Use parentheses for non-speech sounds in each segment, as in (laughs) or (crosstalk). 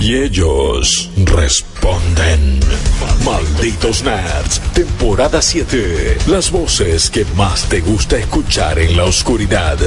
Y ellos responden. Malditos Nerds, temporada 7. Las voces que más te gusta escuchar en la oscuridad.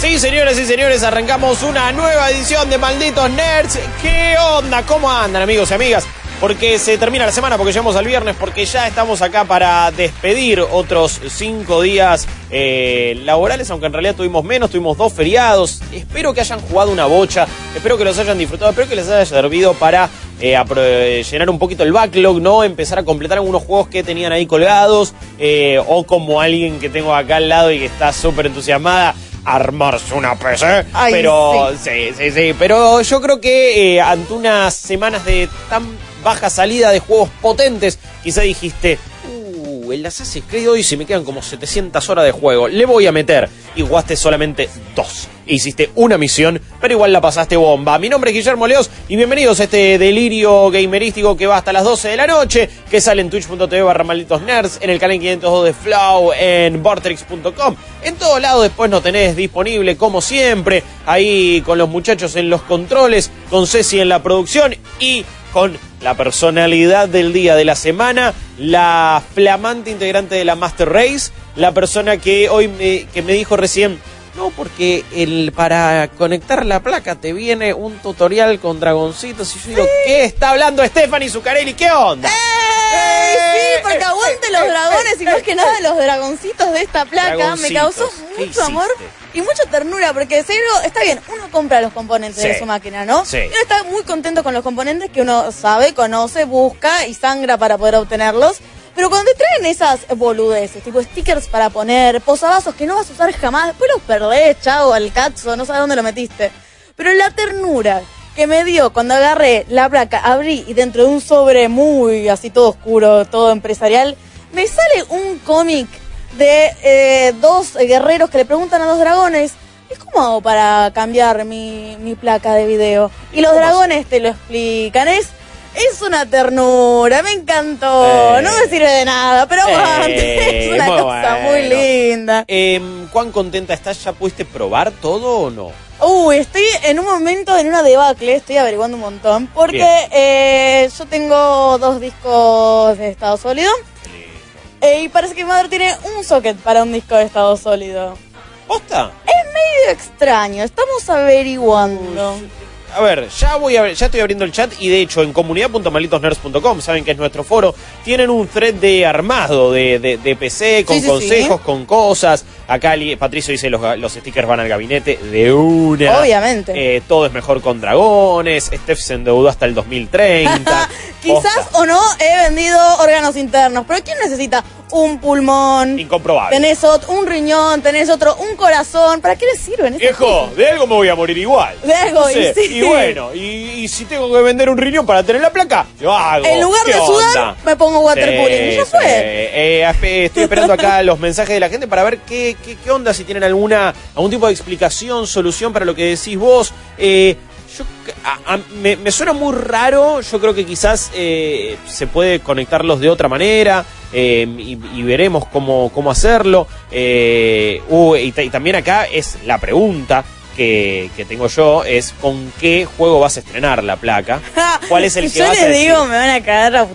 Sí, señores y señores, arrancamos una nueva edición de Malditos Nerds. ¿Qué onda? ¿Cómo andan, amigos y amigas? Porque se termina la semana, porque llegamos al viernes, porque ya estamos acá para despedir otros cinco días eh, laborales, aunque en realidad tuvimos menos, tuvimos dos feriados. Espero que hayan jugado una bocha, espero que los hayan disfrutado, espero que les haya servido para eh, llenar un poquito el backlog, ¿no? Empezar a completar algunos juegos que tenían ahí colgados, eh, o como alguien que tengo acá al lado y que está súper entusiasmada, armarse una PC. Ay, pero sí. sí, sí, Pero yo creo que eh, ante unas semanas de tan baja salida de juegos potentes, quizá dijiste, uh, el Assassin's Creed hoy se me quedan como 700 horas de juego, le voy a meter. Y jugaste solamente dos. Hiciste una misión, pero igual la pasaste bomba. Mi nombre es Guillermo Leos y bienvenidos a este delirio gamerístico que va hasta las 12 de la noche, que sale en twitch.tv barra malditos nerds, en el canal 502 de Flow, en vortex.com. En todo lado después nos tenés disponible como siempre, ahí con los muchachos en los controles, con Ceci en la producción y con la personalidad del día de la semana, la flamante integrante de la Master Race, la persona que hoy me, que me dijo recién, no, porque el, para conectar la placa te viene un tutorial con dragoncitos y yo digo, ¿qué está hablando Stephanie Zuccarelli? ¿Qué onda? ¡Ey! Sí, porque Eh, aguante eh, los eh, dragones y más que nada los dragoncitos de esta placa. Me causó ¿Qué mucho amor hiciste? Y mucha ternura porque serio, está bien, uno compra los componentes Sí. de su máquina, ¿no? Sí. Y uno está muy contento con los componentes que uno sabe, conoce, busca y sangra para poder obtenerlos. Pero cuando te traen esas boludeces, tipo stickers para poner, posavasos que no vas a usar jamás, después los perdés, chao, al cazzo, no sabes dónde lo metiste. Pero la ternura que me dio cuando agarré la placa, abrí y dentro de un sobre muy así todo oscuro, todo empresarial, me sale un cómic de eh, dos guerreros que le preguntan a dos dragones, ¿y cómo hago para cambiar mi, mi placa de video? Y los dragones te lo explican, es... Es una ternura, me encantó. Eh. no me sirve de nada, pero aguante. Eh, (laughs) es una muy cosa bueno. muy linda. Em, ¿Cuán contenta estás? ¿Ya pudiste probar todo o no? Uy, estoy en un momento, en una debacle, estoy averiguando un montón, porque yo tengo dos discos de estado sólido y parece que mi madre tiene un socket para un disco de estado sólido. ¿Posta? Es medio extraño, estamos averiguando. A ver, ya voy a ver, ya estoy abriendo el chat y de hecho en comunidad.malditosnerds.com, saben que es nuestro foro, tienen un thread de armado de, de- de PC con Sí, sí, consejos, sí. con cosas. Acá Patricio dice los, los stickers van al gabinete de una. Obviamente. Eh, todo es mejor con dragones. Steph se endeudó hasta el (laughs) 2030. Quizás o no he vendido órganos internos, pero ¿quién necesita un pulmón? Incomprobable. Tenés ot- un riñón, tenés otro, un corazón. ¿Para qué le sirven Viejo, de algo me voy a morir igual. De algo, No sé, y sí. Y bueno, y, y si tengo que vender un riñón para tener la placa, yo hago. En lugar ¿Qué de sudar, onda? me pongo waterpooling. Sí, ya fue. Eh, espe- estoy esperando acá (laughs) los mensajes de la gente para ver qué, qué, qué onda, si tienen alguna algún tipo de explicación, solución para lo que decís vos. Eh, yo, a- a- me, me suena muy raro, yo creo que quizás eh, se puede conectarlos de otra manera eh, y, y veremos cómo, cómo hacerlo. Eh, uh, y también acá es la pregunta que, que tengo yo, es con qué juego vas a estrenar la placa. (laughs) ¿Cuál es el que Yo vas a les decir? digo, me van a caer a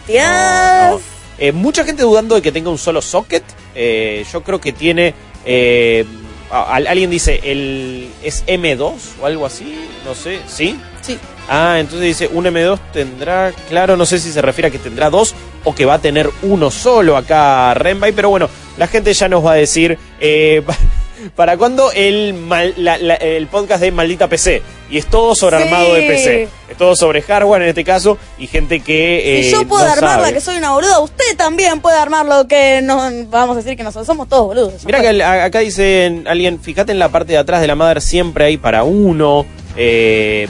No. Eh, mucha gente dudando de que tenga un solo socket. Eh, yo creo que tiene. eh, a- al- alguien dice, el ¿es M2 o algo así? No sé, ¿sí? Sí. Ah, entonces dice, un M2 tendrá, claro, no sé si se refiere a que tendrá dos o que va a tener uno solo acá Renbay, pero bueno, la gente ya nos va a decir, eh, (laughs) ¿para cuándo el, mal- la- la- el podcast de Maldita PC? Y es todo sobre Sí. armado de PC, es todo sobre hardware en este caso y gente que... Si eh, yo puedo no armarla, sabe. que soy una boluda, usted también puede armarlo, que no vamos a decir que nosotros somos todos boludos. fue. que el- acá dice alguien, fíjate en la parte de atrás de la madre siempre hay para uno. eh,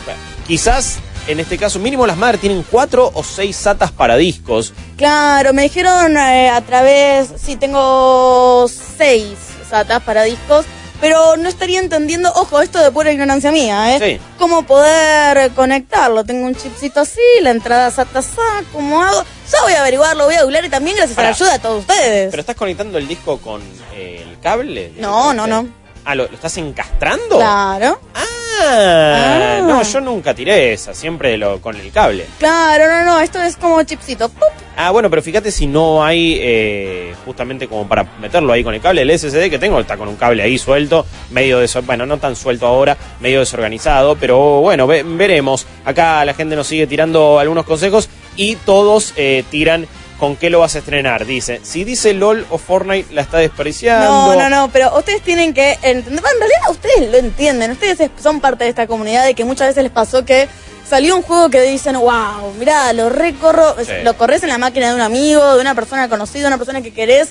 quizás en este caso, mínimo las madres tienen cuatro o seis SATAs para discos. Claro, me dijeron eh, a través, sí, tengo seis SATAs para discos, pero no estaría entendiendo, ojo, esto de pura ignorancia mía, ¿eh? Sí. Cómo poder conectarlo. Tengo un chipcito así, la entrada SATA SATA, ¿cómo hago? Ya voy a averiguarlo, voy a googlear y también gracias Pará. a la ayuda de todos ustedes. ¿Pero estás conectando el disco con eh, el cable? No, no, no. Ah, ¿lo, lo estás encastrando? Claro. Ah, Ah. no, yo nunca tiré esa, siempre lo, con el cable. Claro, no, no, esto es como chipsito. ¡pup! Ah, bueno, pero fíjate si no hay eh, justamente como para meterlo ahí con el cable. El SSD que tengo está con un cable ahí suelto, medio de bueno, no tan suelto ahora, medio desorganizado, pero bueno, ve- veremos. Acá la gente nos sigue tirando algunos consejos y todos eh, tiran con qué lo vas a estrenar. Dice, si dice LOL o Fortnite la está desperdiciando. No, no, no, pero ustedes tienen que entender, en realidad ustedes lo entienden, ustedes es- son parte de esta comunidad de que muchas veces les pasó que salió un juego que dicen, wow, mirá, lo recorro, Sí. lo corres en la máquina de un amigo, de una persona conocida, una persona que querés,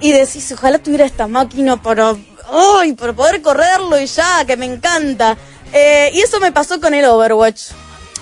y decís, ojalá tuviera esta máquina para, ay, para poder correrlo y ya, que me encanta. Eh, y eso me pasó con el Overwatch.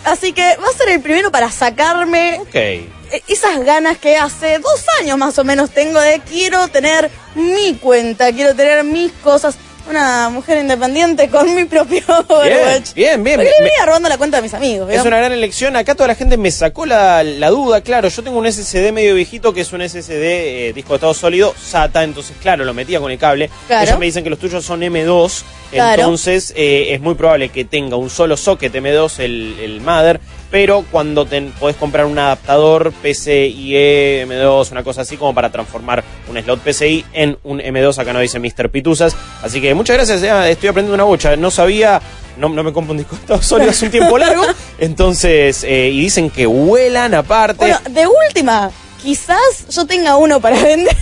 Así que va a ser el primero para sacarme Ok. Eh, esas ganas que hace dos años más o menos tengo de quiero tener mi cuenta, quiero tener mis cosas. Una mujer independiente con mi propio (laughs) Overwatch. bien, bien. Porque Me- venía robando la cuenta de mis amigos. Es una gran elección. Acá toda la gente me sacó la, la duda. Claro, yo tengo un SSD medio viejito que es un SSD eh, disco de estado sólido SATA. Entonces, claro, lo metía con el cable. Claro. Ellos me dicen que los tuyos son M2. Claro. Entonces, eh, es muy probable que tenga un solo socket M2 el, el Mother. Pero cuando ten- podés comprar un adaptador PCIe M2, una cosa así, como para transformar un slot PCI en un M2. Acá no dice Mr. Pituzas. Así que muchas gracias. eh, estoy aprendiendo una bocha. No sabía. No, no me compro un disco de estado sólido hace un tiempo largo. (laughs) Entonces, eh, y dicen que vuelan aparte. Bueno, de última, quizás yo tenga uno para vender.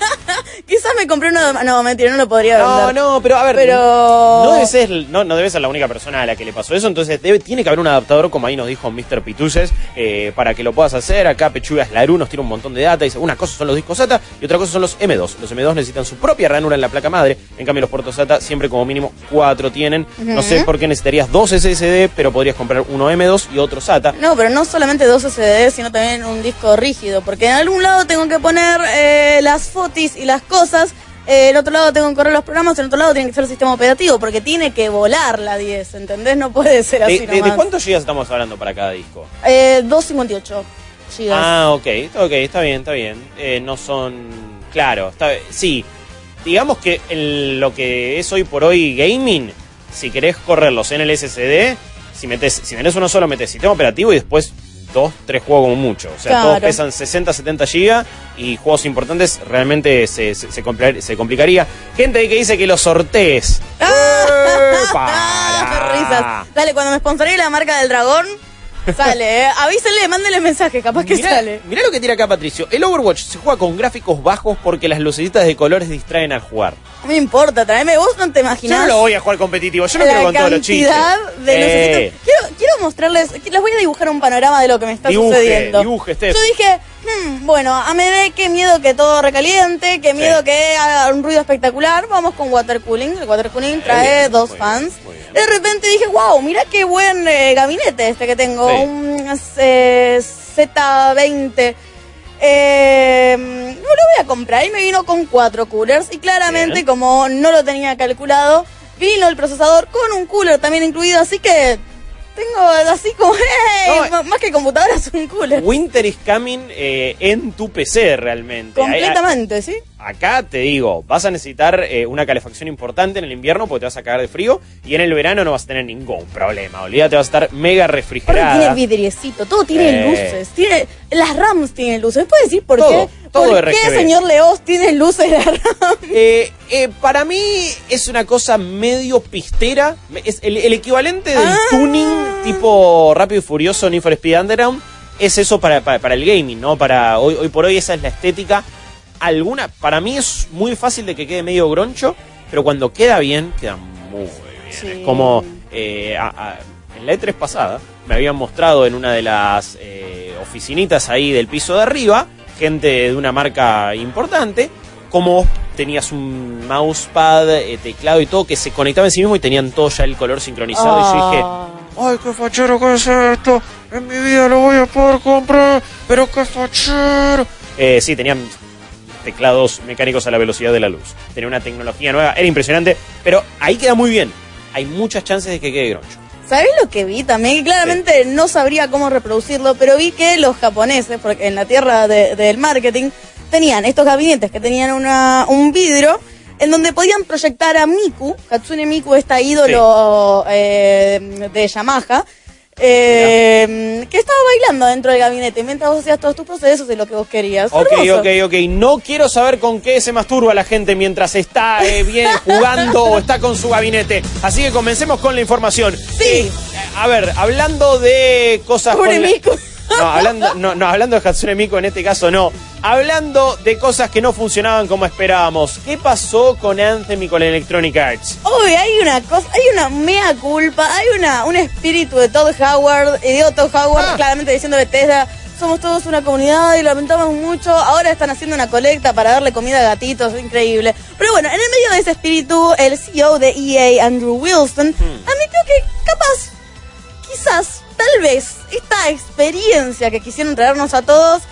(laughs) quizás me compré uno. de- No, mentira, no lo podría no, vender. no, pero a ver, Pero- no, debe ser, no, no debe ser la única persona a la que le pasó eso, entonces debe, tiene que haber un adaptador, como ahí nos dijo Mr. Pituces, eh, para que lo puedas hacer. Acá Pechugas Laru nos tira un montón de data, dice, una cosa son los discos SATA y otra cosa son los M2. Los M2 necesitan su propia ranura en la placa madre, en cambio los puertos SATA siempre como mínimo cuatro tienen. No sé por qué necesitarías dos SSD, pero podrías comprar uno M2 y otro SATA. No, pero no solamente dos SSD, sino también un disco rígido, porque en algún lado tengo que poner eh, las y las cosas, eh, en otro lado tengo que correr los programas, en otro lado tiene que ser el sistema operativo, porque tiene que volar la 10, ¿entendés? No puede ser así ¿De, de- de nomás. cuántos gigas estamos hablando para cada disco? Eh, 258 gigas. Ah, ok, ok, está bien, está bien. Eh, no son. Claro, está Sí, digamos que el- lo que es hoy por hoy gaming, si querés correrlos en el SSD, si metes, si tenés uno solo, metes sistema operativo y después dos, tres juegos como mucho. O sea, Claro. todos pesan 60, 70 gigas y juegos importantes realmente se, se, se compli- se complicaría. Gente ahí que dice que los sortees. ¡Eh, para! (laughs) Risas. Dale, cuando me sponsoree la marca del dragón, sale, ¿eh? (laughs) Avísenle, mándenle mensaje, capaz que Mirá, sale. mirá lo que tira acá Patricio. El Overwatch se juega con gráficos bajos porque las lucecitas de colores distraaen al jugar. No me importa, tráeme, vos no te Yo imaginás. no lo voy a jugar competitivo, yo no la quiero con todos los chistes. de Eh. Quiero, quiero mostrarles, les voy a dibujar un panorama de lo que me está Dibuje, sucediendo. dibuje, Steph. Yo dije, hmm, bueno, a medida qué miedo que todo recaliente, qué miedo Sí. que haga un ruido espectacular, vamos con water cooling. El water cooling trae bien, dos fans. bien. De repente dije, wow, mira qué buen eh, gabinete este que tengo, Sí. un eh, Z20. Eh, no lo voy a comprar y me vino con cuatro coolers y claramente Bien. como no lo tenía calculado, vino el procesador con un cooler también incluido, así que tengo así como, (laughs) ¡hey! No, más que computadoras, un cooler. Winter is coming eh, en tu PC realmente. Completamente, ¿sí? Acá te digo, vas a necesitar eh, una calefacción importante en el invierno porque te vas a cagar de frío y en el verano no vas a tener ningún problema. Olvídate, vas a estar mega refrigerada. tiene vidriecito, todo tiene Eh. luces, tiene las RAMs tienen luces. ¿Me puede decir por Todo, qué? todo ¿Por qué, señor Leos, tiene luces la RAM? Eh, eh, para mí es una cosa medio pistera. Es el, el equivalente del Ah. tuning tipo Rápido y Furioso Need for Speed Underground. Es eso para, para, para el gaming, ¿no? Para hoy, hoy por hoy esa es la estética. Alguna, para mí es muy fácil de que quede medio groncho, pero cuando queda bien, queda muy bien. Sí. Es como eh, a- a- en la E3 pasada me habían mostrado en una de las eh, oficinitas ahí del piso de arriba, gente de una marca importante, como tenías un mousepad, eh, teclado y todo que se conectaba en sí mismo y tenían todo ya el color sincronizado. Y yo dije, Ah. ay, qué fachero que es esto, en mi vida lo voy a poder comprar, pero qué fachero. Eh, sí, tenían teclados mecánicos a la velocidad de la luz. Tenía una tecnología nueva, era impresionante, pero ahí queda muy bien. Hay muchas chances de que quede groncho. ¿Sabés lo que vi también? Claramente no sabría cómo reproducirlo, pero vi que los japoneses, porque en la tierra de- del marketing, tenían estos gabinetes que tenían una, un vidrio en donde podían proyectar a Miku, Hatsune Miku, esta ídolo eh, de Yamaha, eh, que estaba bailando dentro del gabinete mientras vos hacías todos tus procesos y lo que vos querías. Ok, Hermoso. ok, ok. No quiero saber con qué se masturba la gente mientras está eh, bien (laughs) jugando o está con su gabinete. Así que comencemos con la información. Sí. Eh, a ver, hablando de cosas. Con la-. No hablando, no, no, hablando de Hatsune Miku en este caso no. Hablando de cosas que no funcionaban como esperábamos. ¿Qué pasó con Anthem y con Electronic Arts? Uy, hay una cosa, hay una mea culpa, hay una un espíritu de Todd Howard, y digo Todd Howard Ah. claramente diciendo Bethesda, somos todos una comunidad y lamentamos mucho, ahora están haciendo una colecta para darle comida a gatitos, es increíble. Pero bueno, en el medio de ese espíritu, el CEO de EA, Andrew Wilson, admitió que capaz, quizás, tal vez, esta experiencia que quisieron traernos a todos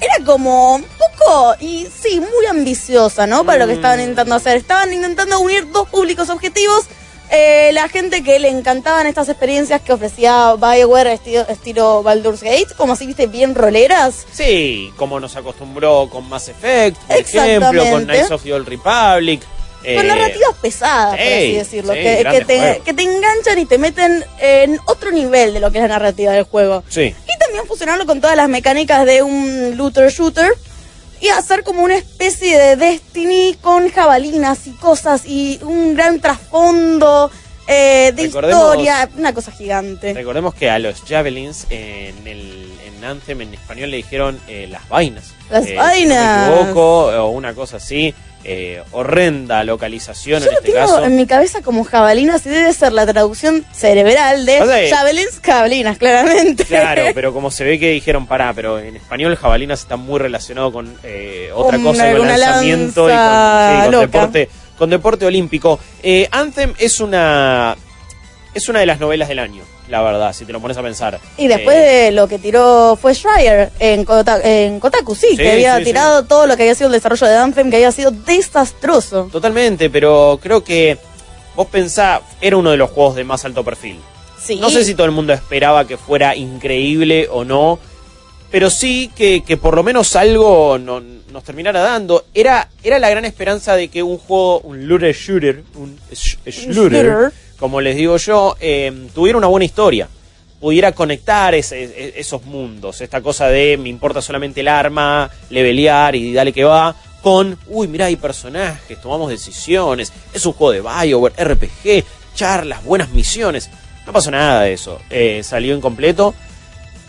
era como un poco, y sí, muy ambiciosa, ¿no? Para lo que estaban intentando hacer. Estaban intentando unir dos públicos objetivos. Eh, la gente que le encantaban estas experiencias que ofrecía Bioware estilo, estilo Baldur's Gate, como así, viste, bien roleras. Sí, como nos acostumbró con Mass Effect, por ejemplo, con. Knights of the Old Republic. Con eh, narrativas pesadas, por así sí, decirlo, sí, que, te, juegos. que te enganchan y te meten en otro nivel de lo que es la narrativa del juego. Sí. Y también fusionarlo con todas las mecánicas de un looter shooter y hacer como una especie de Destiny con jabalinas y cosas y un gran trasfondo eh, de Recordemos- historia, una cosa gigante. Recordemos que a los Javelins en el en Anthem en español le dijeron eh, las vainas. Las Eh, vainas. Si no me equivoco, o una cosa así. eh, horrenda localización Yo en lo este tengo caso. en mi cabeza como jabalinas y debe ser la traducción cerebral de O sea, javelins, jabalinas, claramente. Claro, (laughs) pero como se ve que dijeron, pará, pero en español jabalinas está muy relacionado con eh, otra Con cosa, con lanzamiento y con, sí, deporte, con deporte olímpico. Eh, Anthem es una es una de las novelas del año, la verdad, si te lo pones a pensar. Y después Eh, de lo que tiró fue Schreier en, Kota- en Kotaku, sí, Sí, que había sí, tirado todo lo que había sido el desarrollo de Anthem, que había sido desastroso. Totalmente, pero creo que vos pensá, era uno de los juegos de más alto perfil. Sí. No sé si todo el mundo esperaba que fuera increíble o no, pero sí que, que por lo menos algo no- nos terminara dando. Era, era la gran esperanza de que un juego, un looter shooter, un sh- shooter. Como les digo yo, eh, tuviera una buena historia. Pudiera conectar esos mundos, esta cosa de me importa solamente el arma, levelear y dale que va, con, uy, mirá, hay personajes, tomamos decisiones, es un juego de Bioware, RPG, charlas, buenas misiones. No pasó nada de eso, eh, salió incompleto.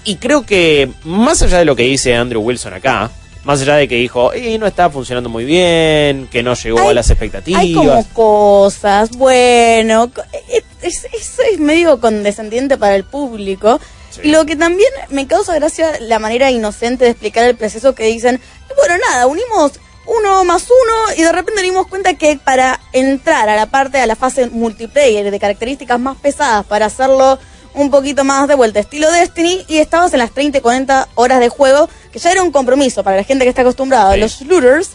Y creo que, más allá de lo que dice Andrew Wilson acá, más allá de que dijo, eh, no está funcionando muy bien, que no llegó a las expectativas. Hay como cosas, bueno, co- es, es- eso es medio condescendiente para el público. Sí. Y lo que también me causa gracia la manera inocente de explicar el proceso que dicen, bueno, nada, unimos uno más uno y de repente dimos cuenta que para entrar a la parte, a la fase multiplayer de características más pesadas, para hacerlo un poquito más de vuelta, estilo Destiny, y estabas en las 30 y 40 horas de juego, que ya era un compromiso para la gente que está acostumbrada a Sí. los looters,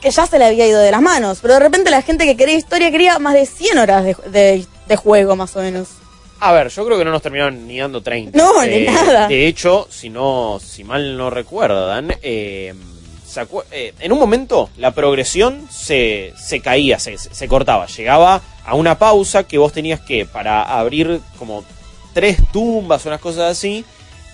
que ya se le había ido de las manos. Pero de repente la gente que quería historia quería más de 100 horas de, de- de juego, más o menos. A ver, yo creo que no nos terminaron ni dando 30. No, ni nada. De hecho, si no, si mal no recuerdan, eh, eh, en un momento la progresión se, se caía, se, se cortaba. Llegaba a una pausa que vos tenías que, para abrir como tres tumbas o unas cosas así,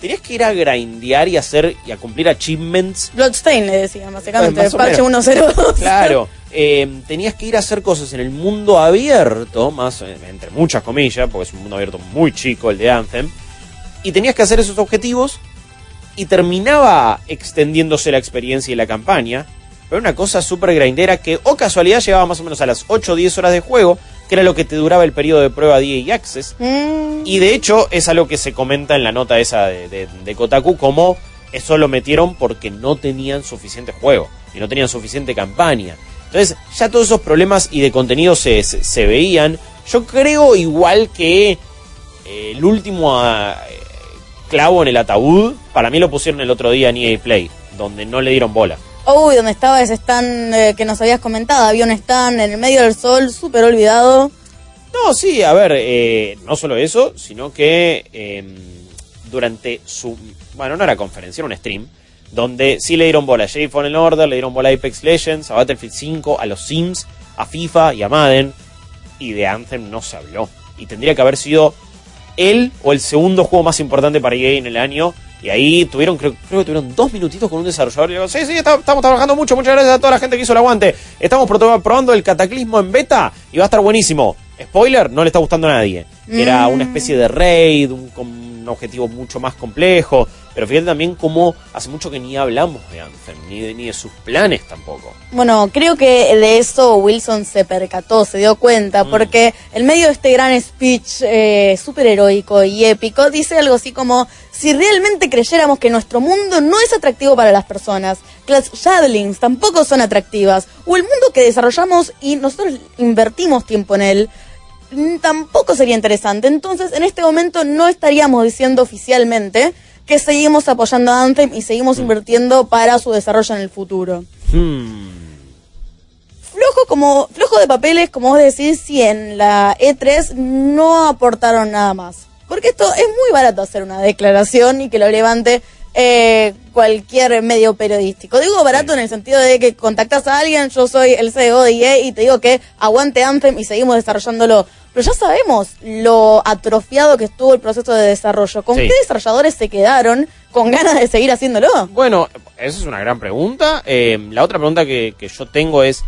tenías que ir a grindear y hacer y a cumplir achievements Bloodstain le decían, básicamente, Pues, parche menos. 102. Claro, (laughs) eh, tenías que ir a hacer cosas en el mundo abierto, más eh, entre muchas comillas, porque es un mundo abierto muy chico el de Anthem, y tenías que hacer esos objetivos y terminaba extendiéndose la experiencia y la campaña, pero una cosa súper grindera que, o casualidad, llevaba más o menos a las 8 o 10 horas de juego, que era lo que te duraba el periodo de prueba de EA Access, Mm, y de hecho es algo que se comenta en la nota esa de, de- de Kotaku como eso lo metieron porque no tenían suficiente juego y no tenían suficiente campaña. Entonces ya todos esos problemas y de contenido se, se, se veían. Yo creo igual que eh, el último ah, clavo en el ataúd, para mí lo pusieron el otro día en EA Play, donde no le dieron bola. Uy, donde estaba ese stand eh, que nos habías comentado. Había un stand en el medio del sol, súper olvidado. No, sí, a ver, eh, no solo eso, sino que eh, durante su. Bueno, no era conferencia, era un stream. Donde sí le dieron bola a Jay Fallen Order, le dieron bola a Apex Legends, a Battlefield 5, a los Sims, a FIFA y a Madden. Y de Anthem no se habló. Y tendría que haber sido él o el segundo juego más importante para EA en el año. Y ahí tuvieron, creo, creo que tuvieron dos minutitos con un desarrollador. Y digo, sí, sí, estamos trabajando mucho. Muchas gracias a toda la gente que hizo el aguante. Estamos probando el cataclismo en beta y va a estar buenísimo. Spoiler, no le está gustando a nadie. Era una especie de raid, un, con un objetivo mucho más complejo. Pero fíjate también cómo hace mucho que ni hablamos de Anthem, ni de, ni de sus planes tampoco. Bueno, creo que de eso Wilson se percató, se dio cuenta, porque en medio de este gran speech eh, súper heroico y épico, dice algo así como, si realmente creyéramos que nuestro mundo no es atractivo para las personas, que las Shadlings tampoco son atractivas, o el mundo que desarrollamos y nosotros invertimos tiempo en él, mm, tampoco sería interesante. Entonces, en este momento no estaríamos diciendo oficialmente que seguimos apoyando a Anthem y seguimos invirtiendo para su desarrollo en el futuro Hmm. flojo como flojo de papeles, como vos decís, si en la E3 no aportaron nada más. Porque esto es muy barato hacer una declaración y que lo levante eh, cualquier medio periodístico. Digo barato en el sentido de que contactas a alguien, yo soy el CEO de EA y te digo que aguante Anthem y seguimos desarrollándolo. Pero ya sabemos lo atrofiado que estuvo el proceso de desarrollo. ¿Con Sí. qué desarrolladores se quedaron con ganas de seguir haciéndolo? Bueno, esa es una gran pregunta. Eh, la otra pregunta que, que yo tengo es,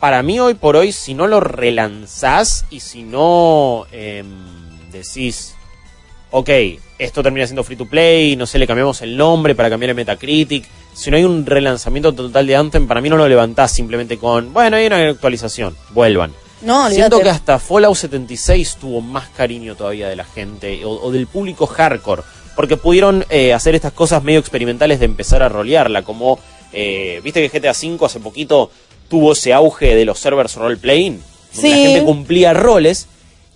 para mí hoy por hoy, si no lo relanzás y si no eh, decís, ok, esto termina siendo free to play, no sé, le cambiamos el nombre para cambiar el Metacritic, si no hay un relanzamiento total de Anthem, para mí no lo levantás simplemente con, bueno, hay una actualización, vuelvan. No. Siento que hasta Fallout 76 tuvo más cariño todavía de la gente o, o del público hardcore, porque pudieron eh, hacer estas cosas medio experimentales de empezar a rolearla, como, eh, viste que GTA V hace poquito tuvo ese auge de los servers role-playing, donde la gente cumplía roles,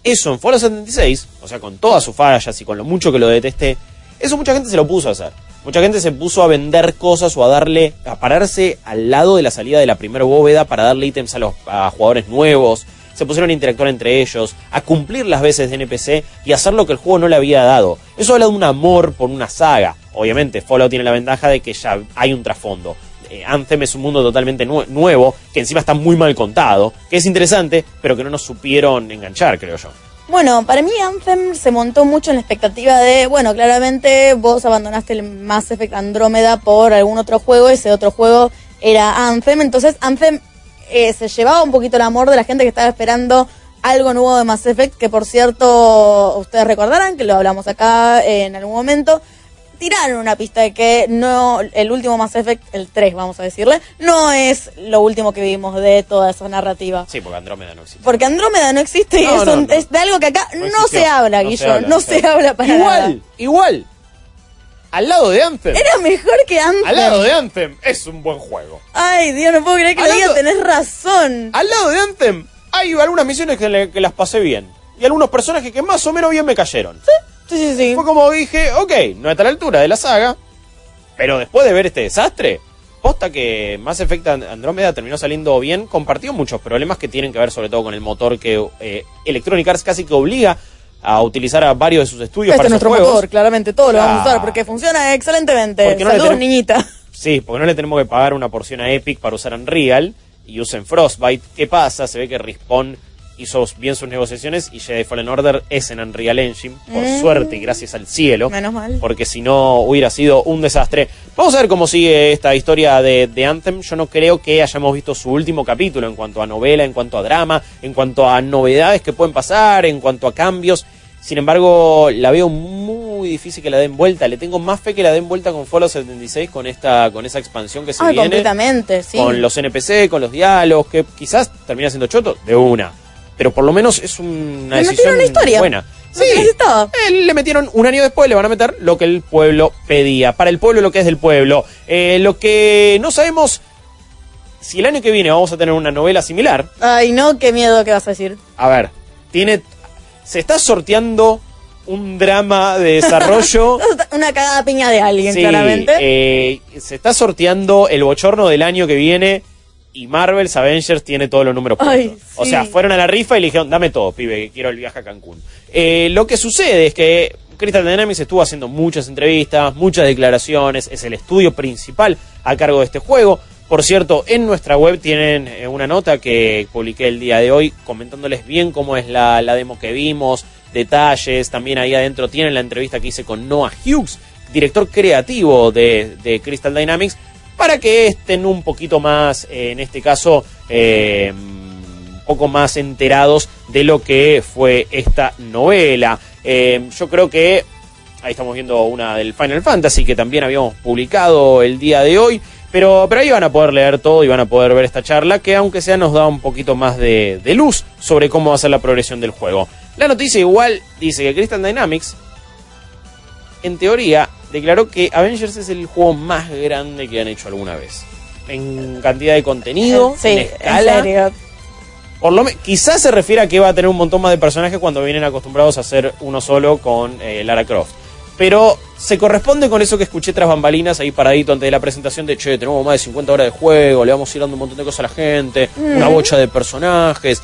eso en Fallout 76, o sea, con todas sus fallas y con lo mucho que lo detesté, eso mucha gente se lo puso a hacer. Mucha gente se puso a vender cosas o a darle, a pararse al lado de la salida de la primera bóveda para darle ítems a los a jugadores nuevos. Se pusieron a interactuar entre ellos, a cumplir las veces de NPC y hacer lo que el juego no le había dado. Eso habla de un amor por una saga. Obviamente, Fallout tiene la ventaja de que ya hay un trasfondo. Eh, Anthem es un mundo totalmente nue- nuevo, que encima está muy mal contado, que es interesante, pero que no nos supieron enganchar, creo yo. Bueno, para mí Anthem se montó mucho en la expectativa de, bueno, claramente vos abandonaste el Mass Effect Andrómeda por algún otro juego, ese otro juego era Anthem, entonces Anthem eh, se llevaba un poquito el amor de la gente que estaba esperando algo nuevo de Mass Effect, que por cierto, ustedes recordarán que lo hablamos acá en algún momento, tiraron una pista de que no el último Mass Effect, el 3 vamos a decirle, no es lo último que vimos de toda esa narrativa. Sí, porque Andrómeda no existe. Porque Andrómeda no existe y No, es, no, un- no. es de algo que acá No se habla, No se Guillo. habla, no se habla para igual, nada. igual. Al lado de Anthem. Era mejor que antes. Al lado de Anthem es un buen juego. Ay, Dios, no puedo creer que lo diga, tenés razón. Al lado de Anthem hay algunas misiones que, le- que las pasé bien. Y algunos personajes que más o menos bien me cayeron. Sí, sí, sí. Fue como dije, ok, no está a la altura de la saga. Pero después de ver este desastre, posta que Mass Effect And- Andrómeda terminó saliendo bien, compartió muchos problemas que tienen que ver sobre todo con el motor que eh, Electronic Arts casi que obliga a utilizar a varios de sus estudios Este para es nuestro juegos. motor, claramente, todo lo vamos a usar Claro. porque funciona excelentemente. Porque no le Saludos, tenemos- niñita. Sí, porque no le tenemos que pagar una porción a Epic para usar Unreal y usen Frostbite. ¿Qué pasa? Se ve que Respawn hizo bien sus negociaciones y Jedi Fallen Order es en Unreal Engine, por Mm. suerte y gracias al cielo. Menos mal. Porque si no hubiera sido un desastre. Vamos a ver cómo sigue esta historia de, de Anthem. Yo no creo que hayamos visto su último capítulo en cuanto a novela, en cuanto a drama, en cuanto a novedades que pueden pasar, en cuanto a cambios. Sin embargo, la veo muy difícil que la den vuelta. Le tengo más fe que la den vuelta con Fallout 76, con esta, con esa expansión que se Ah, viene. completamente, sí. Con los NPC, con los diálogos, que quizás termina siendo choto, de una. Pero por lo menos es una Le decisión metieron una historia. buena. Que necesitaba. Eh, le metieron un año después, le van a meter lo que el pueblo pedía. Para el pueblo lo que es del pueblo. Eh, lo que no sabemos, si el año que viene vamos a tener una novela similar. Ay, no, qué miedo que vas a decir. A ver, tiene. Se está sorteando un drama de desarrollo. (laughs) Una cagada piña de alguien, Sí, claramente. eh, se está sorteando el bochorno del año que viene y Marvel's Avengers tiene todos los números puestos. Ay, O sea, fueron a la rifa y le dijeron, dame todo, pibe, que quiero el viaje a Cancún. Eh, lo que sucede es que Crystal Dynamics estuvo haciendo muchas entrevistas, muchas declaraciones, es el estudio principal a cargo de este juego. Por cierto, en nuestra web tienen eh, una nota que publiqué el día de hoy comentándoles bien cómo es la, la demo que vimos, detalles. También ahí adentro tienen la entrevista que hice con Noah Hughes, director creativo de, de Crystal Dynamics, para que estén un poquito más, eh, en este caso, eh, un poco más enterados de lo que fue esta novela. Eh, yo creo que Ahí estamos viendo una del Final Fantasy que también habíamos publicado el día de hoy. Pero, pero ahí van a poder leer todo y van a poder ver esta charla que aunque sea nos da un poquito más de, de luz sobre cómo va a ser la progresión del juego. La noticia igual dice que Crystal Dynamics, en teoría, declaró que Avengers es el juego más grande que han hecho alguna vez. En cantidad de contenido, sí, en en escala. serio. Por lo quizás se refiere a que va a tener un montón más de personajes cuando vienen acostumbrados a hacer uno solo con eh, Lara Croft. Pero se corresponde con eso que escuché tras bambalinas ahí paradito antes de la presentación de che, tenemos más de 50 horas de juego, le vamos a ir dando un montón de cosas a la gente, una bocha de personajes.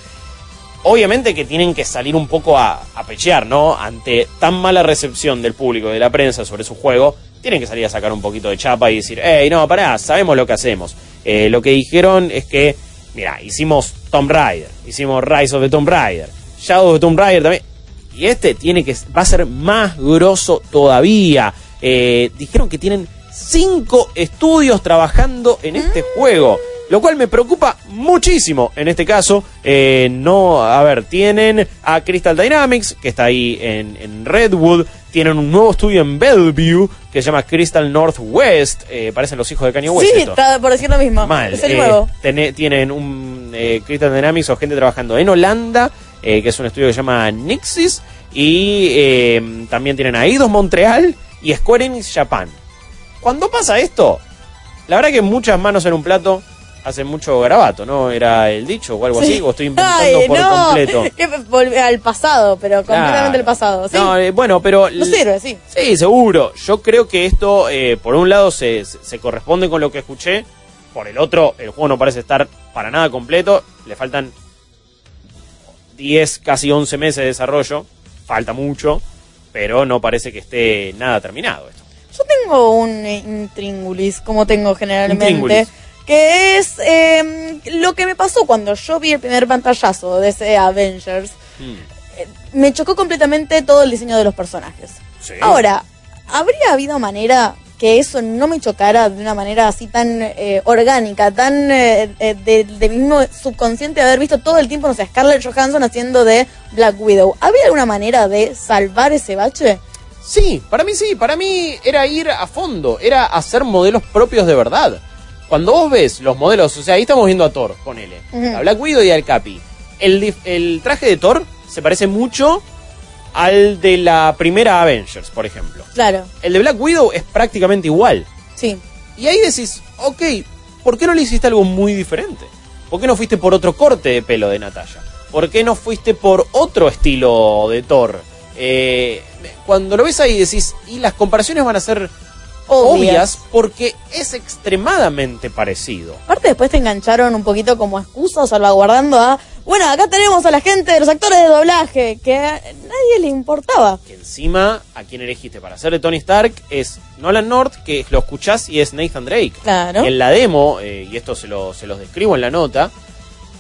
Obviamente que tienen que salir un poco a, a pechear, ¿no? Ante tan mala recepción del público, de la prensa sobre su juego, tienen que salir a sacar un poquito de chapa y decir, hey, no, pará, sabemos lo que hacemos. Eh, lo que dijeron es que, mira, hicimos Tomb Raider, hicimos Rise of the Tomb Raider, Shadow of the Tomb Raider también, y este tiene que, va a ser más grosso todavía. Eh, dijeron que tienen cinco estudios trabajando en este juego. Lo cual me preocupa muchísimo en este caso. Eh, no, a ver, tienen a Crystal Dynamics, que está ahí en, en Redwood. Tienen un nuevo estudio en Bellevue, que se llama Crystal Northwest. Eh, parecen los hijos de Kanye West. Sí, esto. está por decir lo mismo. Mal. Es el Eh, nuevo. tienen un eh, Crystal Dynamics o gente trabajando en Holanda, eh, que es un estudio que se llama Nixis. Y también tienen a Eidos Montreal y Square Enix Japan. Cuando pasa esto, la verdad que muchas manos en un plato hacen mucho garabato, ¿no? Era el dicho o algo así, o estoy inventando Ay, por no. completo. (laughs) Al pasado, pero completamente Claro. el pasado. ¿sí? No, eh, bueno, pero... No sirve, sí. Sí, seguro. Yo creo que esto, eh, por un lado, se, se- corresponde con lo que escuché. Por el otro, el juego no parece estar para nada completo. Le faltan 10, casi 11 meses de desarrollo. Falta mucho, pero no parece que esté nada terminado esto. Yo tengo un intríngulis, como tengo generalmente, Intríngulis. Que es eh, lo que me pasó cuando yo vi el primer pantallazo de ese Avengers. Eh, me chocó completamente todo el diseño de los personajes. Sí. Ahora, ¿habría habido manera que eso no me chocara de una manera así tan eh, orgánica, tan eh, eh, de, de mismo subconsciente de haber visto todo el tiempo, no sé, a Scarlett Johansson haciendo de Black Widow? ¿Había alguna manera de salvar ese bache? Sí, para mí sí, para mí era ir a fondo, era hacer modelos propios de verdad. Cuando vos ves los modelos, o sea, ahí estamos viendo a Thor, ponele, Ujú. a Black Widow y al Capi. El traje de Thor se parece mucho al de la primera Avengers, por ejemplo. Claro, El de Black Widow es prácticamente igual. sí. Y ahí decís, ok, ¿por qué no le hiciste algo muy diferente? ¿Por qué no fuiste por otro corte de pelo de Natalia? ¿Por qué no fuiste por otro estilo de Thor? Eh, cuando lo ves ahí decís, y las comparaciones van a ser obvias, Obvias. porque es extremadamente parecido. Aparte después te engancharon un poquito como excusa salvaguardando a, bueno, acá tenemos a la gente de los actores de doblaje, que a nadie le importaba. Que encima, a quien elegiste para hacer de Tony Stark es Nolan North, que lo escuchás y es Nathan Drake. Claro. En la demo, eh, y esto se, lo, se los describo en la nota,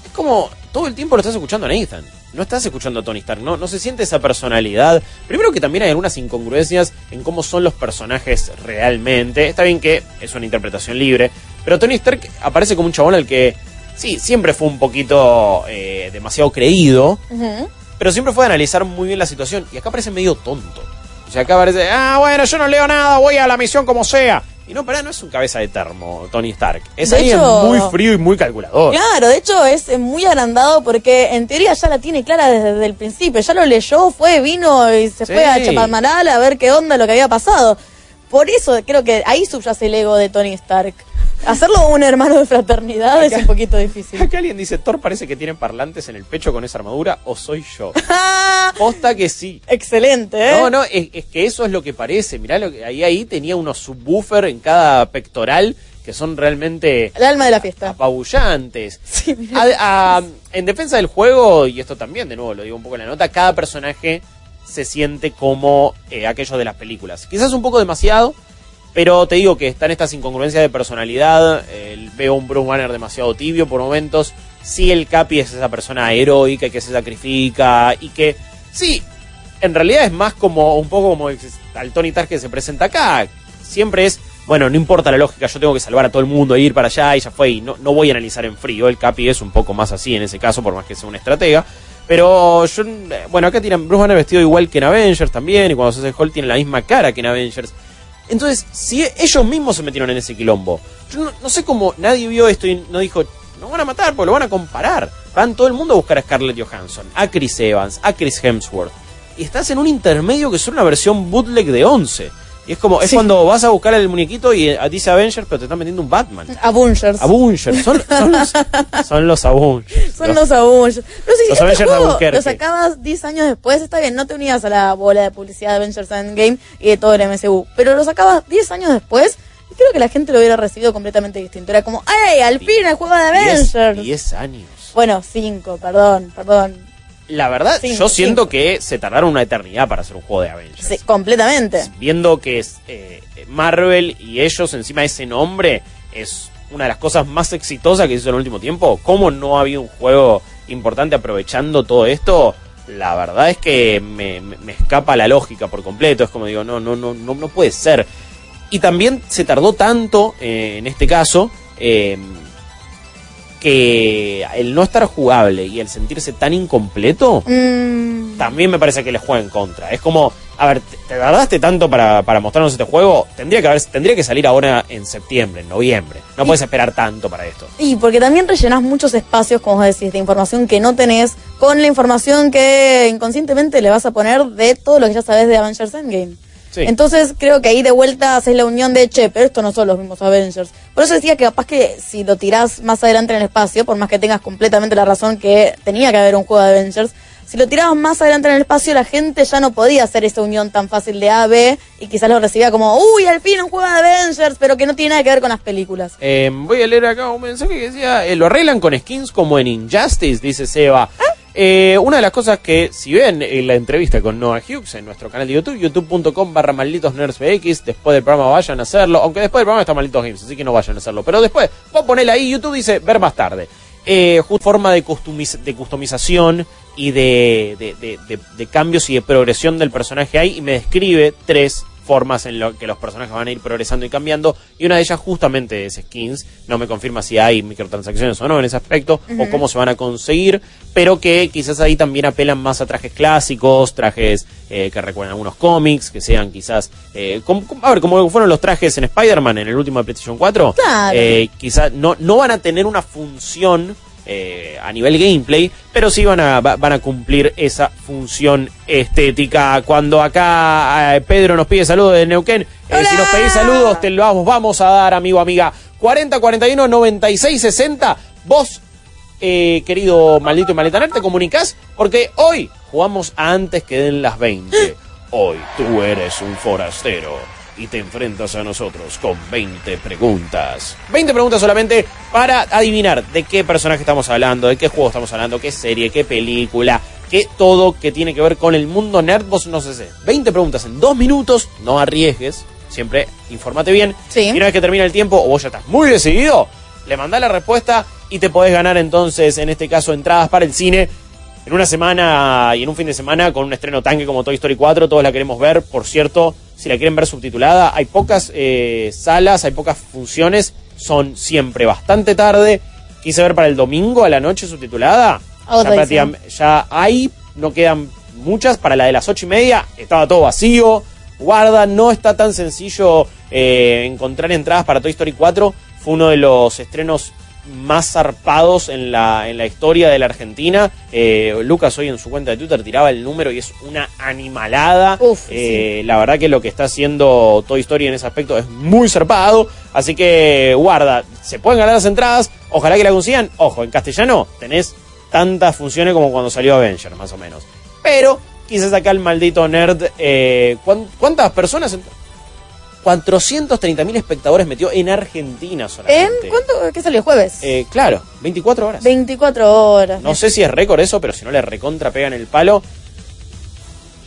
es como todo el tiempo lo estás escuchando a Nathan. No estás escuchando a Tony Stark, no, no se siente esa personalidad. Primero que también hay algunas incongruencias en cómo son los personajes realmente. Está bien que es una interpretación libre, pero Tony Stark aparece como un chabón al que, sí, siempre fue un poquito eh, demasiado creído, pero siempre fue a analizar muy bien la situación. Y acá parece medio tonto. O sea, acá parece, ah, bueno, yo no leo nada, voy a la misión como sea. Y no, pará, no es un cabeza de termo, Tony Stark. Es De alguien hecho- muy frío y muy calculador. Claro, de hecho es muy agrandado porque en teoría ya la tiene clara desde el principio. Ya lo leyó, fue, vino y se Sí. fue a Chapalmaral a ver qué onda lo que había pasado. Por eso creo que ahí subyace el ego de Tony Stark. Hacerlo un hermano de fraternidad es un poquito difícil. Acá alguien dice, Thor parece que tiene parlantes en el pecho con esa armadura, o soy yo. (laughs) Posta que sí. Excelente, ¿eh? No, no, es, es que eso es lo que parece. Mirá, lo que, ahí, ahí tenía unos subwoofer en cada pectoral que son realmente El alma de la fiesta. apabullantes. Sí, mira. A- a- en defensa del juego, y esto también, de nuevo, lo digo un poco en la nota, cada personaje se siente como eh, aquellos de las películas. Quizás un poco demasiado, pero te digo que están estas incongruencias de personalidad. Veo un Bruce Banner demasiado tibio por momentos. Sí, el Capi es esa persona heroica que se sacrifica y que, sí, en realidad es más como un poco como al Tony Stark que se presenta acá. Siempre es, bueno, no importa la lógica, yo tengo que salvar a todo el mundo e ir para allá y ya fue. Y no, no voy a analizar en frío. El Capi es un poco más así en ese caso, por más que sea un estratega. Pero yo, eh, bueno, acá tiran Bruce Banner vestido igual que en Avengers también. Y cuando se hace Hulk tiene la misma cara que en Avengers. Entonces, si ellos mismos se metieron en ese quilombo, yo no, no sé cómo nadie vio esto y no dijo, no van a matar, porque lo van a comparar. Van todo el mundo a buscar a Scarlett Johansson, a Chris Evans, a Chris Hemsworth. Y estás en un intermedio que es una versión bootleg de 11. Y es como, es Sí. cuando vas a buscar el muñequito y eh, dice Avengers, pero te están vendiendo un Batman. Avengers. Avengers, son, son los, (laughs) son los Avengers. Son los Avengers. Pero si Los este Avengers de juego lo sacabas 10 años después, está bien, no te unías a la bola de publicidad de Avengers Endgame y de todo el MCU, pero lo sacabas 10 años después y creo que la gente lo hubiera recibido completamente distinto. Era como, ¡ay, al fin el juego de Avengers! 10 años. Bueno, 5, perdón, perdón. La verdad, yo siento que se tardaron una eternidad para hacer un juego de Avengers. Sí, completamente. Viendo que es eh, Marvel y ellos encima de ese nombre es una de las cosas más exitosas que hizo en el último tiempo. ¿Cómo no ha habido un juego importante aprovechando todo esto? La verdad es que me, me- me escapa la lógica por completo. Es como digo, no, no, no, no, no puede ser. Y también se tardó tanto eh, en este caso eh, que el no estar jugable y el sentirse tan incompleto Mm, también me parece que les juega en contra. Es como, a ver, te, te tardaste tanto para, para mostrarnos este juego, tendría que haber, tendría que salir ahora en septiembre, en noviembre. No puedes esperar tanto para esto. Y porque también rellenás muchos espacios, como decís, de información que no tenés con la información que inconscientemente le vas a poner de todo lo que ya sabes de Avengers Endgame. Sí. Entonces creo que ahí de vuelta haces la unión de, che, pero estos no son los mismos Avengers. Por eso decía que capaz que si lo tirás más adelante en el espacio, por más que tengas completamente la razón que tenía que haber un juego de Avengers, si lo tirabas más adelante en el espacio, la gente ya no podía hacer esa unión tan fácil de A a B y quizás lo recibía como, uy, al fin un juego de Avengers, pero que no tiene nada que ver con las películas. Eh, voy a leer acá un mensaje que decía, eh, lo arreglan con skins como en Injustice, dice Seba. Eh, una de las cosas que, si ven en la entrevista con Noah Hughes en nuestro canal de YouTube, youtube.com barra malditos después del programa vayan a hacerlo, aunque después del programa está malditos games, así que no vayan a hacerlo, pero después, vos ponele ahí, YouTube dice, ver más tarde. Eh, forma de, customiz- de customización y de- de- de cambios y de progresión del personaje ahí, y me describe tres formas en lo que los personajes van a ir progresando y cambiando y una de ellas justamente es skins no me confirma si hay microtransacciones o no en ese aspecto o cómo se van a conseguir pero que quizás ahí también apelan más a trajes clásicos trajes eh, que recuerdan algunos cómics que sean quizás eh, como- como- a ver como fueron los trajes en Spider-Man en el último de PlayStation 4 Claro. eh, quizás no, no van a tener una función eh, a nivel gameplay, pero sí van a, va- van a cumplir esa función estética. Cuando acá eh, Pedro nos pide saludos de Neuquén, eh, si nos pedís saludos, te lo vamos, vamos a dar, amigo, amiga. 40 41 96 60. Vos, eh, querido maldito y maletaner, te comunicás porque hoy jugamos antes que den las 20. Hoy tú eres un forastero y te enfrentas a nosotros con 20 preguntas. 20 preguntas solamente para adivinar de qué personaje estamos hablando, de qué juego estamos hablando, qué serie, qué película, qué todo que tiene que ver con el mundo nerd. Vos no sé, sé. 20 preguntas en dos minutos, no arriesgues. Siempre infórmate bien. Sí. Y una vez que termina el tiempo, o vos ya estás muy decidido, le mandás la respuesta y te podés ganar entonces, en este caso, entradas para el cine en una semana y en un fin de semana con un estreno tanque como Toy Story 4, todos la queremos ver. Por cierto, si la quieren ver subtitulada, hay pocas eh, salas, hay pocas funciones, son siempre bastante tarde. Quise ver para el domingo a la noche subtitulada. Ya, Agotadísimo. prácticamente- ya hay, no quedan muchas. Para la de las ocho y media estaba todo vacío. Guarda, no está tan sencillo eh, encontrar entradas para Toy Story 4. Fue uno de los estrenos más zarpados en la, en la historia de la Argentina. Eh, Lucas hoy en su cuenta de Twitter tiraba el número y es una animalada. Uf, Eh, La verdad que lo que está haciendo Toy Story en ese aspecto es muy zarpado. Así que guarda, se pueden ganar las entradas. Ojalá que la consigan. Ojo, en castellano tenés tantas funciones como cuando salió Avenger, más o menos. Pero quizás acá el maldito nerd. eh, ¿cuán- ¿Cuántas personas? Entró? 430.000 espectadores metió en Argentina ¿En solamente. cuánto? ¿Qué salió? ¿Jueves? Eh, claro, 24 horas. 24 horas. No sé si es récord eso, pero si no le recontra pegan el palo.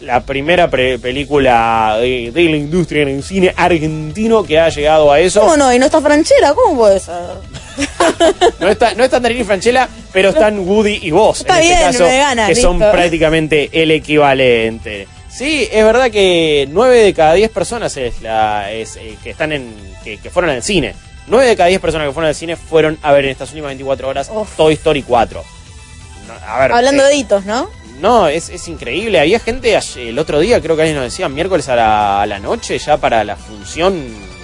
La primera pre- película de, de la industria en el cine argentino que ha llegado a eso. ¿Cómo no? ¿Y no está Franchera? ¿Cómo puede ser? (laughs) No está, no están Darín y Franchella, pero están Woody y vos. Está en este bien, caso, me ganas, que son prácticamente el equivalente. Sí, es verdad que 9 de cada 10 personas es la, es, eh, que están en. Que, que fueron al cine. 9 de cada 10 personas que fueron al cine fueron a ver en estas últimas 24 horas Uf. Toy Story 4. No, a ver, Hablando eh, de hitos, ¿no? No, es, es increíble. Había gente ayer- el otro día, creo que alguien nos decía, miércoles a la, a la noche ya para la función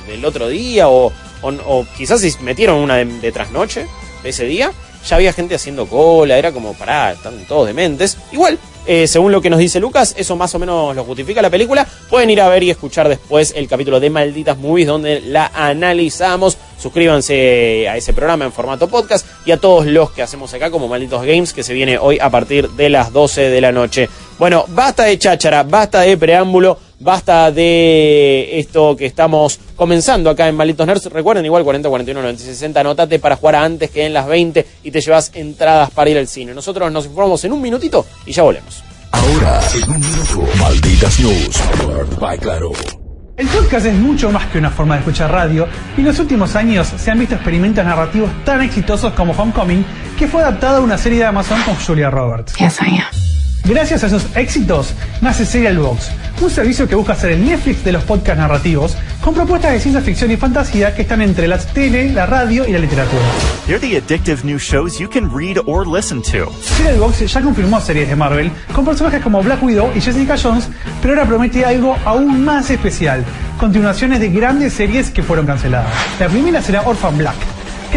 del otro día, o, o, o quizás si metieron una de, de trasnoche de ese día. Ya había gente haciendo cola, era como, pará, están todos dementes. Igual, eh, según lo que nos dice Lucas, eso más o menos lo justifica la película. Pueden ir a ver y escuchar después el capítulo de Malditas Movies donde la analizamos. Suscríbanse a ese programa en formato podcast y a todos los que hacemos acá como Malditos Games que se viene hoy a partir de las 12 de la noche. Bueno, basta de cháchara, basta de preámbulo, basta de esto que estamos comenzando acá en Malditos Nerds. Recuerden igual 40, 41, 90, 60, anotate para jugar antes que en las 20 y te llevas entradas para ir al cine. Nosotros nos informamos en un minutito y ya volvemos. Ahora, en un minuto, Malditas News, by Claro. El podcast es mucho más que una forma de escuchar radio y en los últimos años se han visto experimentos narrativos tan exitosos como Homecoming, que fue adaptada a una serie de Amazon con Julia Roberts. Yes, I am. Gracias a esos éxitos nace Serial Box, un servicio que busca ser el Netflix de los podcasts narrativos, con propuestas de ciencia ficción y fantasía que están entre la tele, la radio y la literatura. They're the addictive new shows you can read or listen to. Serial Box ya confirmó series de Marvel con personajes como Black Widow y Jessica Jones, pero ahora promete algo aún más especial, continuaciones de grandes series que fueron canceladas. La primera será Orphan Black,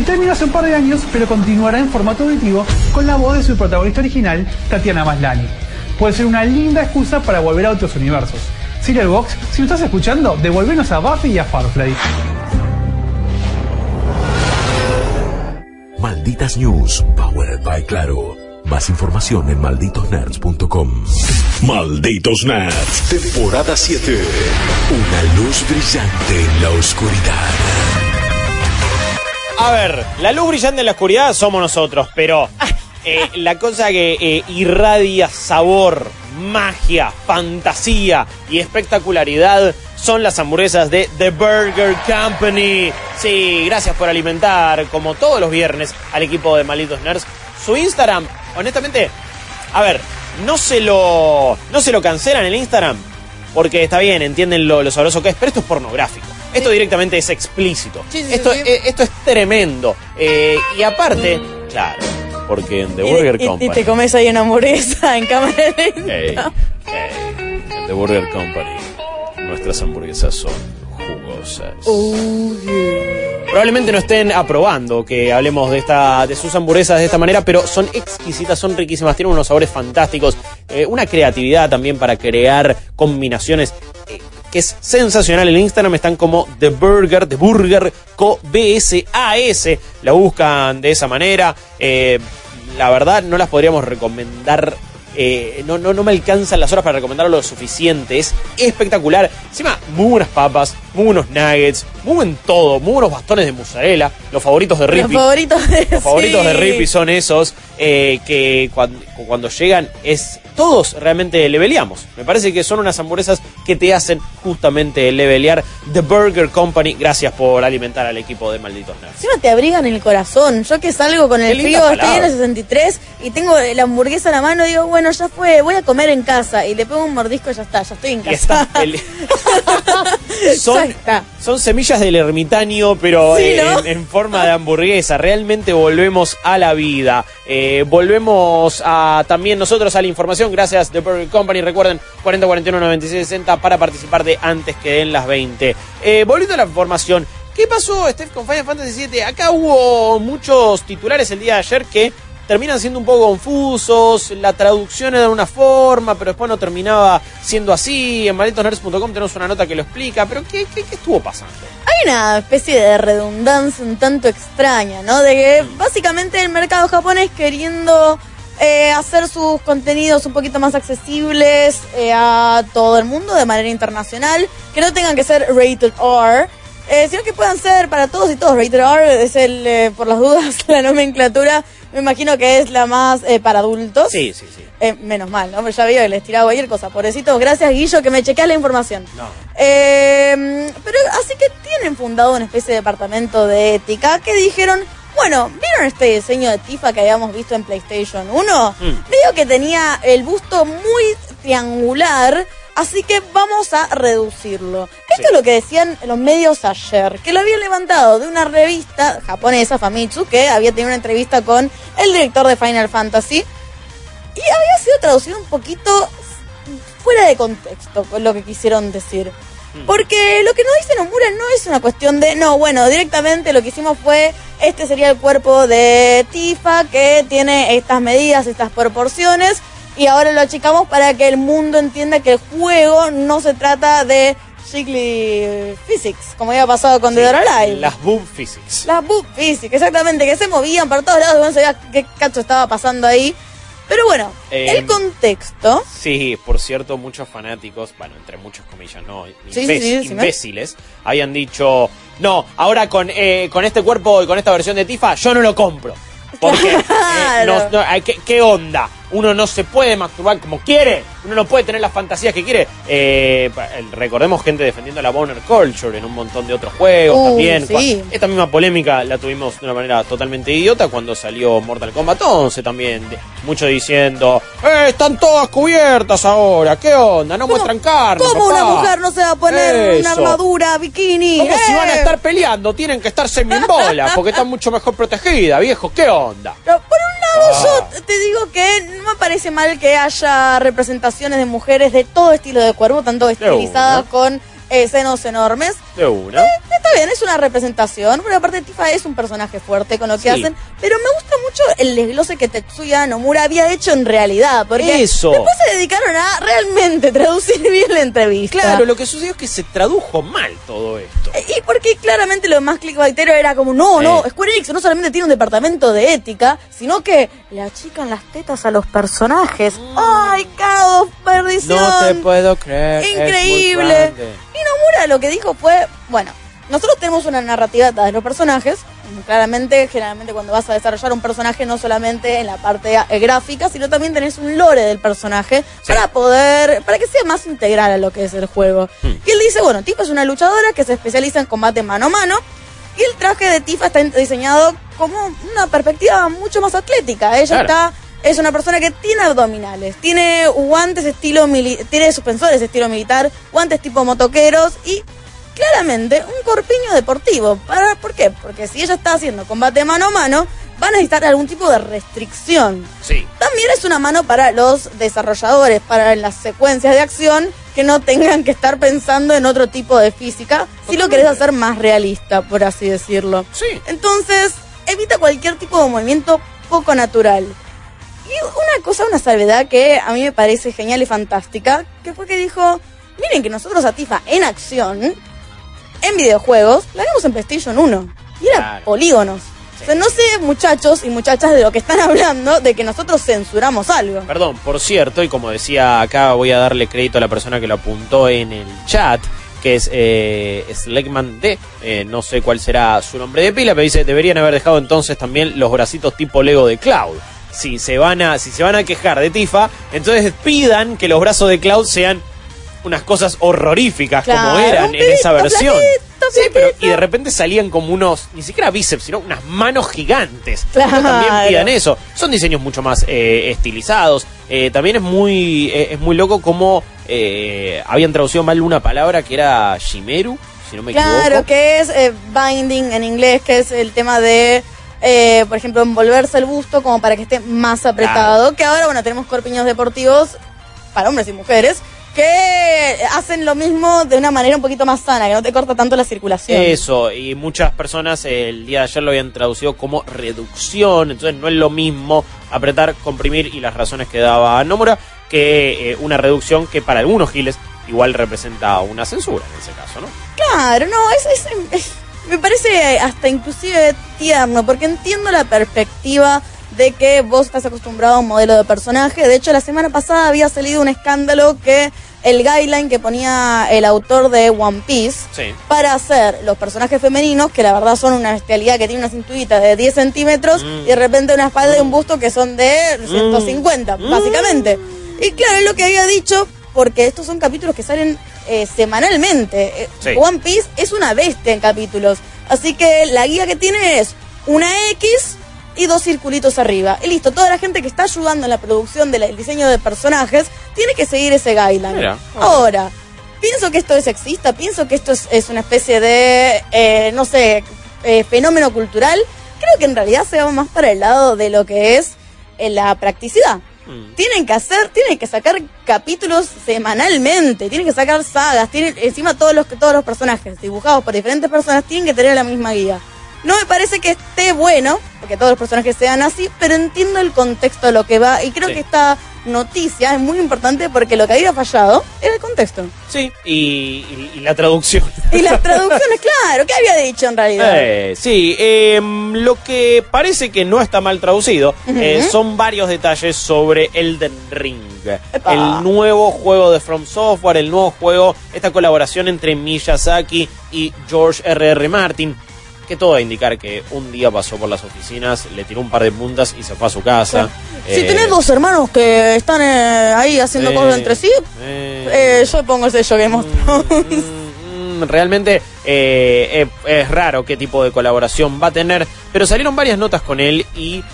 terminó hace un par de años, pero continuará en formato auditivo con la voz de su protagonista original, Tatiana Maslany. Puede ser una linda excusa para volver a otros universos. Serial si lo estás escuchando, devolvenos a Buffy y a Firefly. Malditas News, powered by Claro. Más información en malditosnerds.com. Malditos Nerds, temporada 7. Una luz brillante en la oscuridad. A ver, la luz brillante en la oscuridad somos nosotros, pero eh, (laughs) la cosa que eh, irradia sabor, magia, fantasía y espectacularidad son las hamburguesas de The Burger Company. Sí, gracias por alimentar, como todos los viernes, al equipo de Malditos Nerds. Su Instagram, honestamente, a ver, no se lo, no se lo cancelan el Instagram, porque está bien, entienden lo, lo sabroso que es, pero esto es pornográfico. Esto directamente es explícito. Sí, sí, esto, sí. eh, esto es tremendo. Eh, y aparte, claro, porque en The Burger y, y Company. te comes ahí una hamburguesa en cámara lenta. Ey, ey, en The Burger Company, nuestras hamburguesas son jugosas. Oh, Probablemente no estén aprobando que hablemos de esta, de sus hamburguesas de esta manera, pero son exquisitas, son riquísimas, tienen unos sabores fantásticos, eh, una creatividad también para crear combinaciones eh, que es sensacional. En Instagram están como The Burger, The Burger Co BSAS, la buscan de esa manera. Eh, la verdad no las podríamos recomendar eh, no, no, no me alcanzan las horas para recomendarlo lo suficiente. Es espectacular. Encima, muy buenas papas, muy buenos nuggets, muy buen todo, muy buenos bastones de mozzarella. Los favoritos de Los Rippy. favoritos de, Los favoritos de sí. Rippy son esos eh, que cuando, cuando llegan es todos realmente leveleamos. Me parece que son unas hamburguesas que te hacen justamente levelear. The Burger Company, gracias por alimentar al equipo de Malditos Nerds. Encima te abrigan el corazón. Yo que salgo con el frío, estoy en el 63 y tengo la hamburguesa en la mano digo, bueno, ya fue, voy a comer en casa. Y le pego un mordisco y ya está, ya estoy en Y casa. el- (laughs) son, Ya está. son semillas del ermitaño, pero Sí, eh, ¿no? en, en forma de hamburguesa. Realmente volvemos a la vida. Eh, volvemos a también nosotros a la información. Gracias The Burger Company. Recuerden 40 41 96 60 para participar de antes que den las 20. Eh, volviendo a la información. ¿Qué pasó, Steph, con Final Fantasy VII? Acá hubo muchos titulares el día de ayer que terminan siendo un poco confusos, la traducción era de una forma, pero después no terminaba siendo así. En malditosnerds.com tenemos una nota que lo explica, pero ¿qué, qué, qué estuvo pasando? Hay una especie de redundancia un tanto extraña, ¿no? De que básicamente el mercado japonés queriendo eh, hacer sus contenidos un poquito más accesibles eh, a todo el mundo de manera internacional, que no tengan que ser rated R, eh, sino que puedan ser para todos y todos. Rated R es el, eh, por las dudas, (laughs) la nomenclatura, me imagino que es la más eh, para adultos. Sí, sí, sí. Eh, menos mal. Pero ya veo que les tiraba cualquier cosa. Pobrecitos, gracias Guillo que me chequeas la información. No. Eh, pero así que tienen fundado una especie de departamento de ética que dijeron, bueno, ¿vieron este diseño de Tifa que habíamos visto en PlayStation 1? Mm. Veo que tenía el busto muy triangular, así que vamos a reducirlo. Esto Sí. es lo que decían los medios ayer, que lo habían levantado de una revista japonesa, Famitsu, que había tenido una entrevista con el director de Final Fantasy y había sido traducido un poquito fuera de contexto con lo que quisieron decir. Porque lo que nos dice Nomura no es una cuestión de, no, bueno, directamente lo que hicimos fue, este sería el cuerpo de Tifa que tiene estas medidas, estas proporciones, y ahora lo achicamos para que el mundo entienda que el juego no se trata de Jiggly Physics, como había pasado con Dead or Alive. Las boob physics. Las boob physics, exactamente, que se movían para todos lados, y no sabía qué cacho estaba pasando ahí. Pero bueno, Eh, el contexto, Sí, por cierto, muchos fanáticos, bueno, entre muchas comillas, no, sí, sí, imbéciles, habían dicho, no, ahora con, eh, con este cuerpo y con esta versión de Tifa, yo no lo compro. (laughs) Porque, eh, Claro. no- no, ¿qué, qué onda? Uno no se puede masturbar como quiere, uno no puede tener las fantasías que quiere. Eh, recordemos gente defendiendo la boner culture en un montón de otros juegos Uh, también. sí. Esta misma polémica la tuvimos de una manera totalmente idiota cuando salió Mortal Kombat 11 también. muchos diciendo, eh, están todas cubiertas ahora, ¿qué onda? No ¿Cómo- muestran carne. ¿cómo una papá". mujer no se va a poner una armadura, bikini? Como si van a ¡Eh! estar peleando, tienen que estar semi en bola, porque están mucho mejor protegidas, viejo, ¿qué onda? Pero por un lado, Ah. yo te digo que no me parece mal que haya representaciones de mujeres de todo estilo de cuerpo, tanto estilizadas una. con eh, senos enormes. De una. Está bien, es una representación, pero aparte Tifa es un personaje fuerte con lo que Sí. hacen. Pero me gusta mucho el desglose que Tetsuya Nomura había hecho en realidad, porque Eso. después se dedicaron a realmente (laughs) traducir bien la entrevista. Claro, lo que sucedió es que se tradujo mal todo esto. Y porque claramente lo más clickbaitero era como, no, no, Eh. Square Enix no solamente tiene un departamento de ética, sino que le achican las tetas a los personajes. ¡Ay, caos, perdición! No te puedo creer. es muy Increíble. Y Nomura lo que dijo fue, bueno, nosotros tenemos una narrativa de los personajes. Claramente, generalmente cuando vas a desarrollar un personaje, no solamente en la parte eh, gráfica, sino también tenés un lore del personaje para poder, para que sea más integral a lo que es el juego. Hmm. Y él dice, bueno, Tifa es una luchadora que se especializa en combate mano a mano. Y el traje de Tifa está diseñado como una perspectiva mucho más atlética. Ella Claro. está es una persona que tiene abdominales, tiene guantes estilo tiene suspensores estilo militar, guantes tipo motoqueros y claramente un corpiño deportivo. ¿Para, ¿Por qué? Porque si ella está haciendo combate mano a mano, va a necesitar algún tipo de restricción. Sí. También es una mano para los desarrolladores, para las secuencias de acción que no tengan que estar pensando en otro tipo de física, si lo querés hacer más realista, por así decirlo. Sí. Entonces, evita cualquier tipo de movimiento poco natural. Y una cosa, una salvedad que a mí me parece genial y fantástica, que fue que dijo, miren que nosotros a Tifa en acción, en videojuegos, la vimos en PlayStation 1. Y era Claro. polígonos. O sea, no sé, muchachos y muchachas, de lo que están (laughs) hablando, de que nosotros censuramos algo. Perdón, por cierto, y como decía acá, voy a darle crédito a la persona que lo apuntó en el chat, que es eh, Sleckman D. Eh, no sé cuál será su nombre de pila, pero dice, deberían haber dejado entonces también los bracitos tipo Lego de Cloud. Si se van a, si se van a quejar de Tifa, entonces pidan que los brazos de Cloud sean unas cosas horroríficas como Claro, eran en esa versión. Sí, pero y de repente salían como unos, ni siquiera bíceps, sino unas manos gigantes. Claro. También pidan eso. Son diseños mucho más eh, estilizados. Eh, también es muy eh, es muy loco como eh, habían traducido mal una palabra que era Shimeru, si no me Claro, equivoco. que es binding en inglés, que es el tema de, eh, por ejemplo, envolverse el busto como para que esté más apretado. Que ahora, bueno, tenemos corpiños deportivos para hombres y mujeres que hacen lo mismo de una manera un poquito más sana, que no te corta tanto la circulación. Eso, y muchas personas eh, el día de ayer lo habían traducido como reducción, entonces no es lo mismo apretar, comprimir y las razones que daba Nomura que eh, una reducción que para algunos giles igual representa una censura en ese caso, ¿no? Claro, no, es, es- es- me parece hasta inclusive tierno, porque entiendo la perspectiva de que vos estás acostumbrado a un modelo de personaje. De hecho, la semana pasada había salido un escándalo que el guideline que ponía el autor de One Piece Sí. para hacer los personajes femeninos, que la verdad son una bestialidad que tiene una cinturita de 10 centímetros Mm. y de repente una espalda y un busto que son de 150, Mm. básicamente. Y claro, es lo que había dicho, porque estos son capítulos que salen eh, semanalmente. Eh, Sí. One Piece es una bestia en capítulos. Así que la guía que tiene es una X y dos circulitos arriba. Y listo, toda la gente que está ayudando en la producción del diseño de personajes tiene que seguir ese guideline. Mira. Ahora, pienso que esto es sexista, pienso que esto es, es una especie de, eh, no sé, eh, fenómeno cultural. Creo que en realidad se va más para el lado de lo que es eh, la practicidad. Mm. Tienen que hacer, tienen que sacar capítulos semanalmente, tienen que sacar sagas, tienen encima todos los todos los personajes dibujados por diferentes personas tienen que tener la misma guía. No me parece que esté bueno, porque todos los personajes sean así, pero entiendo el contexto de lo que va y creo Sí. que esta noticia es muy importante porque lo que había fallado era el contexto. Sí, y, y- y la traducción. Y las traducciones, claro, ¿qué había dicho en realidad? Eh, sí, em, lo que parece que no está mal traducido eh, son varios detalles sobre Elden Ring. Epa. El nuevo juego de From Software, el nuevo juego, esta colaboración entre Miyazaki y George R.R. Martin. Que todo va a indicar que un día pasó por las oficinas, le tiró un par de puntas y se fue a su casa. Si Eh, tenés dos hermanos que están eh, ahí haciendo eh, cosas entre sí, yo pongo el sello Game of Thrones. Mm, realmente eh, eh, es raro qué tipo de colaboración va a tener, pero salieron varias notas con él y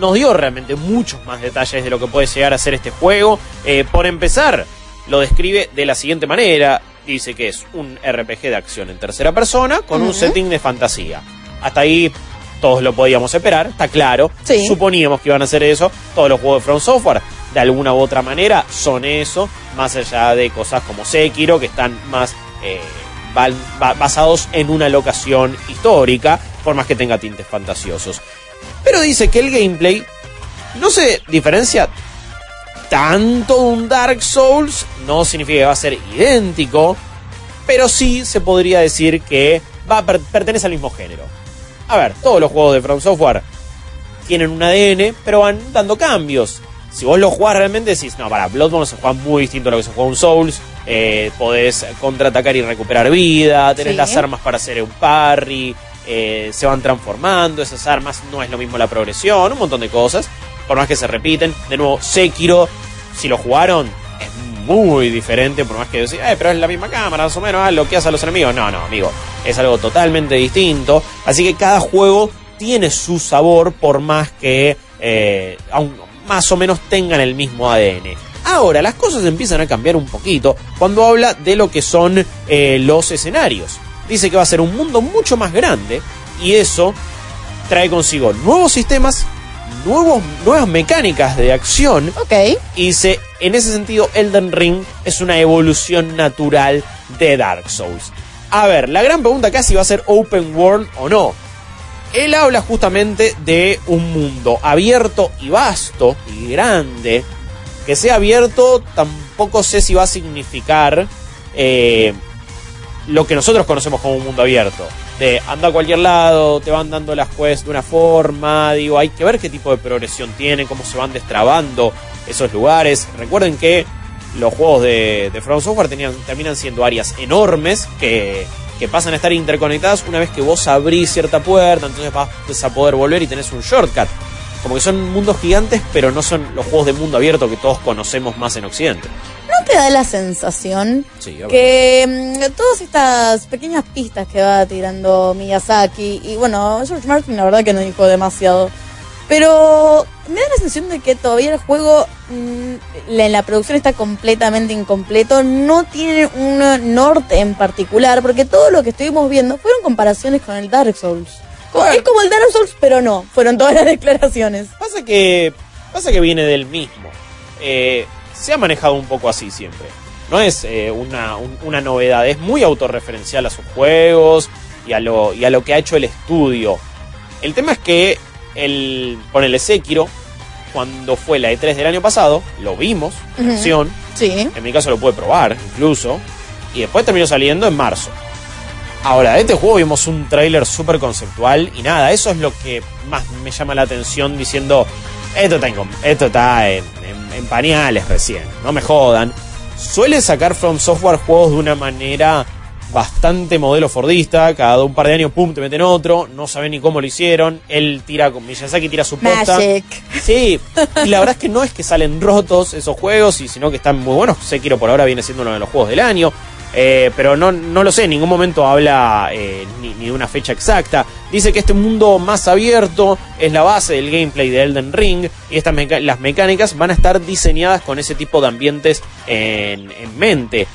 nos dio realmente muchos más detalles de lo que puede llegar a ser este juego. Por empezar, lo describe de la siguiente manera. Dice que es un RPG de acción en tercera persona con un setting de fantasía. Hasta ahí todos lo podíamos esperar, está claro. Sí. Suponíamos que iban a hacer eso. Todos los juegos de From Software, de alguna u otra manera, son eso. Más allá de cosas como Sekiro, que están más eh, basados en una locación histórica, por más que tenga tintes fantasiosos. Pero dice que el gameplay no se diferencia tanto un Dark Souls, no significa que va a ser idéntico, pero sí se podría decir que va a per- pertenece al mismo género. A ver, todos los juegos de From Software tienen un ADN, pero van dando cambios. Si vos lo jugás realmente decís, no, para Bloodborne se juega muy distinto a lo que se juega un Souls, eh, podés contraatacar y recuperar vida, tenés Sí. las armas para hacer un parry, eh, se van transformando, esas armas no es lo mismo la progresión, un montón de cosas, por más que se repiten. De nuevo, Sekiro, si lo jugaron, es muy diferente, por más que decir, eh, pero es la misma cámara, más o menos, ah, lo que hace a los enemigos. No, no, amigo, es algo totalmente distinto. Así que cada juego tiene su sabor, por más que eh, aun más o menos tengan el mismo ADN. Ahora, las cosas empiezan a cambiar un poquito cuando habla de lo que son eh, los escenarios. Dice que va a ser un mundo mucho más grande y eso trae consigo nuevos sistemas, nuevos, nuevas mecánicas de acción ok. y dice, en ese sentido, Elden Ring es una evolución natural de Dark Souls. A ver, la gran pregunta acá es si va a ser open world o no. Él habla justamente de un mundo abierto y vasto y grande. Que sea abierto tampoco sé si va a significar eh, lo que nosotros conocemos como un mundo abierto. De anda a cualquier lado, te van dando las quests de una forma, digo, hay que ver qué tipo de progresión tiene, cómo se van destrabando esos lugares. Recuerden que los juegos de, de Software terminan siendo áreas enormes que, que pasan a estar interconectadas una vez que vos abrís cierta puerta, entonces vas a poder volver y tenés un shortcut. Como que son mundos gigantes, pero no son los juegos de mundo abierto que todos conocemos más en Occidente. ¿No te da la sensación Sí, que mm, todas estas pequeñas pistas que va tirando Miyazaki, y bueno, George Martin la verdad que no dijo demasiado, pero me da la sensación de que todavía el juego mm, la- en la producción está completamente incompleto, no tiene un norte en particular, porque todo lo que estuvimos viendo fueron comparaciones con el Dark Souls. Es como el Dark Souls, pero no, fueron todas las declaraciones. Pasa que, pasa que viene del mismo. Eh, se ha manejado un poco así siempre. No es eh, una, un- una novedad, es muy autorreferencial a sus juegos y a, lo, y a lo que ha hecho el estudio. El tema es que el, ponele Sekiro, cuando fue la E3 del año pasado, lo vimos en Ujú. acción, Sí. en mi caso lo pude probar incluso, y después terminó saliendo en marzo. Ahora, de este juego vimos un tráiler súper conceptual y nada, eso es lo que más me llama la atención diciendo, esto está en, esto está en, en- en pañales recién, no me jodan. Suele sacar From Software juegos de una manera bastante modelo fordista, cada un par de años, pum, te meten otro, no saben ni cómo lo hicieron, él tira, con Miyazaki tira su posta. Magic. Sí, y la verdad es que no es que salen rotos esos juegos, y sino que están muy buenos. Sekiro por ahora viene siendo uno de los juegos del año. Eh, pero no, no lo sé, en ningún momento habla eh, ni, ni de una fecha exacta. Dice que este mundo más abierto es la base del gameplay de Elden Ring y estas las mecánicas van a estar diseñadas con ese tipo de ambientes en, en mente.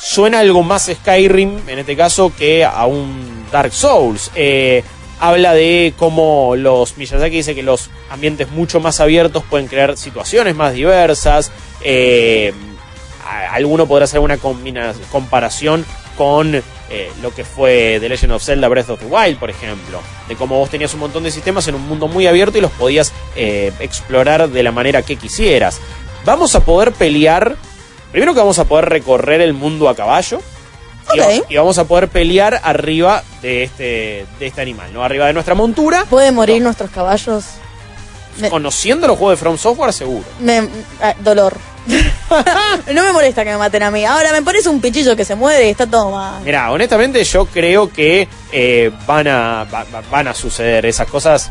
Suena algo más Skyrim en este caso que a un Dark Souls. Eh, habla de cómo los Miyazaki dice que los ambientes mucho más abiertos pueden crear situaciones más diversas. Eh, alguno podrá hacer una comparación con eh, lo que fue The Legend of Zelda Breath of the Wild, por ejemplo. De cómo vos tenías un montón de sistemas en un mundo muy abierto y los podías eh, explorar de la manera que quisieras. Vamos a poder pelear. Primero que vamos a poder recorrer el mundo a caballo. Y, vamos a poder pelear arriba de este, de este animal, ¿no? Arriba de nuestra montura. ¿Pueden morir nuestros caballos? Me- Conociendo los juegos de From Software, seguro. Me, ah, dolor. (laughs) no me molesta que me maten a mí. Ahora me pones un pichillo que se mueve y está todo mal. Mira, honestamente yo creo que eh, van, a, va- va- van a suceder esas cosas.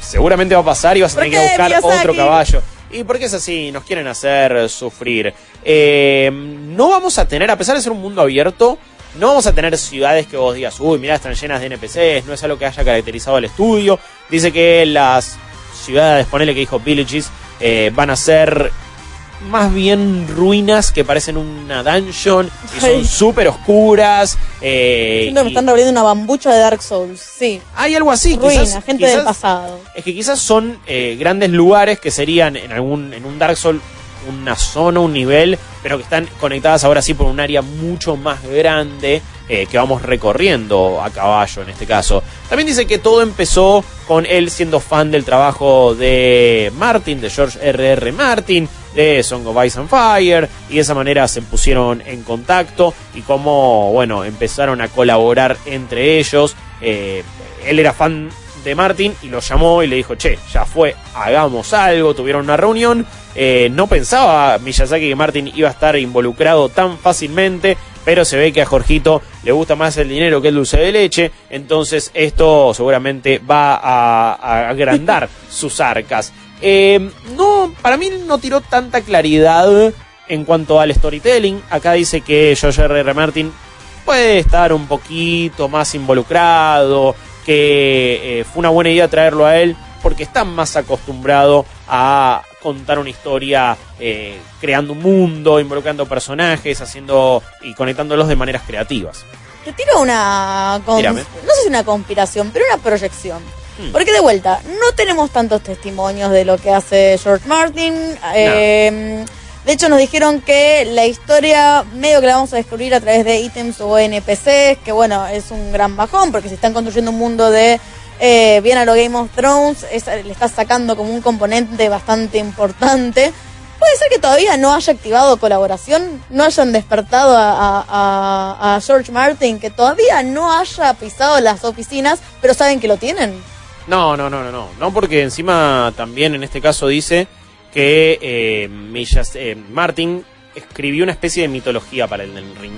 Seguramente va a pasar y vas a ¿Por tener que buscar Miyazaki? otro caballo. Y porque es así, nos quieren hacer sufrir. Eh, no vamos a tener, a pesar de ser un mundo abierto, no vamos a tener ciudades que vos digas, uy, mira, están llenas de NPCs, no es algo que haya caracterizado al estudio. Dice que las ciudades, ponele que dijo Villages, eh, van a ser más bien ruinas que parecen una dungeon y son súper oscuras. eh, Siento que me y están revolviendo una bambucha de Dark Souls. Sí. hay algo así, Ruina, quizás, gente quizás- del pasado. es que quizás son eh, grandes lugares que serían en algún en un Dark Souls una zona, un nivel, pero que están conectadas ahora sí por un área mucho más grande eh, que vamos recorriendo a caballo en este caso. También dice que todo empezó con él siendo fan del trabajo de Martin, de George R.R. Martin, de Song of Ice and Fire, y de esa manera se pusieron en contacto y como, bueno, empezaron a colaborar entre ellos. Eh, él era fan de Martin y lo llamó y le dijo, che, ya fue, hagamos algo, tuvieron una reunión. Eh, no pensaba Miyazaki que Martin iba a estar involucrado tan fácilmente, pero se ve que a Jorgito le gusta más el dinero que el dulce de leche, entonces esto seguramente va a, a agrandar (laughs) sus arcas. Eh, no, para mí no tiró tanta claridad en cuanto al storytelling. Acá dice que George R. R. Martin puede estar un poquito más involucrado, que eh, fue una buena idea traerlo a él porque está más acostumbrado a contar una historia eh, creando un mundo, involucrando personajes, haciendo y conectándolos de maneras creativas. Te tiro una. no sé si una conspiración, pero una proyección. Hmm. Porque de vuelta, no tenemos tantos testimonios de lo que hace George Martin. eh, de hecho, nos dijeron que la historia medio que la vamos a descubrir a través de ítems o NPCs, que bueno, es un gran bajón porque se están construyendo un mundo de eh, bien a lo Game of Thrones, es- le está sacando como un componente bastante importante. Puede ser que todavía no haya activado colaboración, no hayan despertado a, George Martin, que todavía no haya pisado las oficinas, pero saben que lo tienen. No, no, no, no, no. No, porque encima también en este caso dice que eh, Miyaz- eh, Martin escribió una especie de mitología para el del ring.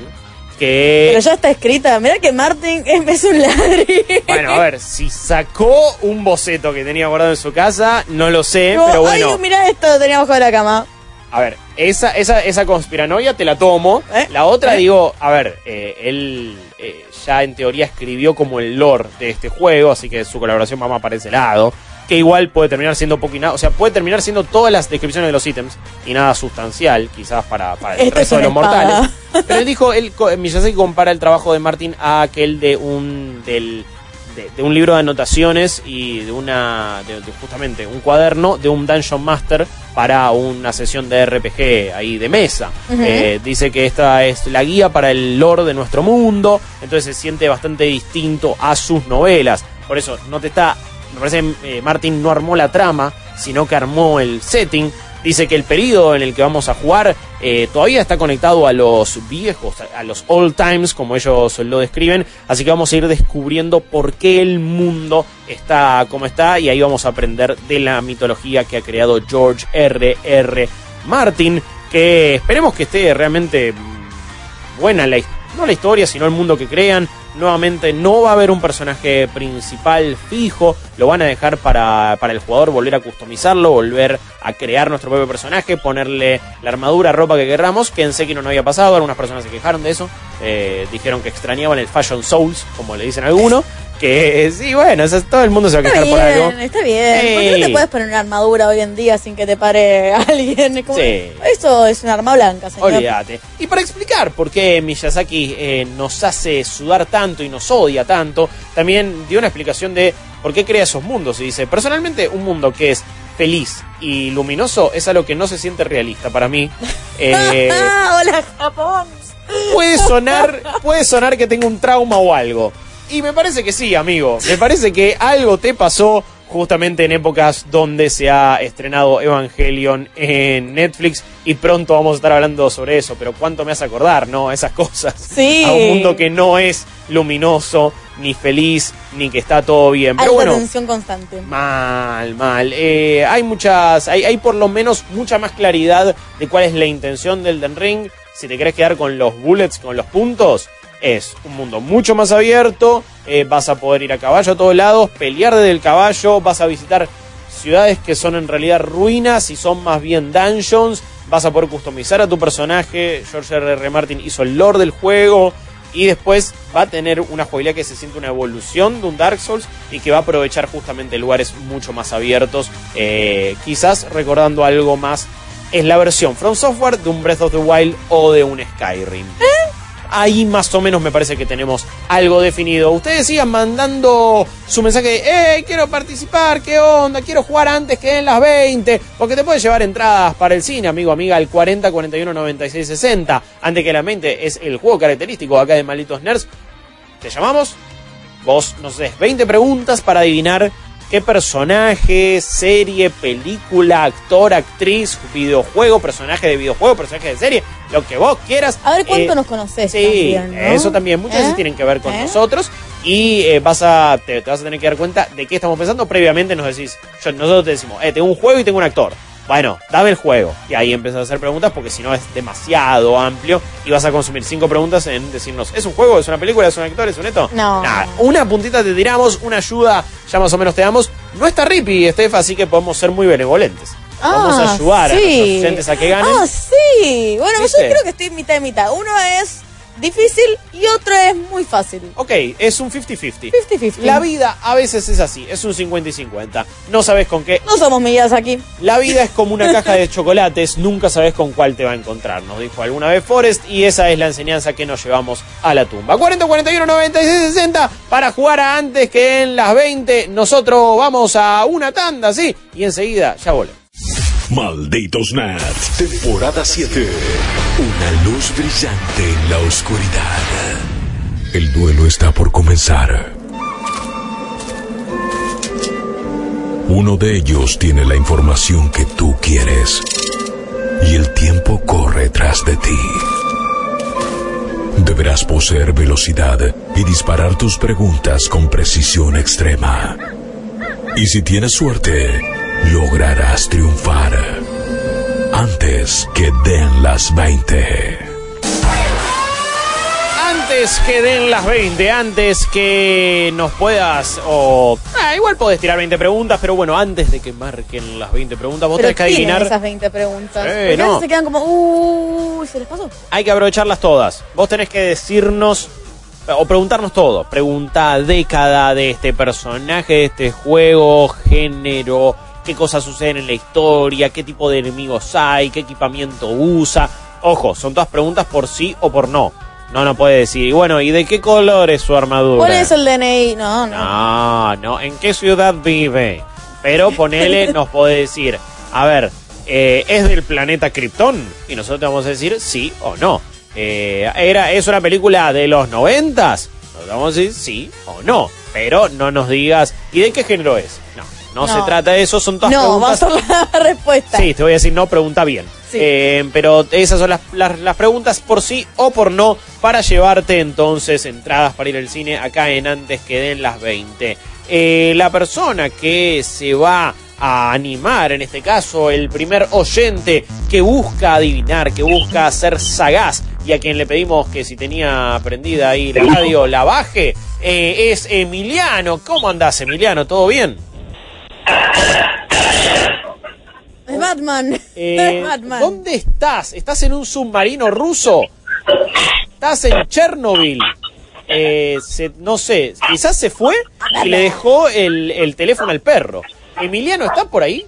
Que. Pero ya está escrita. Mirá que Martin es, un ladri. Bueno, a ver, si sacó un boceto que tenía guardado en su casa, no lo sé, Como, pero bueno. Ay, mirá esto, lo tenía abajo de la cama. A ver, esa, esa, esa conspiranoia te la tomo. ¿Eh? La otra, ¿Eh? digo, a ver, eh, él eh, ya en teoría escribió como el lore de este juego, así que su colaboración va más para ese lado. Que igual puede terminar siendo poco y nada. O sea, puede terminar siendo todas las descripciones de los ítems y nada sustancial, quizás para, para el Esto es resto de los espada. mortales. Pero él dijo, él, co- Miyazaki compara el trabajo de Martin a aquel de un. del de, de un libro de anotaciones y de una de, de justamente un cuaderno de un Dungeon Master para una sesión de RPG ahí de mesa. Eh, dice que esta es la guía para el lore de nuestro mundo, entonces se siente bastante distinto a sus novelas. Por eso no te está, me parece eh, Martin no armó la trama, sino que armó el setting. Dice que el periodo en el que vamos a jugar eh, todavía está conectado a los viejos, a, los old times, como ellos lo describen. Así que vamos a ir descubriendo por qué el mundo está como está y ahí vamos a aprender de la mitología que ha creado George R. R. Martin, que esperemos que esté realmente mm, buena la, no la historia, sino el mundo que crean. Nuevamente no va a haber un personaje principal fijo, lo van a dejar para, para el jugador volver a customizarlo, volver a crear nuestro propio personaje, ponerle la armadura, ropa que querramos, que en Sekiro no había pasado, algunas personas se quejaron de eso, eh, dijeron que extrañaban el Fashion Souls, como le dicen algunos, que sí, bueno, eso todo el mundo se va a quejar por algo. bien, está bien. ¿Por qué no Sí. te puedes poner una armadura hoy en día sin que te pare (laughs) alguien? Como- Sí. Eso es una arma blanca, señor. Olvídate. Y para explicar por qué Miyazaki eh, nos hace sudar tanto y nos odia tanto, también dio una explicación de por qué crea esos mundos. Y dice, personalmente, un mundo que es feliz y luminoso es algo que no se siente realista para mí. (laughs) Eh, hola, Japón. puede sonar, puede sonar que tengo un trauma o algo. Y me parece que sí, amigo. Me parece que algo te pasó justamente en épocas donde se ha estrenado Evangelion en Netflix y pronto vamos a estar hablando sobre eso, pero cuánto me hace acordar, ¿no? Esas cosas. Sí. A un mundo que no es luminoso, ni feliz, ni que está todo bien. Pero Alta bueno, tensión constante. Mal, mal. Eh, hay muchas, hay, hay por lo menos mucha más claridad de cuál es la intención del Den Ring. Si te querés quedar con los bullets, con los puntos, es un mundo mucho más abierto. eh, vas a poder ir a caballo a todos lados, pelear desde el caballo, vas a visitar ciudades que son en realidad ruinas y son más bien dungeons. Vas a poder customizar a tu personaje. George R. R. Martin hizo el lore del juego. Y después va a tener una jugabilidad que se siente una evolución de un Dark Souls y que va a aprovechar justamente lugares mucho más abiertos. eh, quizás recordando algo más. Es la versión From Software de un Breath of the Wild o de un Skyrim. Ahí más o menos me parece que tenemos algo definido. Ustedes sigan mandando su mensaje de, ¡eh, quiero participar! ¿Qué onda? Quiero jugar antes que en las 20. Porque te puedes llevar entradas para el cine, amigo, amiga, al 40 41 96 60. Antes que la mente es el juego característico acá de Malditos Nerds. Te llamamos, vos nos des 20 preguntas para adivinar qué personaje, serie, película, actor, actriz, videojuego, personaje de videojuego, personaje de serie, lo que vos quieras. A ver cuánto Eh, nos conoces. Sí, también, ¿no? eso también. Muchas ¿Eh? veces tienen que ver con ¿Eh? nosotros. Y eh, vas a, te, te vas a tener que dar cuenta de qué estamos pensando. Previamente nos decís, yo, nosotros te decimos, eh, tengo un juego y tengo un actor. Bueno, dame el juego. Y ahí empiezas a hacer preguntas porque si no es demasiado amplio y vas a consumir cinco preguntas en decirnos, ¿es un juego? ¿Es una película? ¿Es un actor? ¿Es un esto? No. Nada, una puntita te tiramos, una ayuda ya más o menos te damos. No está Rippy, Steph, así que podemos ser muy benevolentes. Vamos a Ah, ayudar a sí. nuestros oyentes a que ganen. Ah, sí. Bueno, yo creo que estoy mitad y mitad. Uno es difícil y otro es muy fácil. Ok, es un 50-50. 50-50. La vida a veces es así, es un 50 y 50. No sabes con qué. No somos millas aquí. La vida es como una caja de chocolates, nunca sabes con cuál te va a encontrar, nos dijo alguna vez Forrest, y esa es la enseñanza que nos llevamos a la tumba. 40, 41, 96, 60 para jugar a antes que en las 20. Nosotros vamos a una tanda, sí, y enseguida ya volvemos. Malditos Nerds, temporada 7. Una luz brillante en la oscuridad. El duelo está por comenzar. Uno de ellos tiene la información que tú quieres. Y el tiempo corre tras de ti. Deberás poseer velocidad y disparar tus preguntas con precisión extrema. Y si tienes suerte, lograrás triunfar antes que den las 20. Antes que den las 20, antes que nos puedas, o ah, igual podés tirar 20 preguntas, pero bueno, antes de que marquen las 20 preguntas, vos Pero tenés que adivinar. esas 20 preguntas. Eh, no. veces se quedan como, uy, ¿se les pasó? Hay que aprovecharlas todas. Vos tenés que decirnos o preguntarnos todo. Pregunta década de este personaje, de este juego, género, qué cosas suceden en la historia, qué tipo de enemigos hay, qué equipamiento usa. Ojo, son todas preguntas por sí o por no. No nos puede decir. Y bueno, ¿y de qué color es su armadura? ¿Cuál es el DNI? No, no. No, no, ¿en qué ciudad vive? Pero ponele, (laughs) nos puede decir, a ver, eh, ¿es del planeta Krypton? Y nosotros te vamos a decir sí o no. Eh, era, ¿Es una película de los noventas? Nosotros vamos a decir sí o no. Pero no nos digas, ¿y de qué género es? No, no, No. se trata de eso, son todas No, va a preguntas. ser la respuesta. Sí, te voy a decir no, pregunta bien. Sí. Eh, pero esas son las, las- las preguntas por sí o por no para llevarte entonces entradas para ir al cine acá en antes que den las 20. Eh, la persona que se va a animar, en este caso el primer oyente que busca adivinar, que busca ser sagaz y a quien le pedimos que si tenía prendida ahí la radio la baje, eh, es Emiliano. ¿Cómo andás Emiliano? ¿Todo bien? Es Batman. Eh, (laughs) es Batman. ¿Dónde estás? ¿Estás en un submarino ruso? ¿Estás en Chernobyl? Eh, se- no sé, quizás se fue y le dejó el, el teléfono al perro. ¿Emiliano está por ahí?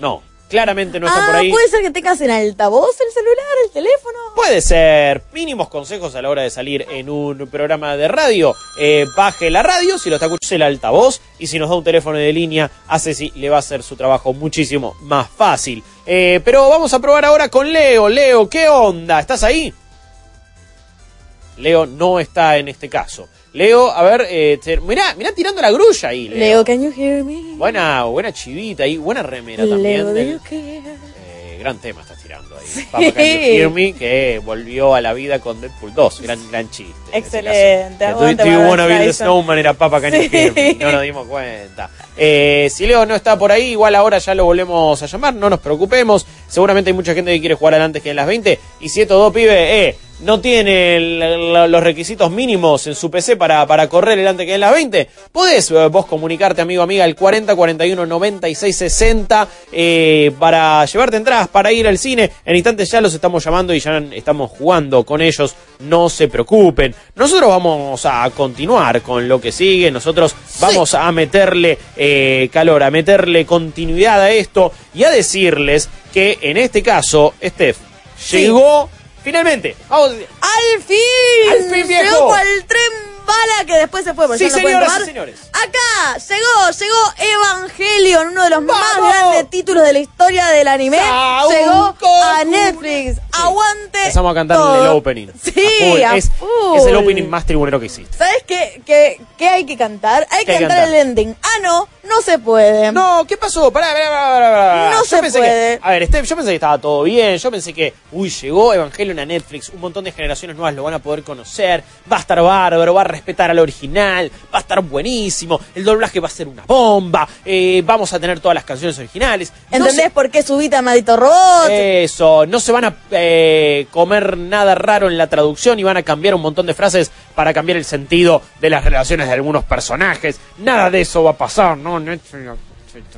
No, claramente no está ah, por ahí. puede ser que tengas en altavoz el celular, el teléfono. Puede ser mínimos consejos a la hora de salir en un programa de radio. Eh, baje la radio, si lo está escuchando el altavoz y si nos da un teléfono de línea, hace si le va a hacer su trabajo muchísimo más fácil. Eh, pero vamos a probar ahora con Leo. Leo, ¿qué onda? ¿Estás ahí? Leo no está en este caso. Leo, a ver, eh, mirá, mirá tirando la grulla ahí, Leo. Leo, can you hear me? Buena, buena chivita ahí, buena remera también. Leo, do del- you care? eh, gran tema estás tirando ahí. Papa Can You Hear Me, que volvió a la vida con Deadpool 2. Gran, gran chiste. Excelente, Do, do you wanna be the Streisand. snowman? Era Papa Can You Hear Me. Sí. No nos dimos cuenta. Eh, si Leo no está por ahí, igual ahora ya lo volvemos a llamar. No nos preocupemos. Seguramente hay mucha gente que quiere jugar antes que en las 20. Y si estos dos pibes eh, no el- el- los requisitos mínimos en su PC para, para correr el antes que en las 20, podés eh, vos comunicarte, amigo, amiga, al 40 41 96 60 eh, para llevarte entradas para ir al cine. En instantes ya los estamos llamando y ya estamos jugando con ellos. No se preocupen. Nosotros vamos a continuar con lo que sigue. Nosotros vamos a meterle eh, calor, a meterle continuidad a esto y a decirles que en este caso, Steph, llegó finalmente. Vamos a decir, ¡Al fin! ¡Al fin, viejo! Cual tren bala que después se fue. porque Sí, ya señoras y tomar. señores. Acá llegó, llegó Evangelion, uno de los más grandes títulos de la historia del anime. Llegó a. Netflix. Aguante. Empezamos a cantar todo. el opening. Sí, A full. a es, full. es el opening más tribunero que existe. ¿Sabes qué, qué, qué hay que cantar? Hay ¿Qué que hay que cantar cantar? el ending. Ah, no, no se puede. No, ¿qué pasó? Pará, pará, pará, pará, pará. No Yo se pensé puede. Que, a ver, Steph, yo pensé que estaba todo bien. Yo pensé que, uy, llegó Evangelion a Netflix. Un montón de generaciones nuevas lo van a poder conocer. Va a estar bárbaro, va a respetar al original. Va a estar buenísimo. El doblaje va a ser una bomba. eh, vamos a tener todas las canciones originales. No ¿Entendés se- por qué subita Maldito Robot? Eso, no se van a eh, comer nada raro en la traducción y van a cambiar un montón de frases para cambiar el sentido de las relaciones de algunos personajes. Nada de eso va a pasar, ¿no?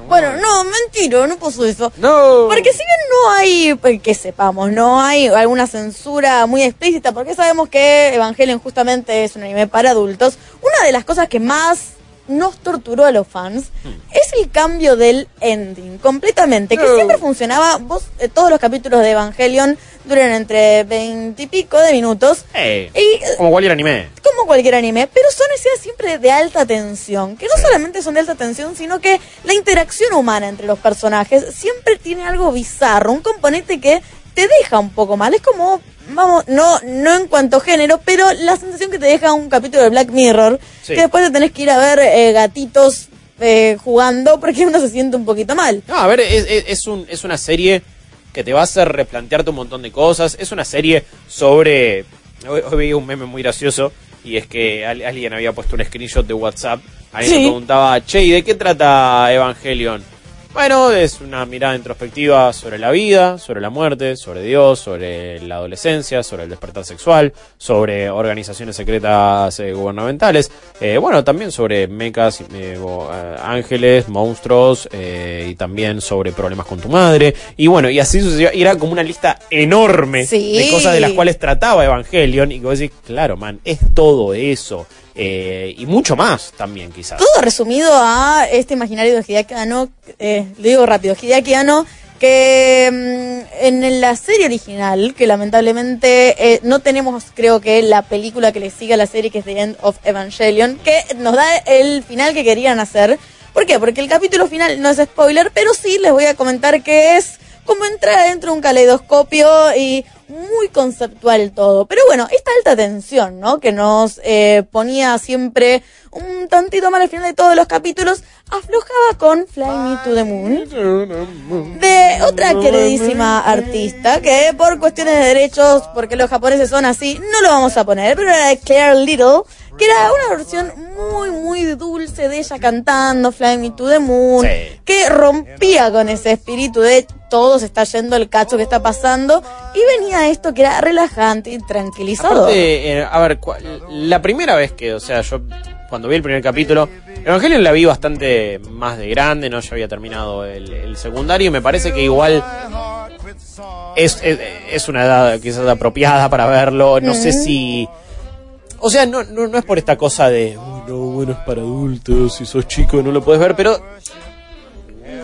Bueno, no, mentira, no puso eso. No. Porque si bien no hay, eh, que sepamos, no hay alguna censura muy explícita, porque sabemos que Evangelion justamente es un anime para adultos, una de las cosas que más nos torturó a los fans es el cambio del ending, completamente, que siempre funcionaba, vos, eh, todos los capítulos de Evangelion duran entre veintipico de minutos, Eh, y eh, como cualquier anime. como cualquier anime, pero son escenas siempre de alta tensión, que no solamente son de alta tensión, sino que la interacción humana entre los personajes siempre tiene algo bizarro, un componente que te deja un poco mal, es como, vamos, no, no en cuanto género, pero la sensación que te deja un capítulo de Black Mirror, Sí. que después te tenés que ir a ver eh, gatitos eh, jugando porque (laughs) uno se siente un poquito mal. No, a ver, es, es- es un, es una serie que te va a hacer replantearte un montón de cosas. Es una serie sobre... Hoy, hoy veía un meme muy gracioso y es que al- alguien había puesto un screenshot de WhatsApp. Alguien Sí. me preguntaba, che, ¿y de qué trata Evangelion? Bueno, es una mirada introspectiva sobre la vida, sobre la muerte, sobre Dios, sobre la adolescencia, sobre el despertar sexual, sobre organizaciones secretas eh, gubernamentales, eh, bueno, también sobre mecas, eh, eh, ángeles, monstruos, eh, y también sobre problemas con tu madre, y bueno, y así sucesivamente, y era como una lista enorme Sí. de cosas de las cuales trataba Evangelion, y que vos decís, claro, man, es todo eso, eh, y mucho más también quizás. Todo resumido a este imaginario de Hideaki Anno, eh, lo digo rápido, Hideaki Anno, que mm, en la serie original, que lamentablemente eh, no tenemos, creo que, la película que le sigue a la serie, que es The End of Evangelion, que nos da el final que querían hacer. ¿Por qué? Porque el capítulo final no es spoiler, pero sí les voy a comentar que es como entrar dentro de un caleidoscopio y muy conceptual todo. Pero bueno, esta alta tensión, ¿no? Que nos eh, ponía siempre un tantito mal al final de todos los capítulos, aflojaba con Fly Me to the Moon. De otra queridísima artista que por cuestiones de derechos, porque los japoneses son así, no lo vamos a poner, pero era de Claire Little, que era una versión muy, muy dulce de ella cantando Fly Me to the Moon, Sí. que rompía con ese espíritu de todo se está yendo el cacho que está pasando, y venía esto que era relajante y tranquilizador. Aparte, eh, a ver, la primera vez que, o sea, yo cuando vi el primer capítulo, Evangelion la vi bastante más de grande, no ya había terminado el, el secundario y me parece que igual es, es, es una edad quizás apropiada para verlo, no sé si... O sea, no, no, no es por esta cosa de, "Uy, no, bueno, es para adultos, si sos chico no lo puedes ver, pero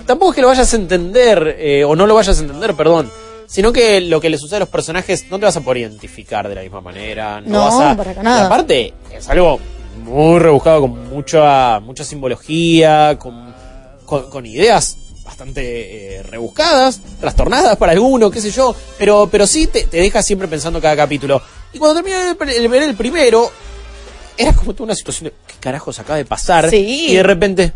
tampoco es que lo vayas a entender, eh, o no lo vayas a entender, perdón, sino que lo que le sucede a los personajes no te vas a poder identificar de la misma manera. No, No, vas a, para nada. y aparte, es algo muy rebuscado, con mucha, mucha simbología, con, con, ideas bastante eh, rebuscadas, trastornadas para alguno, qué sé yo, pero, pero sí te, te deja siempre pensando cada capítulo. Y cuando terminé de ver el primero, era como toda una situación de ¿qué carajos acaba de pasar? Sí. Y de repente.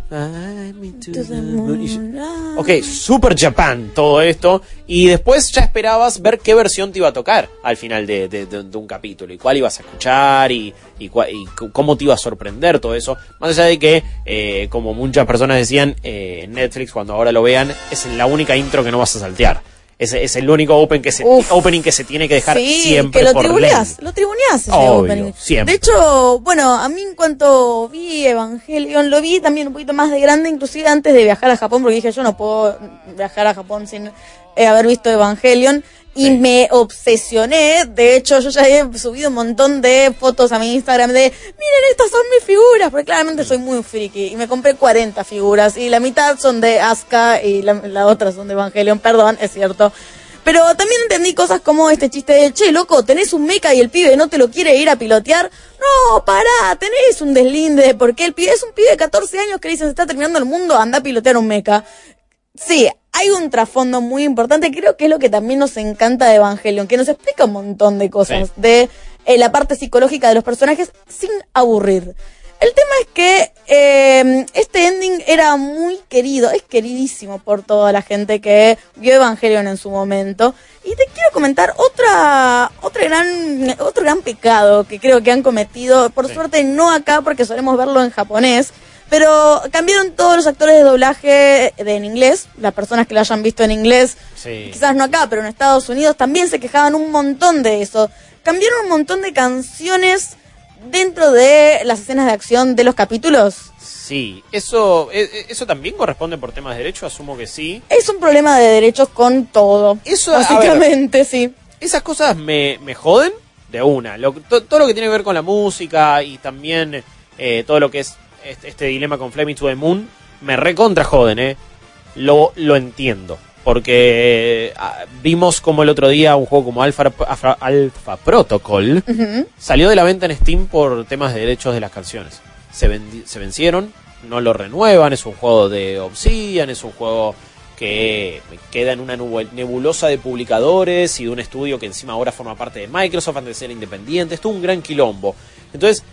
Ok, Super Japan, todo esto. Y después ya esperabas ver qué versión te iba a tocar al final de, de- de- de un capítulo. Y cuál ibas a escuchar y, y, y cómo te iba a sorprender todo eso. Más allá de que, eh, como muchas personas decían, eh, Netflix, cuando ahora lo vean, es la única intro que no vas a saltear. Es, es el único open que se, Uf. opening que se tiene que dejar sí, siempre que lo por tribuneás, ley. lo tribuneás ese Obvio, opening. siempre. De hecho, bueno, a mí en cuanto vi Evangelion, lo vi también un poquito más de grande, inclusive antes de viajar a Japón, porque dije yo no puedo viajar a Japón sin eh, haber visto Evangelion. Y me obsesioné, de hecho yo ya he subido un montón de fotos a mi Instagram de, miren, estas son mis figuras, porque claramente soy muy friki, y me compré 40 figuras, y la mitad son de Asuka y la, la otra son de Evangelion, perdón, es cierto. Pero también entendí cosas como este chiste de, che, loco, tenés un mecha y el pibe no te lo quiere ir a pilotear. No, pará, tenés un deslinde, porque el pibe es un pibe de 14 años que dice, se está terminando el mundo, anda a pilotear un mecha. Sí, hay un trasfondo muy importante, creo que es lo que también nos encanta de Evangelion, que nos explica un montón de cosas Sí. de eh, la parte psicológica de los personajes sin aburrir. El tema es que eh, este ending era muy querido, es queridísimo por toda la gente que vio Evangelion en su momento. Y te quiero comentar otra, otra gran, otro gran pecado que creo que han cometido, por Sí. suerte no acá porque solemos verlo en japonés, pero cambiaron todos los actores de doblaje de, en inglés, las personas que lo hayan visto en inglés, Sí. quizás no acá, pero en Estados Unidos también se quejaban un montón de eso. Cambiaron un montón de canciones dentro de las escenas de acción de los capítulos. Sí, eso, e- e- eso también corresponde por temas de derecho, asumo que sí. Es un problema de derechos con todo. Eso, ver. básicamente, sí. Esas cosas me, me joden de una. Lo- to- todo lo que tiene que ver con la música y también eh, todo lo que es este, este dilema con Flaming to the Moon, me recontra joden, ¿eh? Lo, lo entiendo. Porque eh, vimos como el otro día un juego como Alpha, Alpha, Alpha Protocol salió de la venta en Steam por temas de derechos de las canciones. Se, se vencieron, no lo renuevan, es un juego de Obsidian, es un juego que queda en una nebulosa de publicadores y de un estudio que encima ahora forma parte de Microsoft antes de ser independiente. Esto es un gran quilombo. Entonces,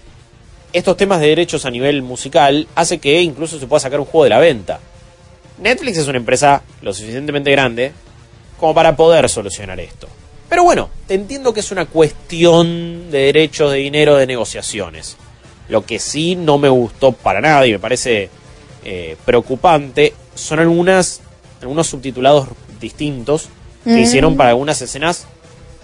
estos temas de derechos a nivel musical hace que incluso se pueda sacar un juego de la venta. Netflix es una empresa lo suficientemente grande como para poder solucionar esto. Pero bueno, te entiendo que es una cuestión de derechos, de dinero, de negociaciones. Lo que sí no me gustó para nada y me parece eh, preocupante son algunas, algunos subtitulados distintos que Mm. hicieron para algunas escenas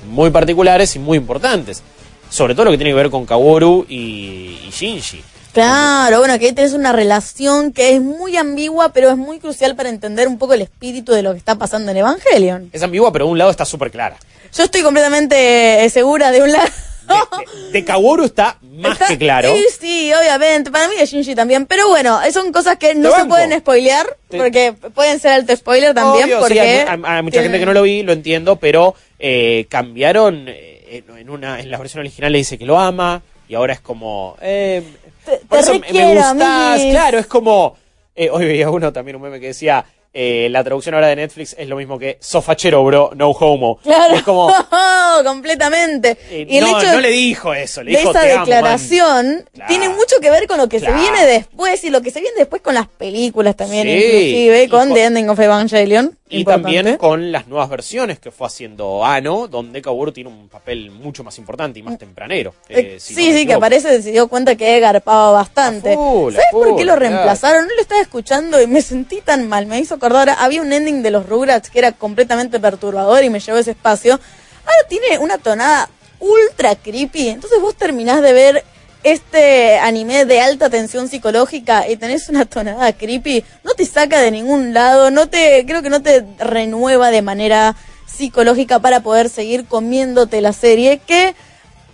muy particulares y muy importantes. Sobre todo lo que tiene que ver con Kaworu y, y Shinji. Claro, bueno, que ahí tenés una relación que es muy ambigua, pero es muy crucial para entender un poco el espíritu de lo que está pasando en Evangelion. Es ambigua, pero de un lado está súper clara. Yo estoy completamente eh, segura de un lado de, de Kaworu está más Está- que claro. Sí, sí, obviamente. Para mí de Shinji también. Pero bueno, son cosas que no se pueden spoilear. Te- Porque pueden ser alto spoiler también. Obvio, sí, porque hay, mu- hay- hay mucha gente que no lo vi, lo entiendo, pero eh, cambiaron eh, en una en la versión original le dice que lo ama y ahora es como eh, Te- por te eso me- gustás, claro, es como eh, hoy veía uno también un meme que decía eh, la traducción ahora de Netflix es lo mismo que sofachero, bro, no homo. Claro, es como (laughs) completamente. eh, y el no, hecho no le dijo eso, le de dijo esa te amo, man". declaración Claro. tiene mucho que ver con lo que Claro. se viene después y lo que se viene después con las películas también, Sí, inclusive y con con- The Ending of Evangelion. Y importante. también con las nuevas versiones que fue haciendo Ano, donde Kaworu tiene un papel mucho más importante y más tempranero. Eh, si sí, no sí, que aparece, se dio cuenta que he garpado bastante. Full, ¿Sabes por qué lo reemplazaron? No lo estaba escuchando y me sentí tan mal. Me hizo acordar, había un ending de los Rugrats que era completamente perturbador y me llevó ese espacio. Ahora tiene una tonada ultra creepy. Entonces vos terminás de ver este anime de alta tensión psicológica y tenés una tonada creepy, no te saca de ningún lado, no te, creo que no te renueva de manera psicológica para poder seguir comiéndote la serie, que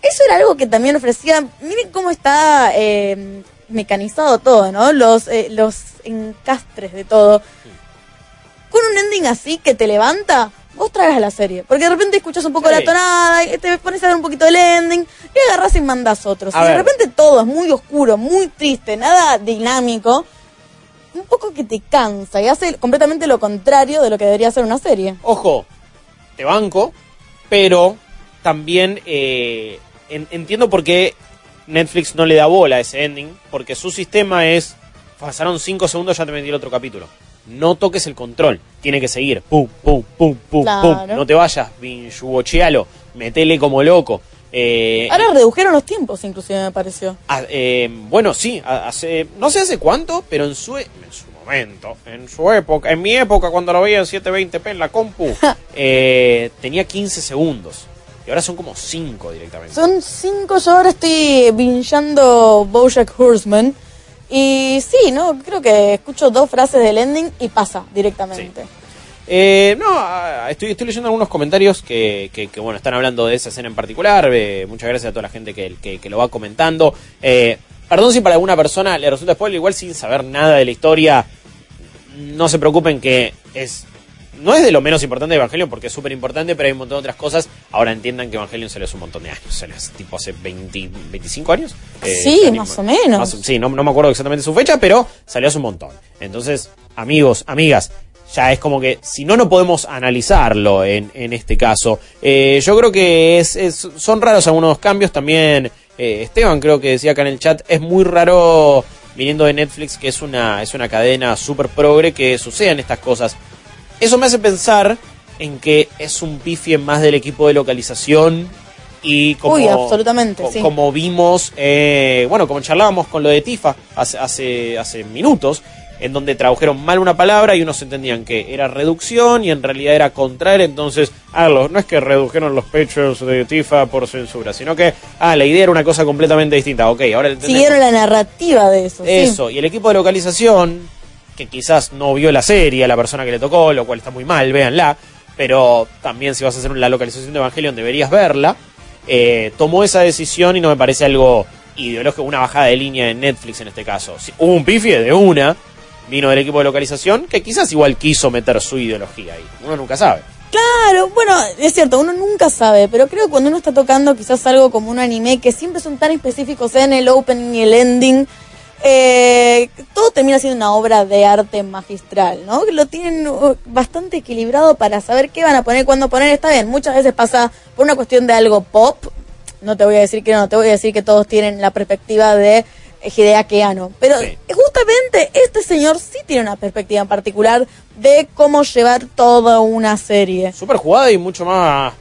eso era algo que también ofrecía, miren cómo está eh, mecanizado todo, ¿no? Los, eh, los encastres de todo. Un ending así que te levanta, vos tragas la serie. Porque de repente escuchas un poco Sí. la tonada, y te pones a ver un poquito del ending, y agarras y mandas otros. A y de repente todo es muy oscuro, muy triste, nada dinámico. Un poco que te cansa y hace completamente lo contrario de lo que debería ser una serie. Ojo, te banco, pero también eh, en- entiendo por qué Netflix no le da bola a ese ending, porque su sistema es, pasaron 5 segundos, ya te metí el otro capítulo. No toques el control, tiene que seguir. Pum, pum, pum, pum, Claro. pum. No te vayas, binge-watchealo, metele como loco. Eh, Ahora redujeron los tiempos, inclusive me pareció. Ah, eh, bueno, sí, ha- hace, no sé hace cuánto, pero en su, en su momento, en su época, en mi época cuando lo veía en 720p en la compu, (laughs) eh, tenía 15 segundos. Y ahora son como 5 directamente. Son cinco, yo ahora estoy bingeando Bojack Horseman. Y sí, ¿no? Creo que escucho dos frases del ending y pasa directamente. Eh, no, estoy, estoy leyendo algunos comentarios que, que, que, bueno, están hablando de esa escena en particular. eh, muchas gracias a toda la gente que, que, que lo va comentando. Eh, perdón si para alguna persona le resulta spoiler, igual sin saber nada de la historia. No se preocupen que es no es de lo menos importante de Evangelion porque es súper importante, pero hay un montón de otras cosas. Ahora entiendan que Evangelion salió hace un montón de años, salió hace tipo hace 20, 25 años. Eh, Sí, más o menos. más- sí, no, no me acuerdo exactamente su fecha, pero salió hace un montón. Entonces, amigos, amigas, ya es como que si no, no podemos analizarlo en, en este caso. Eh, yo creo que es, es- son raros algunos cambios. También eh, Esteban creo que decía acá en el chat, es muy raro viniendo de Netflix, que es una, es una cadena súper progre, que sucedan estas cosas. Eso me hace pensar en que es un pifie más del equipo de localización y como, Uy, absolutamente, co- sí. como vimos, eh, bueno, como charlábamos con lo de Tifa hace, hace, hace minutos, en donde tradujeron mal una palabra y unos entendían que era reducción y en realidad era contraer, entonces, ah, los- no es que redujeron los pechos de Tifa por censura, sino que, ah, la idea era una cosa completamente distinta, ok, ahora entendemos. Siguieron la narrativa de eso. sí. Eso, y el equipo de localización, que quizás no vio la serie a la persona que le tocó, lo cual está muy mal, véanla, pero también si vas a hacer la localización de Evangelion deberías verla, eh, tomó esa decisión y no me parece algo ideológico, una bajada de línea en Netflix en este caso. Si hubo un pifie de una, vino del equipo de localización, que quizás igual quiso meter su ideología ahí, uno nunca sabe. Claro, bueno, es cierto, uno nunca sabe, pero creo que cuando uno está tocando quizás algo como un anime que siempre son tan específicos en el opening y el ending, eh, todo termina siendo una obra de arte magistral, ¿no? Lo tienen uh, bastante equilibrado para saber qué van a poner, cuándo poner. Está bien, muchas veces pasa por una cuestión de algo pop. No te voy a decir que no, te voy a decir que todos tienen la perspectiva de Hideaki Anno. Pero Sí. justamente este señor sí tiene una perspectiva en particular de cómo llevar toda una serie. Súper jugada y mucho más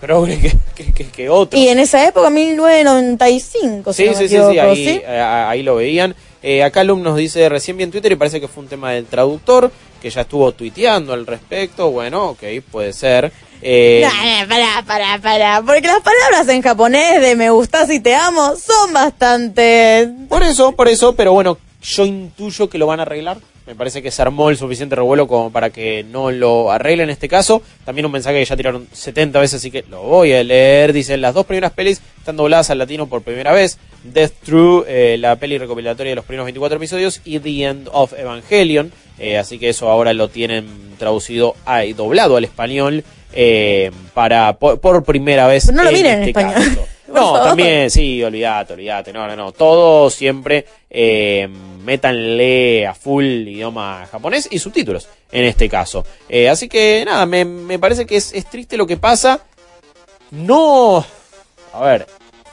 progre que, que, que, que otro. Y en esa época, 1995, si Sí, no me sí, sí, equivoco, sí, ahí, ¿sí? ahí lo veían. Eh, acá Lum nos dice, recién vi en Twitter y parece que fue un tema del traductor, que ya estuvo tuiteando al respecto. Bueno, ok, puede ser. Eh, Nah, nah, pará, pará, pará. Porque las palabras en japonés de me gustas y te amo son bastante. por eso, por eso, pero bueno, yo intuyo que lo van a arreglar. Me parece que se armó el suficiente revuelo como para que no lo arreglen en este caso. También un mensaje que ya tiraron 70 veces, así que lo voy a leer. Dicen, las dos primeras pelis están dobladas al latino por primera vez. Death True, eh, la peli recopilatoria de los primeros 24 episodios, y The End of Evangelion. Eh, así que eso ahora lo tienen traducido a- y doblado al español eh, para por, por primera vez. Pero no lo miren en este español. caso. (laughs) No, también, sí, olvídate, olvídate. No, no, no. Todo siempre eh, métanle a full idioma japonés y subtítulos en este caso. Eh, así que nada, me, me parece que es, es triste lo que pasa. No. A ver,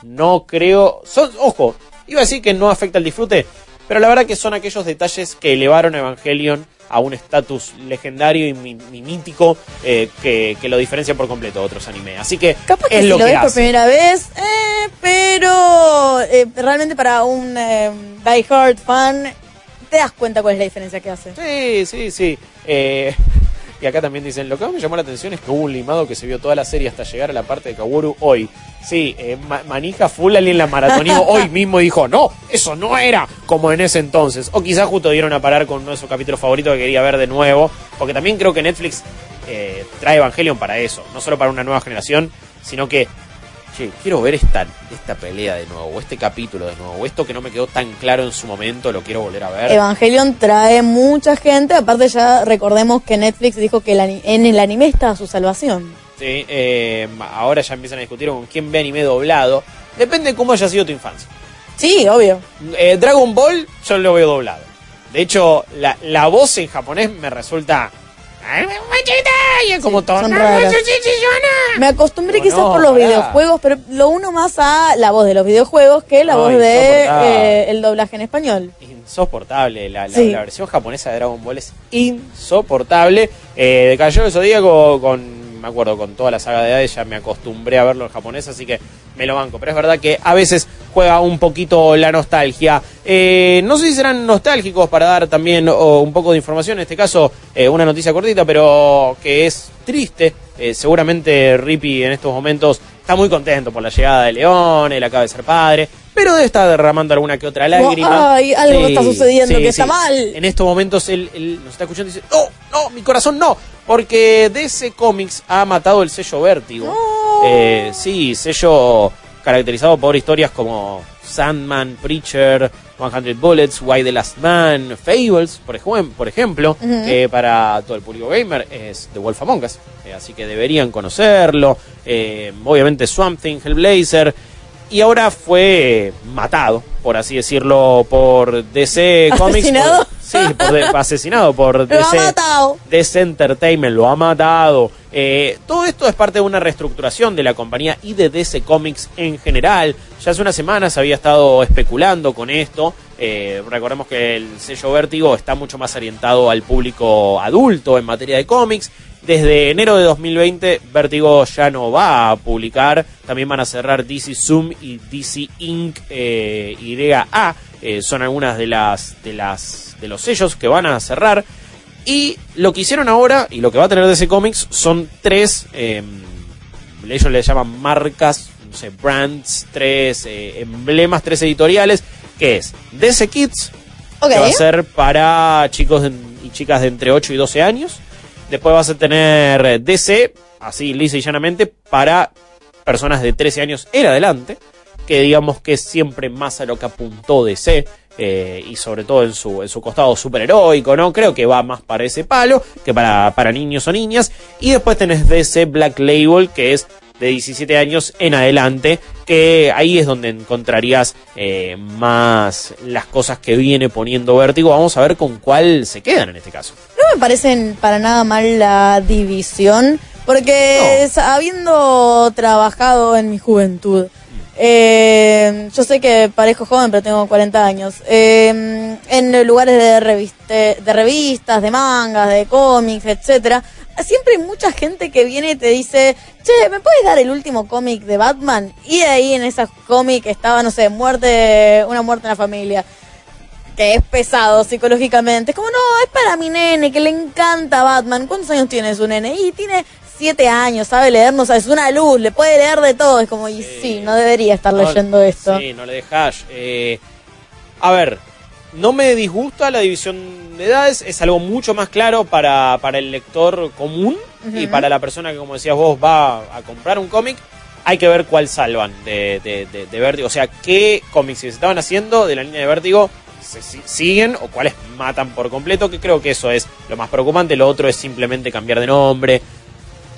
no creo. Son, ojo, iba a decir que no afecta el disfrute, pero la verdad que son aquellos detalles que elevaron Evangelion a un estatus legendario y mi- mi mítico eh, que, que lo diferencia por completo de otros anime. Así que Capaz que es si lo lo que ves por primera vez, eh, pero eh, realmente para un Die Hard fan te das cuenta cuál es la diferencia que hace. Sí, sí, sí. Y acá también dicen, lo que más me llamó la atención es que hubo un limado que se vio toda la serie hasta llegar a la parte de Kaworu hoy. Sí, eh, ma- manija full alguien la maratonió (laughs) hoy mismo y dijo, no, eso no era como en ese entonces. O quizás justo dieron a parar con uno de sus capítulos favoritos que quería ver de nuevo. Porque también creo que Netflix eh, trae Evangelion para eso. No solo para una nueva generación, sino que, che, quiero ver esta, esta pelea de nuevo, o este capítulo de nuevo, o esto que no me quedó tan claro en su momento, lo quiero volver a ver. Evangelion trae mucha gente, aparte ya recordemos que Netflix dijo que el en el anime está su salvación. Sí, eh, ahora ya empiezan a discutir con quién ve anime doblado. Depende de cómo haya sido tu infancia. Sí, obvio. Eh, Dragon Ball yo lo veo doblado. De hecho, la, la voz en japonés me resulta... Como todo... son raras. Me acostumbré No, quizás no, por los pará. videojuegos, pero lo uno más a la voz de los videojuegos que la No, voz de eh, el doblaje en español. Insoportable. La, la- Sí. la versión japonesa de Dragon Ball es insoportable. Eh, de Caballero del Zodíaco con... Me acuerdo, con toda la saga de Hades ya me acostumbré a verlo en japonés, así que me lo banco. Pero es verdad que a veces juega un poquito la nostalgia. Eh, no sé si serán nostálgicos para dar también un poco de información. En este caso, eh, una noticia cortita, pero que es triste. Eh, seguramente Rippy en estos momentos está muy contento por la llegada de León, él acaba de ser padre, pero debe estar derramando alguna que otra lágrima. ay, algo está sucediendo que está mal. En estos momentos él, él nos está escuchando y dice, no, no, mi corazón no, porque DC Comics ha matado el sello Vértigo. Eh, sí, sello caracterizado por historias como Sandman, Preacher, 100 Bullets, Why the Last Man, Fables, por, ejem- por ejemplo, que para todo el público gamer es The Wolf Among Us, eh, así que deberían conocerlo. Eh, obviamente Swamp Thing, Hellblazer, y ahora fue matado, por así decirlo, por DC Comics. ¿Asesinado? por- sí, por de- asesinado por Lo ha matado. DC Entertainment lo ha matado. Eh, todo esto es parte de una reestructuración de la compañía y de DC Comics en general. Ya hace unas semanas había estado especulando con esto. Eh, recordemos que el sello Vértigo está mucho más orientado al público adulto en materia de cómics. Desde enero de 2020, Vértigo ya no va a publicar. También van a cerrar DC Zoom y DC Inc. eh, YA. Eh, son algunas de las, de las de los sellos que van a cerrar. Y lo que hicieron ahora, y lo que va a tener DC Comics, son tres, eh, ellos le llaman marcas, no sé, brands, tres eh, emblemas, tres editoriales, que es DC Kids, que va a ser para chicos y chicas de entre 8 y 12 años. Después vas a tener eh, DC, así lisa y llanamente, para personas de 13 años en adelante, que digamos que es siempre más a lo que apuntó DC, eh, y sobre todo en su, en su costado superheroico, ¿no? Creo que va más para ese palo que para, para niños o niñas. Y después tenés DC Black Label, que es de 17 años en adelante, que ahí es donde encontrarías eh, más las cosas que viene poniendo Vértigo. Vamos a ver con cuál se quedan en este caso. No me parecen para nada mal la división, porque No. habiendo trabajado en mi juventud, eh, yo sé que parezco joven, pero tengo 40 años, eh, en lugares de, reviste- de revistas, de mangas, de cómics, etcétera, siempre hay mucha gente que viene y te dice, che, ¿me puedes dar el último cómic de Batman? Y ahí en esa cómic estaba, no sé, muerte, una muerte en la familia que es pesado psicológicamente. Es como, no, es para mi nene, que le encanta Batman. ¿Cuántos años tiene su nene? Y tiene siete años, sabe leer, no sabe, es una luz, le puede leer de todo. Es como, y sí, no debería estar No, leyendo esto. Sí, no le dejas. Eh, a ver, no me disgusta la división de edades, es algo mucho más claro para, para el lector común y para la persona que, como decías vos, va a comprar un cómic. Hay que ver cuál salvan de, de, de- de Vértigo. O sea, qué cómics si se estaban haciendo de la línea de Vértigo se si- siguen o cuáles matan por completo, que creo que eso es lo más preocupante. Lo otro es simplemente cambiar de nombre.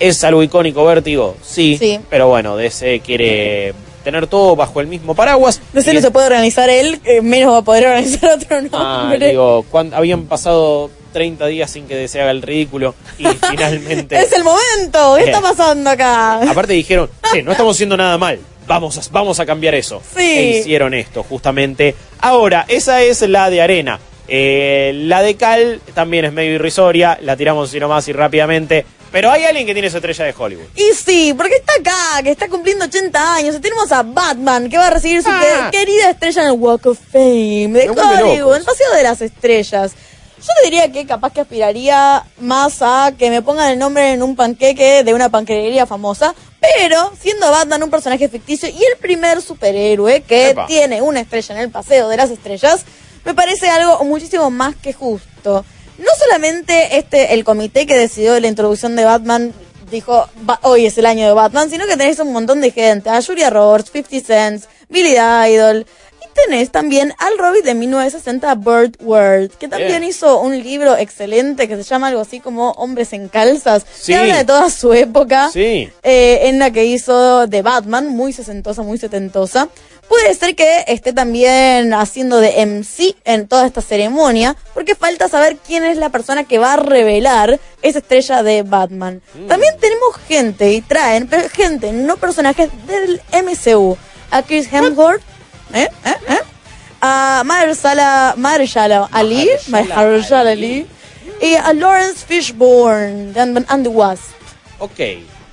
¿Es algo icónico Vértigo? Sí, Sí. Pero bueno, DC quiere tener todo bajo el mismo paraguas. Ese Y no se puede organizar él, eh, menos va a poder organizar (laughs) otro Ah, nombre. digo, cuan- habían pasado 30 días sin que DC haga el ridículo y (laughs) finalmente... es el momento, ¿qué Eh. está pasando acá? Aparte dijeron, sí, no estamos haciendo nada mal, vamos a, vamos a cambiar eso. Sí. E hicieron esto, justamente. Ahora, esa es la de arena. Eh, la de cal también es medio irrisoria, la tiramos así nomás y rápidamente. Pero hay alguien que tiene su estrella de Hollywood. Y sí, porque está acá, que está cumpliendo 80 años. Y tenemos a Batman, que va a recibir su Ah. que- querida estrella en el Walk of Fame de Hollywood, el Paseo de las Estrellas. Yo te diría que capaz que aspiraría más a que me pongan el nombre en un panqueque de una panquequería famosa, pero siendo Batman un personaje ficticio y el primer superhéroe que Epa. tiene una estrella en el Paseo de las Estrellas, me parece algo muchísimo más que justo. No solamente este el comité que decidió la introducción de Batman dijo "Va- hoy es el año de Batman, sino que tenés un montón de gente, a Julia Roberts, 50 Cent, Billy Idol, y tenés también al Robin de 1960, Burt Ward, que también Bien. hizo un libro excelente que se llama algo así como Hombres en Calzas, Sí. que habla de toda su época, Sí. eh, en la que hizo de Batman, muy sesentosa, muy setentosa. Puede ser que esté también haciendo de MC en toda esta ceremonia, porque falta saber quién es la persona que va a revelar esa estrella de Batman. También tenemos gente, y traen gente, no personajes del MCU. A Chris Hemsworth, ¿eh? ¿eh? ¿eh? A Mahershala, Mahershala Ali, Mahershala Ali. Y a Lawrence Fishburne, de and the Wasp. Ok.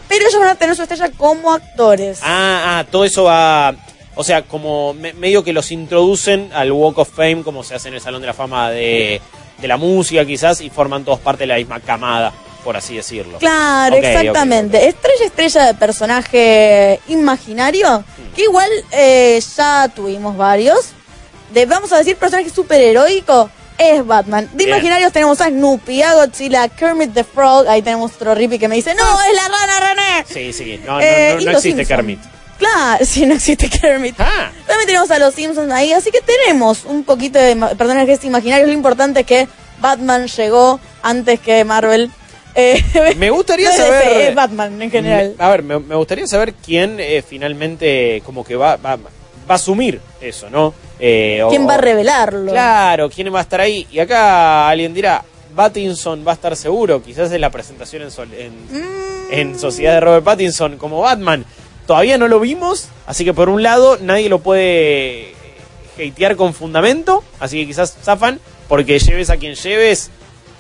Pero ellos van a tener su estrella como actores. Ah, ah, todo eso va. O sea, como me- medio que los introducen al Walk of Fame, como se hace en el Salón de la Fama de, de la música, quizás, y forman todos parte de la misma camada, por así decirlo. Claro, exactamente. Estrella, estrella de personaje imaginario, que igual eh, ya tuvimos varios. De, vamos a decir, personaje superheroico, es Batman. De Bien. imaginarios tenemos a Snoopy, a Godzilla, a Kermit the Frog. Ahí tenemos otro Rippy que me dice, no, es la rana René. Sí, sí. No, no, Eh, no, no los existe Simpson. Kermit. Claro, (laughs) sí, no existe Kermit. Ah. También tenemos a los Simpsons ahí, así que tenemos un poquito de personajes imaginarios. Lo importante es que Batman llegó antes que Marvel. (laughs) Eh, Me gustaría no saber- DC, Batman en general. Me- a ver, me, me gustaría saber quién eh, finalmente como que va, va, va a asumir eso, ¿no? Eh, o- ¿Quién va a revelarlo? Claro, ¿quién va a estar ahí? Y acá alguien dirá, Pattinson va a estar seguro, quizás en la presentación en, sol- en, Mm. en Sociedad de Robert Pattinson como Batman. Todavía no lo vimos, así que por un lado nadie lo puede hatear con fundamento, así que quizás zafan, porque lleves a quien lleves,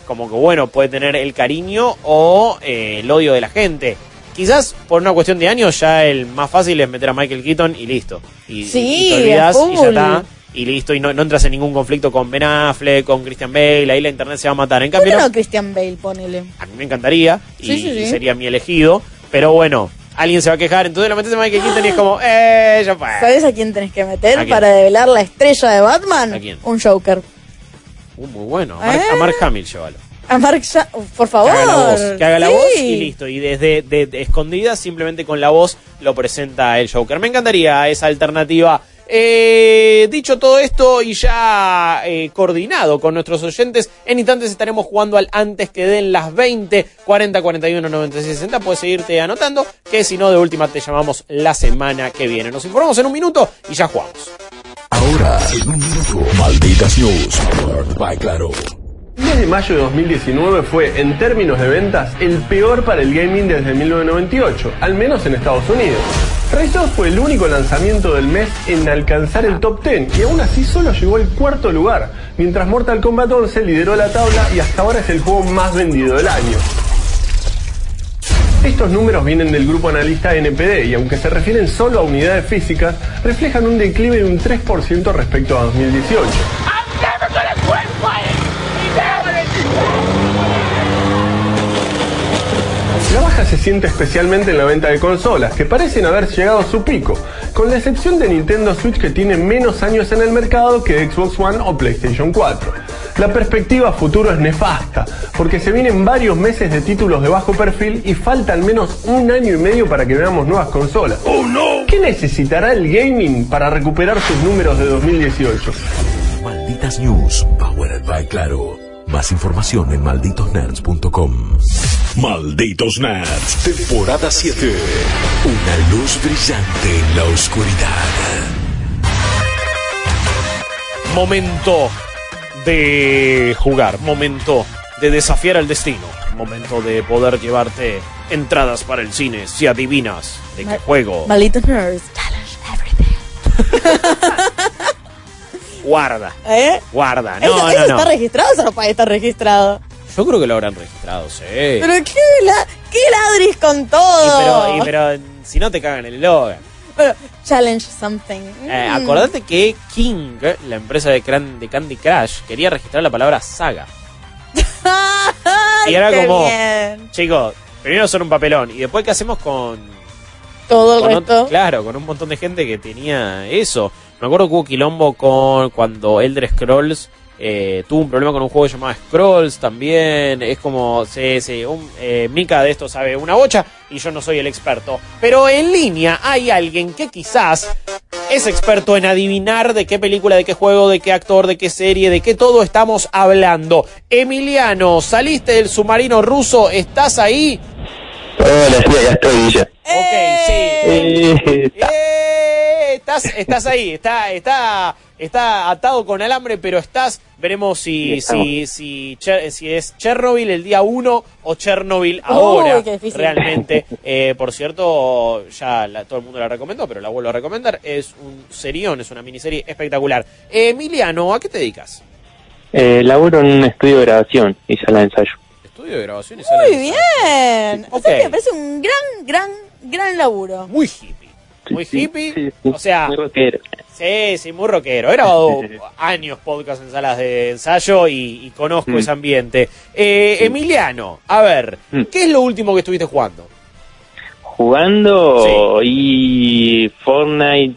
como que bueno, puede tener el cariño o eh, el odio de la gente. Quizás por una cuestión de años ya el más fácil es meter a Michael Keaton y listo. Y, Sí, y te y ya está. Y listo, y no, no entras en ningún conflicto con Ben Affleck, con Christian Bale, ahí la internet se va a matar. En ¿Por qué cambio, no no, Christian Bale, ponele? a mí me encantaría y, Sí, sí, y sería mi elegido, pero bueno, alguien se va a quejar, entonces lo metes a Michael Keaton y es como, eh, ya fue. ¿Sabes a quién tenés que meter para develar la estrella de Batman? ¿A quién? Un Joker. Uh, muy bueno, a Mark, ¿Eh? a Mark Hamill llévalo. A Mark Sha- por Que favor. haga la voz, que haga la Sí. voz y listo. Y desde de, de escondida, simplemente con la voz, lo presenta el Joker. Me encantaría esa alternativa. Eh, dicho todo esto y ya eh, coordinado con nuestros oyentes, en instantes estaremos jugando al antes que den las 20, 40, 41, 96, 60. Puedes seguirte anotando, que si no, de última te llamamos la semana que viene. Nos informamos en un minuto y ya jugamos. Ahora, en un minuto, malditas news. By Claro. El mes de mayo de 2019 fue, en términos de ventas, el peor para el gaming desde 1998, al menos en Estados Unidos. Rise 2 fue el único lanzamiento del mes en alcanzar el top 10 y aún así solo llegó al cuarto lugar, mientras Mortal Kombat 11 lideró la tabla y hasta ahora es el juego más vendido del año. Estos números vienen del grupo analista NPD y aunque se refieren solo a unidades físicas, reflejan un declive de un 3% respecto a 2018. La baja se siente especialmente en la venta de consolas, que parecen haber llegado a su pico, con la excepción de Nintendo Switch que tiene menos años en el mercado que Xbox One o PlayStation 4. La perspectiva futuro es nefasta, porque se vienen varios meses de títulos de bajo perfil y falta al menos un año y medio para que veamos nuevas consolas. ¡Oh no! ¿Qué necesitará el gaming para recuperar sus números de 2018? Malditas News, powered by Claro. Más información en malditosnerds.com. Malditos Nerds, temporada 7. Una luz brillante en la oscuridad. Momento de jugar, momento de desafiar al destino, momento de poder llevarte entradas para el cine si adivinas de qué juego. Malditos nerds. Challenge everything. (laughs) Guarda, ¿Eh? guarda. ¿Eso, No, eso no, no. está registrado eso no puede estar registrado? Yo creo que lo habrán registrado, sí. Pero qué, la, qué ladris con Y todo. pero, y pero si no te cagan el logo. Bueno, challenge something. Eh, Mm. acordate que King, la empresa de, Cran- de Candy Crush, quería registrar la palabra saga. (laughs) Y era como-. Chicos, primero son un papelón. ¿Y después qué hacemos con, Todo el con resto. claro, con un montón de gente que tenía eso. Me acuerdo que hubo quilombo con cuando Elder Scrolls eh, tuvo un problema con un juego llamado Scrolls también. Es como, sí, un, eh, Mika de esto sabe una bocha y yo no soy el experto. Pero en línea hay alguien que quizás es experto en adivinar de qué película, de qué juego, de qué actor, de qué serie, de qué todo estamos hablando. Emiliano, saliste del submarino ruso, ¿estás ahí? Hola, sí, acá estoy. Ok, sí. Eh, ¡Eh! Estás, estás ahí, está, está, está atado con alambre, pero estás. Veremos Sí, si, si, si, si es Chernobyl el día 1 o Chernobyl Uy, ahora. Realmente. Eh, por cierto, ya la- todo el mundo la recomendó, pero la vuelvo a recomendar. Es un serión, es una miniserie espectacular. Eh, Emiliano, ¿a qué te dedicas? eh, laburo en un estudio de grabación y sala de ensayo. Estudio de grabación y sala Muy bien. O Ok. sea que me parece un gran, gran, gran laburo. Muy hippie. Muy Sí, hippie. sí, sí, o sea, muy rockero. Sí, sí, muy rockero. He grabado años podcast en salas de ensayo y, y conozco Mm. ese ambiente. Eh, Emiliano, a ver, Mm. ¿qué es lo último que estuviste jugando? Jugando y Fortnite,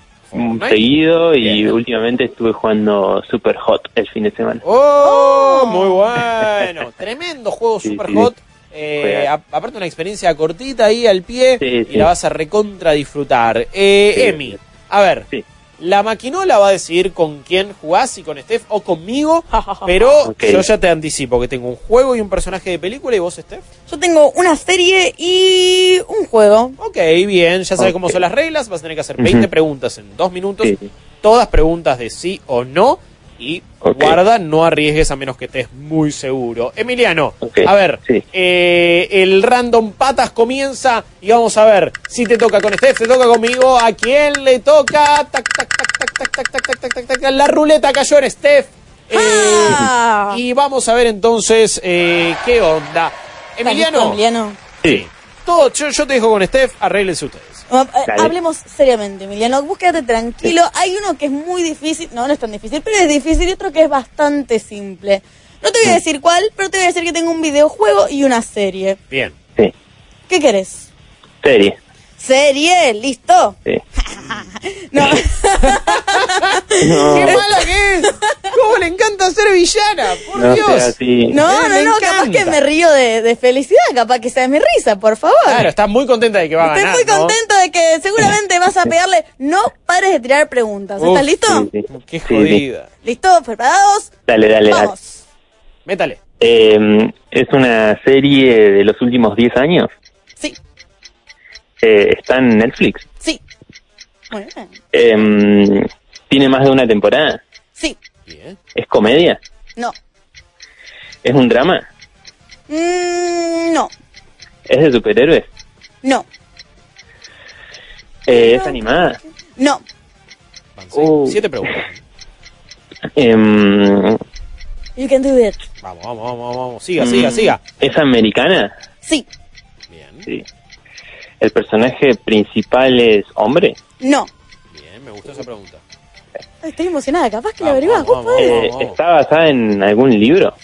seguido y Bien. últimamente estuve jugando Super Hot el fin de semana. ¡Oh! Muy bueno. (laughs) Tremendo juego Sí, super sí, hot. Eh, a- aparte una experiencia cortita ahí al pie Sí, y sí. la vas a recontra disfrutar. Eh, Sí, Emi, sí. a ver, Sí. La maquinola va a decidir con quién jugás, si con Steph o conmigo, (laughs) pero yo ya te anticipo que tengo un juego y un personaje de película y vos, Steph. Yo tengo una serie y un juego. Ok, bien, ya sabes cómo son las reglas, vas a tener que hacer 20 Ujú. preguntas en dos minutos, sí. todas preguntas de sí o no, y guarda, no arriesgues a menos que estés muy seguro. Emiliano, a ver, sí. eh, el random patas comienza y vamos a ver si te toca con Steph, te toca conmigo, a quién le toca, tac, tac, tac, tac, tac, tac, tac, tac, tac, tac, la ruleta cayó en Steph. Eh, Ah. y vamos a ver entonces eh, qué onda. ¿Estás listo, Emiliano, Emiliano? Sí. todo, yo, yo te dejo con Steph, arréglense ustedes. Eh, Dale. Hablemos seriamente, Emiliano. Vos quédate tranquilo. Hay uno que es muy difícil. No, no es tan difícil, pero es difícil. Y otro que es bastante simple. No te Mm. voy a decir cuál, pero te voy a decir que tengo un videojuego y una serie. Bien. Sí. ¿Qué querés? Serie. Serie, ¿listo? Sí. (laughs) No. No, (laughs) ¡Qué mala que es! ¿Cómo le encanta ser villana? ¡Por no Dios! así. No, Eh, no, no, capaz encanta. que me río de, de felicidad, capaz que sea mi risa, por favor. Claro, está muy contenta de que va a Estoy ganar, muy ¿no? contento de que seguramente vas a pegarle. No pares de tirar preguntas. Uf, ¿Estás listo? Sí, sí. ¡Qué Sí, sí. jodida! ¿Listo? ¿Preparados? Dale, dale, dale. Vamos. Métale. Eh, es una serie de los últimos 10 años. Sí, Eh, está en Netflix. sí. Eh, tiene más de una temporada. Sí, Bien. Es comedia. no. Es un drama. Mm, no, Es de superhéroes. no, Eh, es animada. no. Van seis- Uh. Siete preguntas. Em, You can do it. Vamos, vamos, vamos, vamos. Siga, siga, mm, siga. Es americana. Sí, Bien, Sí. El personaje principal es hombre. no. bien, me gustó esa pregunta. Estoy emocionada, capaz que la averiguás. vamos, vamos. Eh, ¿Está basada en algún libro?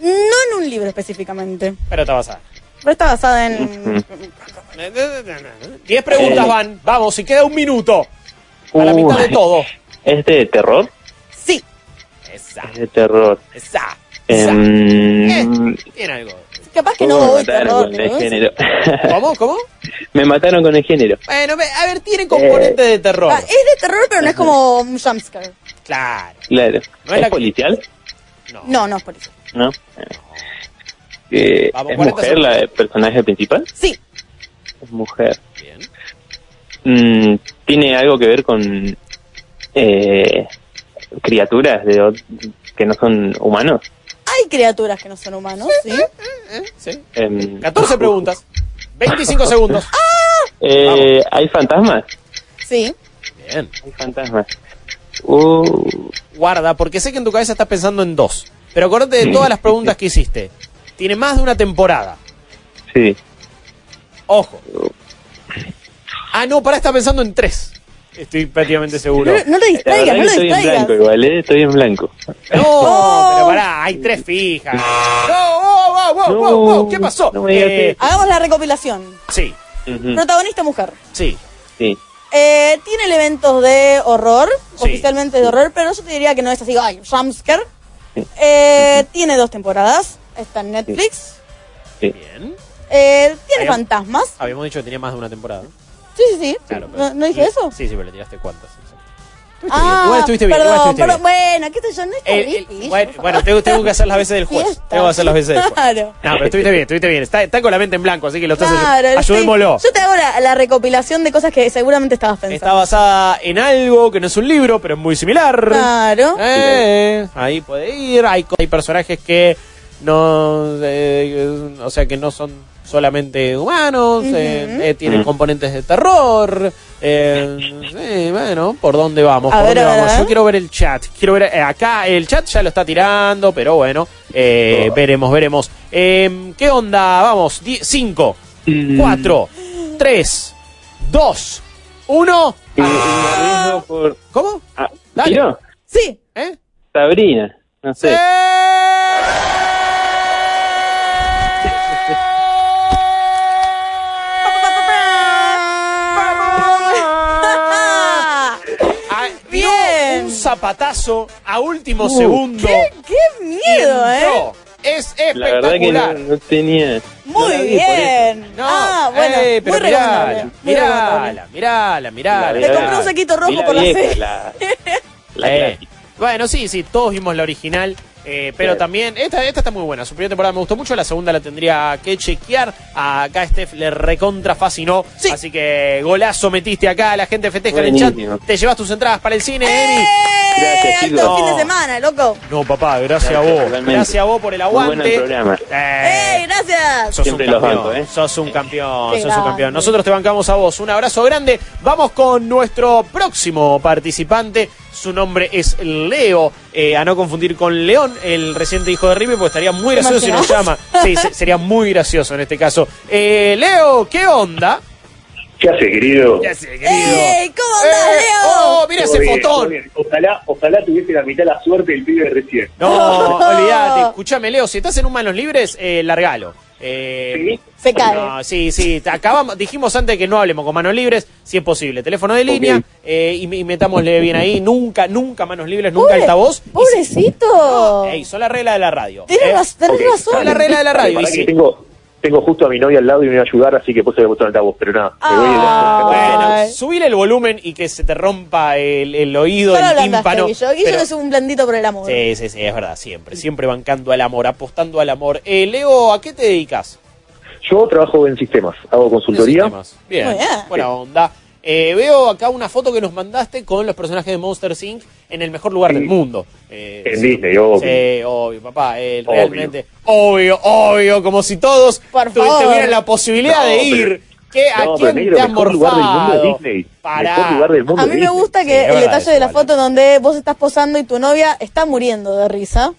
No en un libro específicamente. Pero está basada. Pero está basada en. (laughs) Diez preguntas Eh. van. Vamos, y queda un minuto. A la mitad de todo. ¿Es de terror? Sí. Esa, Es de terror. esa, esa. Em, Eh, tiene algo. Capaz que uh, no me voy mataron terror. con el género. ¿Cómo? ¿Cómo? (laughs) me mataron con el género. Bueno, ve- a ver, tiene componente de terror. Ah, es de terror, pero no es como un jumpscare. Claro. Claro. No es ¿Es, la que- policial? No. No, no es eso. ¿No? Eh, Vamos, ¿Es 40 mujer la personaje principal? Sí. Es mujer. Bien. Mm, ¿Tiene algo que ver con eh, criaturas de, que no son humanos? Hay criaturas que no son humanos, ¿sí? (laughs) Sí. Em, 14 preguntas. 25 segundos. (laughs) eh, ¿Hay fantasmas? Sí. Bien. Hay fantasmas. Uh, Guarda, porque sé que en tu cabeza estás pensando en dos. Pero acordate de todas las preguntas que hiciste. Tiene más de una temporada. sí. Ojo. Ah, no, para estar pensando en tres. Estoy prácticamente seguro. No, no lo distraigas, no que lo estoy en blanco igual, ¿eh? Estoy en blanco. No, Oh. pero pará, hay tres fijas. No, wow, wow, wow, No, wow, wow, ¿qué pasó? Eh. Hagamos la recopilación. sí, Protagonista mujer. sí. Sí. Eh, tiene elementos de horror, Sí. oficialmente de horror, pero yo te diría que no es así, ay, jumpscare. Eh, tiene dos temporadas, está en Netflix. sí. Bien. Eh, tiene Habíamos- fantasmas. Habíamos dicho que tenía más de una temporada. Sí, sí, sí. Claro, pero- ¿No, no dije eso? Sí, sí, pero le tiraste cuántas. Ah, Igual estuviste bien, perdón, estuviste bien. bueno, qué sé yo, no está El- bueno, tengo, tengo que hacer las veces del juez. Fiesta. Tengo que hacer las veces del juez. Claro. No, pero estuviste bien, estuviste bien. Está, está con la mente en blanco, así que lo estás Claro, Ayudémoslo. sí. Yo te hago la, la recopilación de cosas que seguramente estabas pensando. Está basada en algo que no es un libro, pero es muy similar. Claro. Eh, ahí puede ir. Hay, co- hay personajes que no, eh, o sea, que no son solamente humanos. eh, eh, tienen Ujú. componentes de terror. Eh, bueno, ¿por dónde vamos? ¿Por ver, dónde vamos? Yo quiero ver el chat. Quiero ver eh, acá el chat ya lo está tirando, pero bueno, eh, veremos, veremos. Eh, ¿Qué onda? Vamos, 5, Mm, 4, 3, 2, 1. y- y me arriesgo por... ¿Cómo? Ah, Dale. ¿tiró? Sí. ¿Eh? Sabrina. No sé. Ah, dio Bien. Un zapatazo a último Uh, segundo. ¡Qué, miedo, eh! Es La verdad que no, espectacular. no tenía... no Muy bien. No, ah, bueno, eh, pero muy recomendable. mirala, mirala, mirala, mirala. La Le compré un saquito rojo la por la. La, la (laughs) Eh, bueno, sí, sí, todos vimos la original. Eh, pero Sí. también, esta, esta está muy buena. Su primera temporada me gustó mucho. La segunda la tendría que chequear. Acá Steph le recontra fascinó. Sí. Así que golazo metiste acá. La gente festeja en el chat. Te llevas tus entradas para el cine, Emi. ¡Eh! Gracias, chicos. fin de No. semana, loco. No, papá, gracias, a Gracias, vos. totalmente. Gracias a vos por el Muy bueno aguante. el programa. Eh, ¡Ey, gracias! Sos Siempre un los campeón, banco, ¿eh? sos un campeón, Qué sos un campeón. Nosotros te bancamos a vos. Un abrazo grande. Vamos con nuestro próximo participante. Su nombre es Leo, eh, a no confundir con León, el reciente hijo de River, porque estaría muy ¿Te gracioso si nos llama. Sí, se- sería muy gracioso en este caso. Eh, Leo, ¿qué onda? ¿Qué hace, querido? Ya sé, querido. ¡Ey! ¿Cómo andás, Eh, Leo? ¡Oh, mira ese bien, fotón! Ojalá, ojalá tuviese la mitad de la suerte del pibe de recién. No, (laughs) olvídate. Escúchame, Leo, si estás en un manos libres, eh, largalo. Eh, ¿Sí? Se cae. No, sí, sí. Acabamos, dijimos antes que no hablemos con manos libres, si es posible. Teléfono de línea eh, y, y metámosle bien ahí. Nunca, nunca manos libres, nunca Pobre- altavoz. Y Pobrecito. si- Ey, son la regla de la radio. Tienes eh. razón. Son la regla de la radio. Y si- tengo, tengo justo a mi novia al lado y me va a ayudar, así que puse el botón altavoz, pero nada. Ah, Bueno, Ay. subile el volumen y que se te rompa el, el oído, Solo el tímpano. Guillo. Guillo pero- es un blandito por el amor. Sí, sí, sí, es verdad, siempre. Siempre bancando al amor, apostando al amor. Eh, Leo, ¿a qué te dedicas? Yo trabajo en sistemas, hago consultoría. Sistemas. Bien, Muy bien. buena onda. Eh, veo acá una foto que nos mandaste con los personajes de Monster Inc. en el mejor lugar Sí. del mundo. Eh, En sí. Disney, obvio. Sí, obvio, papá. eh, Obvio. Realmente, obvio, obvio, como si todos tuvieran la posibilidad No, de pero- ir. ¿Qué, ¿A No, quién pero negro, te has mejor lugar del mundo Disney. Pará. Mejor lugar del mundo A mí me gusta que el detalle eso, de la vale. foto donde vos estás posando y tu novia está muriendo de risa.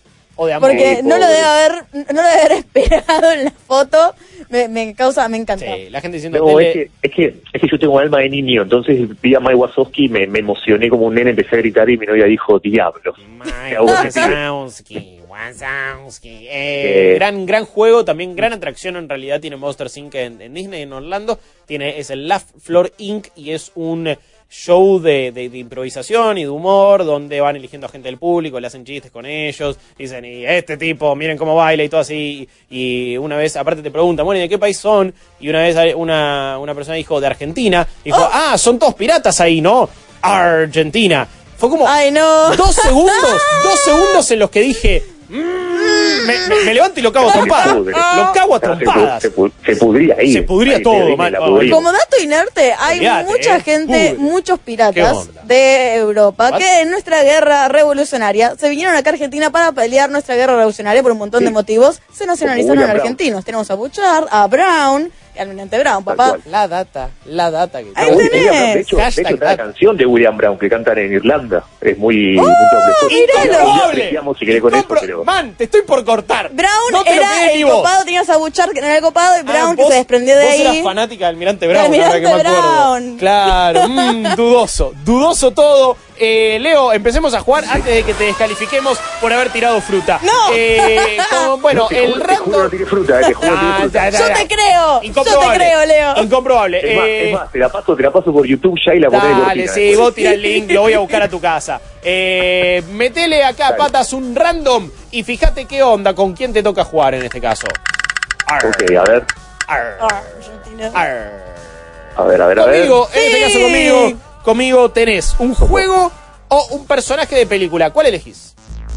O de amor. Porque Sí, no lo debe haber, no lo debe haber (laughs) esperado en la foto. Me, me causa, me encanta. Sí, la gente diciendo No, tele- es que, es, que, es que yo tengo alma de niño, entonces vi a Mike Wazowski, me, me emocioné como un nene, empecé a gritar y mi novia dijo, diablos. (laughs) Mike. Wazowski, Wazowski. Eh, Eh. gran, gran juego, también gran atracción en realidad tiene Monster Inc. en, en Disney, en Orlando. Tiene, es el Laugh Floor Inc. y es un eh, show de, de- de improvisación y de humor donde van eligiendo a gente del público, le hacen chistes con ellos, dicen, y este tipo, miren cómo baila y todo así. Y una vez, aparte te preguntan, bueno, ¿y de qué país son? Y una vez una, una persona dijo, de Argentina. Dijo, ah, son todos piratas ahí, ¿no? Argentina. Fue como Ay, no. dos segundos, dos segundos en los que dije, me, me- me levanto y lo cago a trompadas. Lo cago a se, se se pudría ahí. Se pudría Ahí todo, mal-. Como dato inerte, hay mucha eh, gente, pudre. muchos ¿Qué piratas de Europa What? que en nuestra guerra revolucionaria se vinieron acá a Argentina para pelear nuestra guerra revolucionaria por un montón de motivos. Se nacionalizaron argentinos. Tenemos a Bouchard, a Brown, almirante Brown, papá. La data, la data que Ahí No, tenés. William Brown, de hecho, de hecho está la canción de William Brown que cantan en Irlanda. Es muy... ¡Oh, apreciamos si querés con eso, Incompro- pero... Man, te estoy por cortar. Brown No era el vos. copado, tenías a Bouchard que era el copado y Ah, Brown que vos- se desprendió de vos ahí. eras fanática del Almirante Brown, Del ahora que me Almirante acuerdo. Brown. Claro, mm, dudoso, dudoso todo. Eh, Leo, empecemos a jugar antes de que te descalifiquemos por haber tirado fruta. No. Eh, como- (laughs) bueno, el juro no fruta, eh, juro Ah, fruta. ya, ya, Yo te creo, yo te creo, Leo. Incomprobable. Es más, Eh, es más, te la paso, te la paso por YouTube ya y la ponés Dale, cortina. sí, después. vos tira el link, lo voy a buscar a tu casa. Eh, metele acá, Dale. patas, un random y fíjate qué onda, con quién te toca jugar en este caso. Arr, Ok, a ver, arr, Argentina. arr. a ver, a ver, a ver. Conmigo, en este Sí. caso conmigo, conmigo tenés un juego o un personaje de película. ¿Cuál elegís?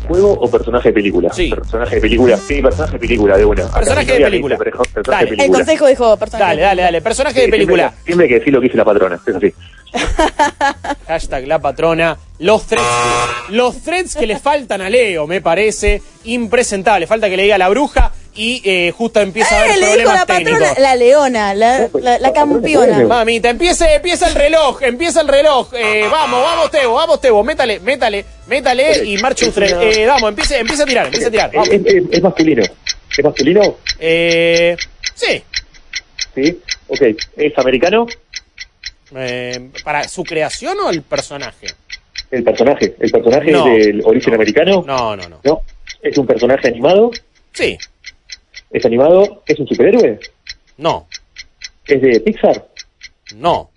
¿Juego o personaje de película? Sí. Personaje de película. Sí, personaje de película, de una. Personaje de película. dice, Personaje Dale. de El película. consejo dijo personaje. Dale, dale, dale. Personaje de película. Siempre, que decir lo que dice la patrona, es así. (laughs) (laughs) Hashtag la patrona. Los threads. Los threads que le faltan a Leo, me parece impresentable. Falta que le diga la bruja y eh, justo empieza a haber Eh, le dijo problemas la patrona, la leona, la, la, campeona. Mamita, empieza, empieza el reloj, empieza el reloj. Eh, vamos, vamos, Tebo, vamos, Tebo. Métale, métale, métale y marcha un thread. Eh, vamos, empiece, empieza a tirar, empieza a tirar. Es, Vamos. es- es- es masculino. ¿Es masculino? Eh, sí. Sí. Ok. ¿Es americano? Eh, ¿Para su creación o el personaje? El personaje. ¿El personaje No. es del origen americano? No, no, no. No. ¿Es un personaje animado? Sí, ¿Es animado? ¿Es un superhéroe? no, ¿Es de Pixar? no.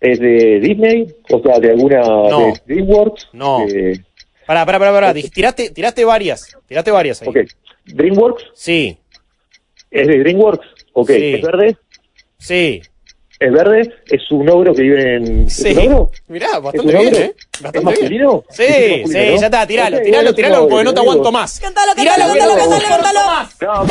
¿Es de Disney? O sea, de alguna... No. de DreamWorks? No. Eh, Pará, pará, pará, Tiraste, tiraste varias. Tiraste varias ahí. ok. ¿DreamWorks? Sí, ¿Es de DreamWorks? Ok. Sí. ¿Es verde? sí. ¿Es verde? ¿Es un ogro que vive en... ¿Es Sí. un ogro? Mirá, ¿Es bastante un bien, ogro? ¿eh? ¿Es Bastante bien. masculino? Sí, ¿Es sí, masculino, no? ya está, tiralo, tiralo, tiralo, es un porque no te aguanto más. Te cántalo, aguanto cántalo. más. No,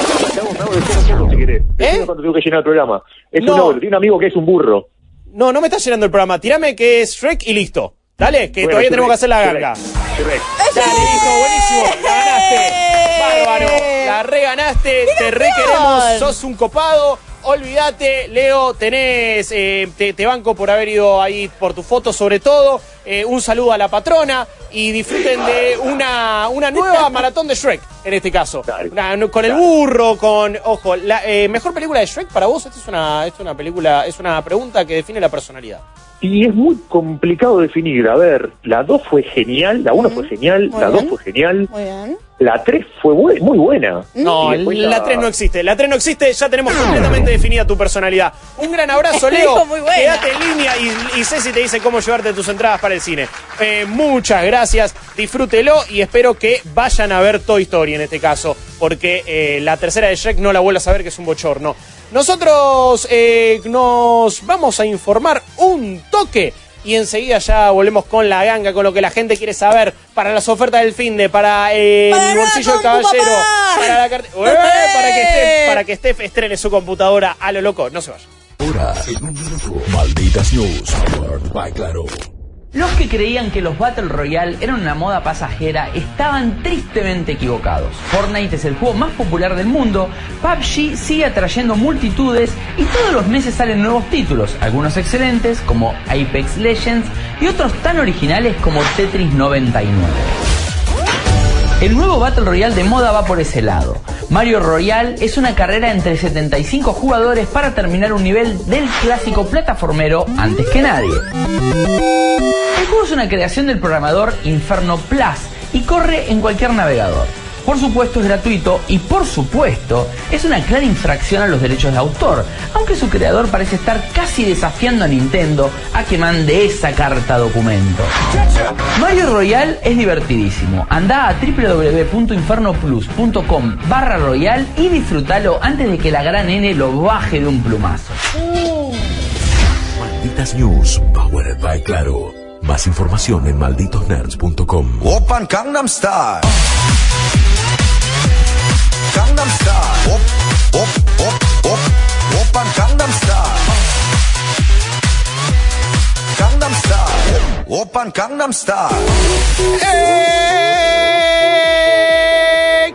me hago, de si querés. ¿Eh? Cuando tengo que llenar el programa. Es No. un ogro. Tiene un amigo que es un burro. No, no me está llenando el programa. Tirame que es Shrek y listo. Dale, que Bueno, todavía Shrek, tenemos que hacer la Shrek, ganga. Shrek. Dale, listo, buenísimo. La ganaste. Bárbaro. La reganaste. Te requeremos. Sos un copado. Olvídate, Leo, tenés, eh, te, te banco por haber ido ahí por tu foto sobre todo. Eh, un saludo a la patrona y disfruten de una, una nueva maratón de Shrek, en este caso. Una- con el burro, con, ojo, la eh, mejor película de Shrek para vos, esta es una, esta es una película, es una pregunta que define la personalidad. Y es muy complicado definir. A ver, la 2 fue genial, la 1 fue genial, Muy la 2 bien. fue genial, Muy bien. La 3 fue bu- muy buena. No, la 3 no existe. La 3 no existe, ya tenemos completamente definida tu personalidad. Un gran abrazo, (laughs) Leo. Muy. Quédate en línea y, y Ceci te dice cómo llevarte tus entradas para el cine. Eh, muchas gracias, disfrútelo y espero que vayan a ver Toy Story en este caso, porque eh, la tercera de Shrek no la vuelvas a ver, que es un bochorno. Nosotros eh, nos vamos a informar un toque. Y enseguida ya volvemos con la ganga, con lo que la gente quiere saber para las ofertas del fin de, para eh, Para el la bolsillo del caballero, para la carta- ¡Ué! para que Steph, para que Steph estrene su computadora a lo loco. No se vaya. Ahora, en un minuto, Malditas News, powered by Claro. Los que creían que los Battle Royale eran una moda pasajera estaban tristemente equivocados. Fortnite es el juego más popular del mundo, PUBG sigue atrayendo multitudes y todos los meses salen nuevos títulos, algunos excelentes como Apex Legends y otros tan originales como Tetris 99. El nuevo Battle Royale de moda va por ese lado. Mario Royale es una carrera entre 75 jugadores para terminar un nivel del clásico plataformero antes que nadie. El juego es una creación del programador Inferno Plus y corre en cualquier navegador. Por supuesto es gratuito y por supuesto es una clara infracción a los derechos de autor, aunque su creador parece estar casi desafiando a Nintendo a que mande esa carta documento. Mario Royal es divertidísimo. Anda a www.infernoplus.com barra Royal y disfrútalo antes de que la gran N lo baje de un plumazo. Malditas News, powered by Claro. Más información en malditosnerds.com. Open Gangnam Style. Gangnam Style. Op, op, op, op. Open Gangnam Style. Gangnam Style. Open Gangnam Style. ¡Eh!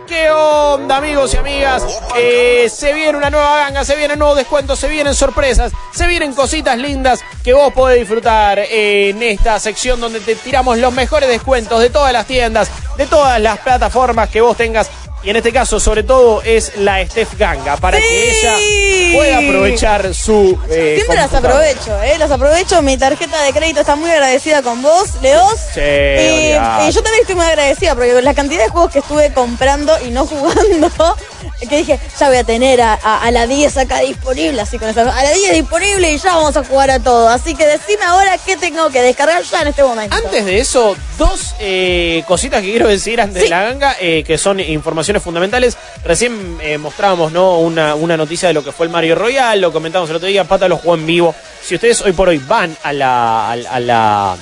¿Qué onda, amigos y amigas? Eh, se viene una nueva ganga, se vienen nuevos descuentos, se vienen sorpresas, se vienen cositas lindas que vos podés disfrutar en esta sección donde te tiramos los mejores descuentos de todas las tiendas, de todas las plataformas que vos tengas. Y en este caso, sobre todo, es la Steph Ganga, para que ella pueda aprovechar su. eh, Siempre las aprovecho, ¿eh? Las aprovecho. Mi tarjeta de crédito está muy agradecida con vos, Leos. Sí, y, olvidate. y yo también estoy muy agradecida porque la cantidad de juegos que estuve comprando y no jugando, que dije, ya voy a tener a, a- a la 10 acá disponible, así con esa, a la 10 disponible y ya vamos a jugar a todo. Así que decime ahora qué tengo que descargar ya en este momento. Antes de eso, dos eh, cositas que quiero decir antes de la ganga, eh, que son informaciones fundamentales. Recién eh, mostrábamos ¿no? una, una noticia de lo que fue el Mario Royal, lo comentamos el otro día, Pata lo jugó en vivo. Si ustedes hoy por hoy van a la, a, la- a la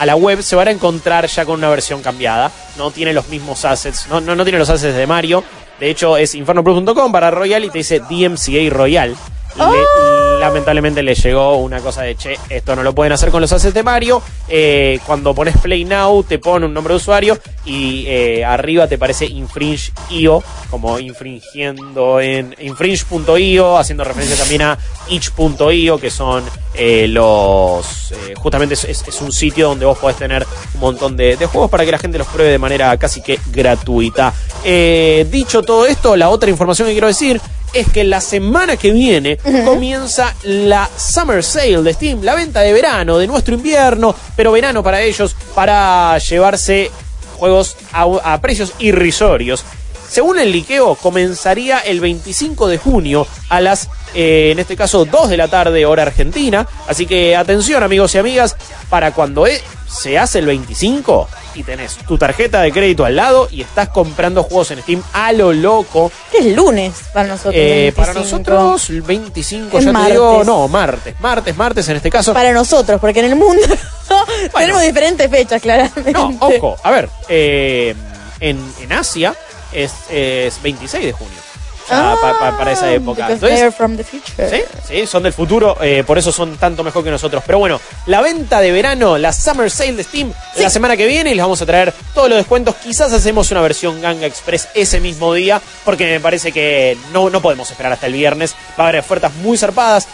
a la web, se van a encontrar ya con una versión cambiada. No tiene los mismos assets, no, no, no tiene los assets de Mario. De hecho, es infernoplus.com para Royal y te dice DMCA Royal. Le- lamentablemente le llegó una cosa de che, esto no lo pueden hacer con los assets de Mario. Eh, cuando pones Play Now, te pone un nombre de usuario y eh, arriba te parece infringe.io, como infringiendo en infringe.io, haciendo referencia también a itch.io, que son eh, los. justamente es, un sitio donde vos podés tener un montón de, de juegos para que la gente los pruebe de manera casi que gratuita. Dicho todo esto, la otra información que quiero decir es que la semana que viene comienza la Summer Sale de Steam, la venta de verano, de nuestro invierno, pero verano para ellos, para llevarse juegos a, a precios irrisorios. Según el liqueo, comenzaría el 25 de junio a las, eh, en este caso, 2 de la tarde, hora argentina. Así que atención, amigos y amigas, para cuando e- se hace el 25 y tenés tu tarjeta de crédito al lado y estás comprando juegos en Steam a lo loco. Que es lunes para nosotros. Eh, para 25. nosotros, el 25, Es ya te digo, no, martes, martes, martes en este caso. Para nosotros, porque en el mundo (laughs) tenemos diferentes fechas, claramente. No, ojo, a ver, eh, en, en Asia es, es 26 de junio. Ya pa- pa- para esa época. Ah, Because Entonces, they're from the future. ¿Sí? Sí, son del futuro, eh, por eso son tanto mejor que nosotros. Pero bueno, la venta de verano, la Summer Sale de Steam, la semana que viene y les vamos a traer todos los descuentos. Quizás hacemos una versión Ganga Express ese mismo día, porque me parece que no, no podemos esperar hasta el viernes. Va a haber ofertas muy zarpadas.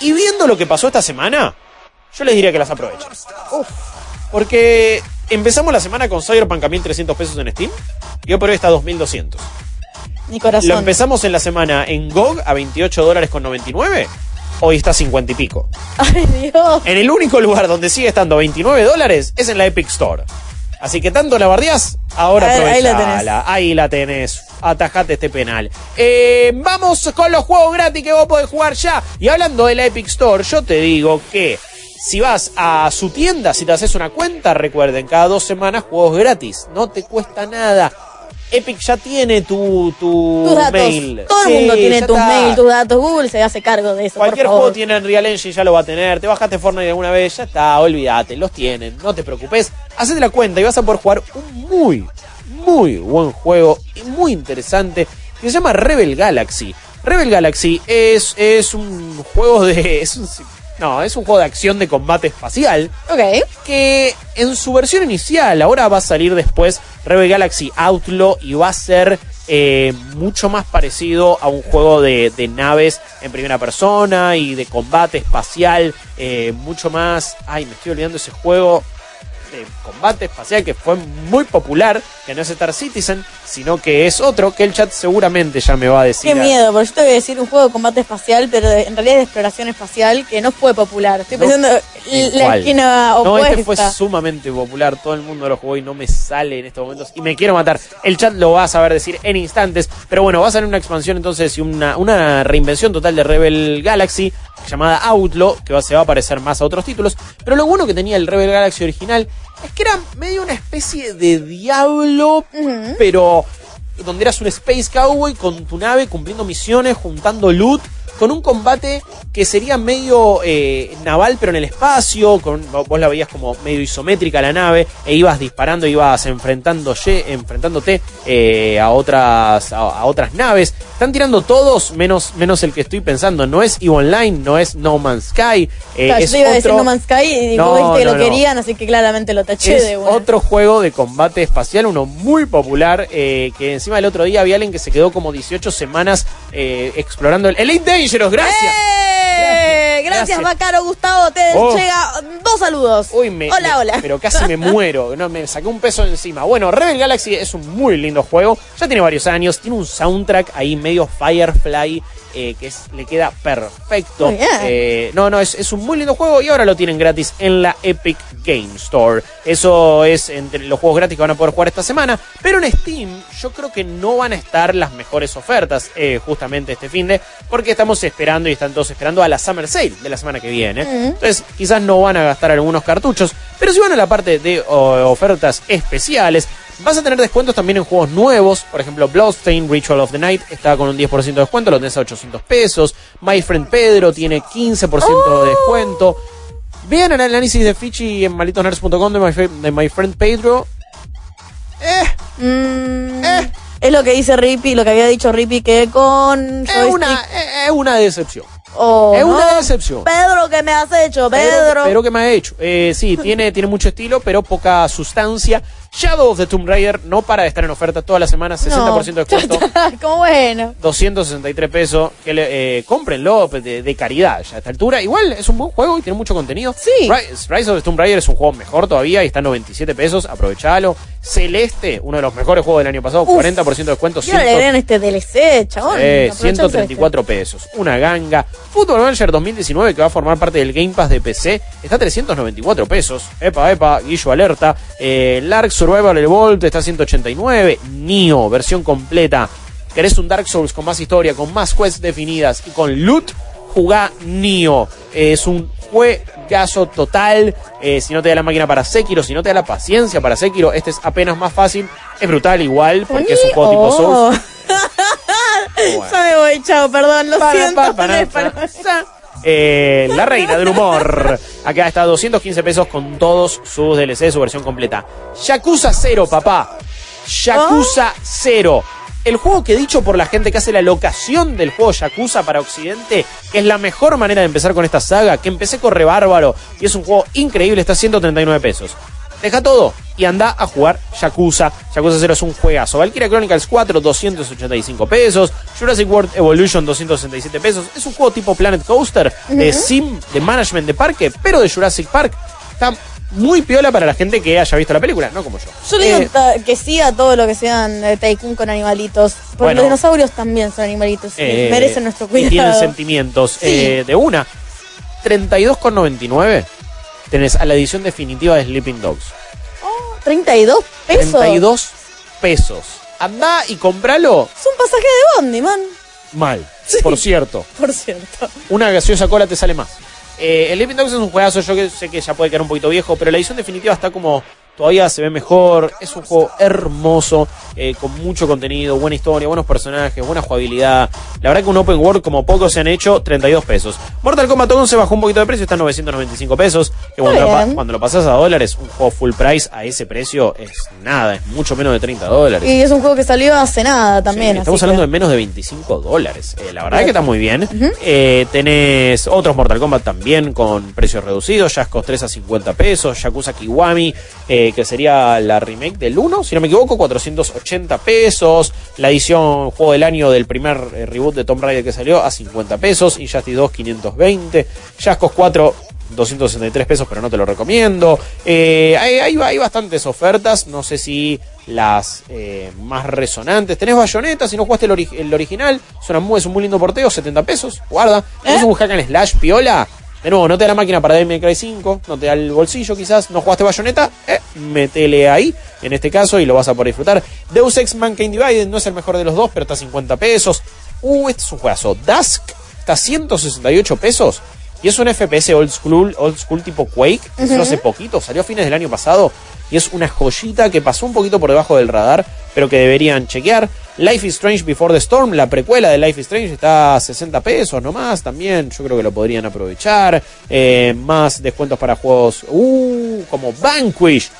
Y viendo lo que pasó esta semana, yo les diría que las aprovechen. Porque empezamos la semana con Cyberpunk a 1300 pesos en Steam y hoy por hoy está a 2200. Mi corazón. Lo empezamos en la semana en GOG a 28 dólares con 99. Hoy está a 50 y pico. Ay, Dios. En el único lugar donde sigue estando a 29 dólares es en la Epic Store. Así que tanto la bardeás, ahora Ahí- ahí la tenés. Ahí la tenés. Atajate este penal. Eh, vamos con los juegos gratis que vos podés jugar ya. Y hablando de la Epic Store, yo te digo que si vas a su tienda, si te haces una cuenta, recuerden, cada dos semanas juegos gratis. No te cuesta nada. Epic ya tiene tu, tu Tus datos. mail. Todo el Sí, mundo tiene tus está. mail, tus datos. Google se hace cargo de eso. Cualquier por favor. juego tiene Unreal Engine, ya lo va a tener. Te bajaste Fortnite alguna vez, ya está, olvídate, los tienen, no te preocupes. Hacete la cuenta y vas a poder jugar un muy, muy buen juego y muy interesante que se llama Rebel Galaxy. Rebel Galaxy es, es un juego de. (laughs) Es un, no, es un juego de acción de combate espacial. Ok. Que en su versión inicial, ahora va a salir después Rebel Galaxy Outlaw y va a ser eh, mucho más parecido a un juego de, de naves en primera persona y de combate espacial. eh, mucho más. Ay, me estoy olvidando ese juego. De combate espacial que fue muy popular, que no es Star Citizen, sino que es otro, que el chat seguramente ya me va a decir. Qué miedo, porque yo te voy a decir un juego de combate espacial, pero de- en realidad es de exploración espacial que no fue popular. Estoy No, pensando ¿Y la cuál? esquina No, opuesta. este fue sumamente popular, todo el mundo lo jugó y no me sale en estos momentos y me quiero matar. El chat lo va a saber decir en instantes, pero bueno, va a salir una expansión entonces y una, una reinvención total de Rebel Galaxy llamada Outlaw, que se va a parecer más a otros títulos, pero lo bueno que tenía el Rebel Galaxy original es que era medio una especie de diablo, pero donde eras un Space Cowboy con tu nave cumpliendo misiones, juntando loot, con un combate que sería medio eh, naval pero en el espacio, con, vos la veías como medio isométrica la nave, e ibas disparando, ibas enfrentando, enfrentándote eh, a, otras, a, a otras naves. Están tirando todos menos, menos el que estoy pensando. No es EVE Online, no es No Man's Sky. eh, Claro, yo te iba a decir otro- No Man's Sky y No, dijiste que no, lo no. querían, así que claramente lo taché Es de una. otro juego de combate espacial, uno muy popular, eh, que encima el otro día había alguien que se quedó como 18 semanas eh, explorando el Elite Dangerous, gracias. ¡Eh! Gracias. Bacaro Gustavo. Te Oh. llega dos saludos. Uy, me- hola, me- hola. Pero casi me (laughs) muero, no, me saqué un peso encima. Bueno, Rebel Galaxy es un muy lindo juego, ya tiene varios años, tiene un soundtrack ahí medio Firefly, eh, que es- le queda perfecto. Eh, no, no, es, es un muy lindo juego y ahora lo tienen gratis en la Epic Game Store. Eso es entre los juegos gratis que van a poder jugar esta semana. Pero en Steam yo creo que no van a estar las mejores ofertas eh, justamente este fin de, porque estamos esperando y están todos esperando a la Summer Sale de la semana que viene. Entonces quizás no van a gastar algunos cartuchos, pero si van a la parte de o, ofertas especiales, Vas a tener descuentos también en juegos nuevos. Por ejemplo, Bloodstain Ritual of the Night está con un 10% de descuento, lo tenés a 800 pesos. My Friend Pedro tiene 15% de descuento. Vean el análisis de Fichi en malitosnerds.com de, My Fe- de My Friend Pedro. Mm, Es lo que dice Rippy, lo que había dicho Rippy, que con Es una, es una decepción. Oh, es no. una decepción. Pedro, ¿qué me has hecho? Pedro. Pero que me ha hecho. Eh, sí, tiene, tiene mucho estilo, pero poca sustancia. Shadow of the Tomb Raider no para de estar en oferta toda la semana, 60% de descuento. (laughs) Como bueno. 263 pesos. Que le, eh, cómprenlo de, de caridad ya a esta altura. Igual es un buen juego y tiene mucho contenido. Sí. Rise, Rise of the Tomb Raider es un juego mejor todavía y está a 97 pesos. Aprovechalo. Celeste, uno de los mejores juegos del año pasado, Uf. 40% de descuento. Yo no le 100 agregan este DLC, chabón. eh, Aprovechá 134 pesos. Una ganga. Football Manager 2019, que va a formar parte del Game Pass de PC, está a 394 pesos. Epa, epa, Guillo Alerta. Eh, Lark Survival Evolved está a 189. Nio, versión completa. ¿Querés un Dark Souls con más historia, con más quests definidas y con loot? Jugá Nio. Es un juegazo total. Eh, si no te da la máquina para Sekiro, si no te da la paciencia para Sekiro, este es apenas más fácil. Es brutal igual, porque es un juego tipo Oh. (laughs) Ya me voy, chao, perdón, lo Para, siento. pa, para, para- Eh, la reina del humor. Acá está 215 pesos con todos sus DLC, su versión completa. Yakuza 0, papá. Yakuza 0. El juego que dicho por la gente que hace la locación del juego Yakuza para Occidente, que es la mejor manera de empezar con esta saga, que empecé corre bárbaro y es un juego increíble, está a 139 pesos. Deja todo y anda a jugar Yakuza. Yakuza 0 es un juegazo. Valkyria Chronicles 4, 285 pesos. Jurassic World Evolution, 267 pesos. Es un juego tipo Planet Coaster, de sim, de management de parque, pero de Jurassic Park. Está muy piola para la gente que haya visto la película, no como yo. Yo digo Eh, que sí a todo lo que sean eh, Tycoon con animalitos. Porque Bueno. los dinosaurios también son animalitos. y eh, merecen nuestro y cuidado. tienen sentimientos. Sí. Eh, de una, 32,99 tenés a la edición definitiva de Sleeping Dogs. 32 pesos. 32 pesos. Andá y compralo Es un pasaje de Bondi, man. mal. Por cierto, (laughs) Por cierto. una gaseosa cola te sale más. Eh, el Sleeping Dogs es un juegazo, yo que sé que ya puede quedar un poquito viejo, pero la edición definitiva está como todavía se ve mejor. Es un juego hermoso, eh, con mucho contenido, buena historia, buenos personajes, buena jugabilidad. La verdad que un open world como pocos se han hecho, 32 pesos. Mortal Kombat 11 bajó un poquito de precio, está en 995 pesos. Que cuando lo, cuando lo pasas a dólares, un juego full price a ese precio es nada, es mucho menos de 30 dólares. Y es un juego que salió hace nada también. Sí, estamos hablando que- de menos de 25 dólares. Eh, la verdad que está muy bien. Eh, tenés otros Mortal Kombat también con precios reducidos. Jaskos 3 a 50 pesos. Yakuza Kiwami, eh, que sería la remake del 1, si no me equivoco, 480 pesos. La edición juego del año del primer eh, reboot de Tomb Raider que salió a 50 pesos. Injustice 2, 520. Jaskos 4 263 pesos, pero no te lo recomiendo. Eh, hay, hay- hay bastantes ofertas, no sé si las eh, más resonantes. Tenés Bayonetta, si no jugaste el, ori- el original, es, una es un muy lindo porteo, 70 pesos, guarda. Es un hack and slash piola. De nuevo, no te da la máquina para Devil May Cry 5, no te da el bolsillo quizás, no jugaste Bayonetta, eh, metele ahí, en este caso, y lo vas a poder disfrutar. Deus Ex Mankind Divided no es el mejor de los dos, pero está a 50 pesos. Uh, este es un juegazo. Dusk está a 168 pesos. Y es un FPS old school, old school tipo Quake, que salió hace poquito, salió a fines del año pasado. Y es una joyita que pasó un poquito por debajo del radar, pero que deberían chequear. Life is Strange Before the Storm, la precuela de Life is Strange, está a 60 pesos nomás también. Yo creo que lo podrían aprovechar. Eh, más descuentos para juegos uh, como Vanquish.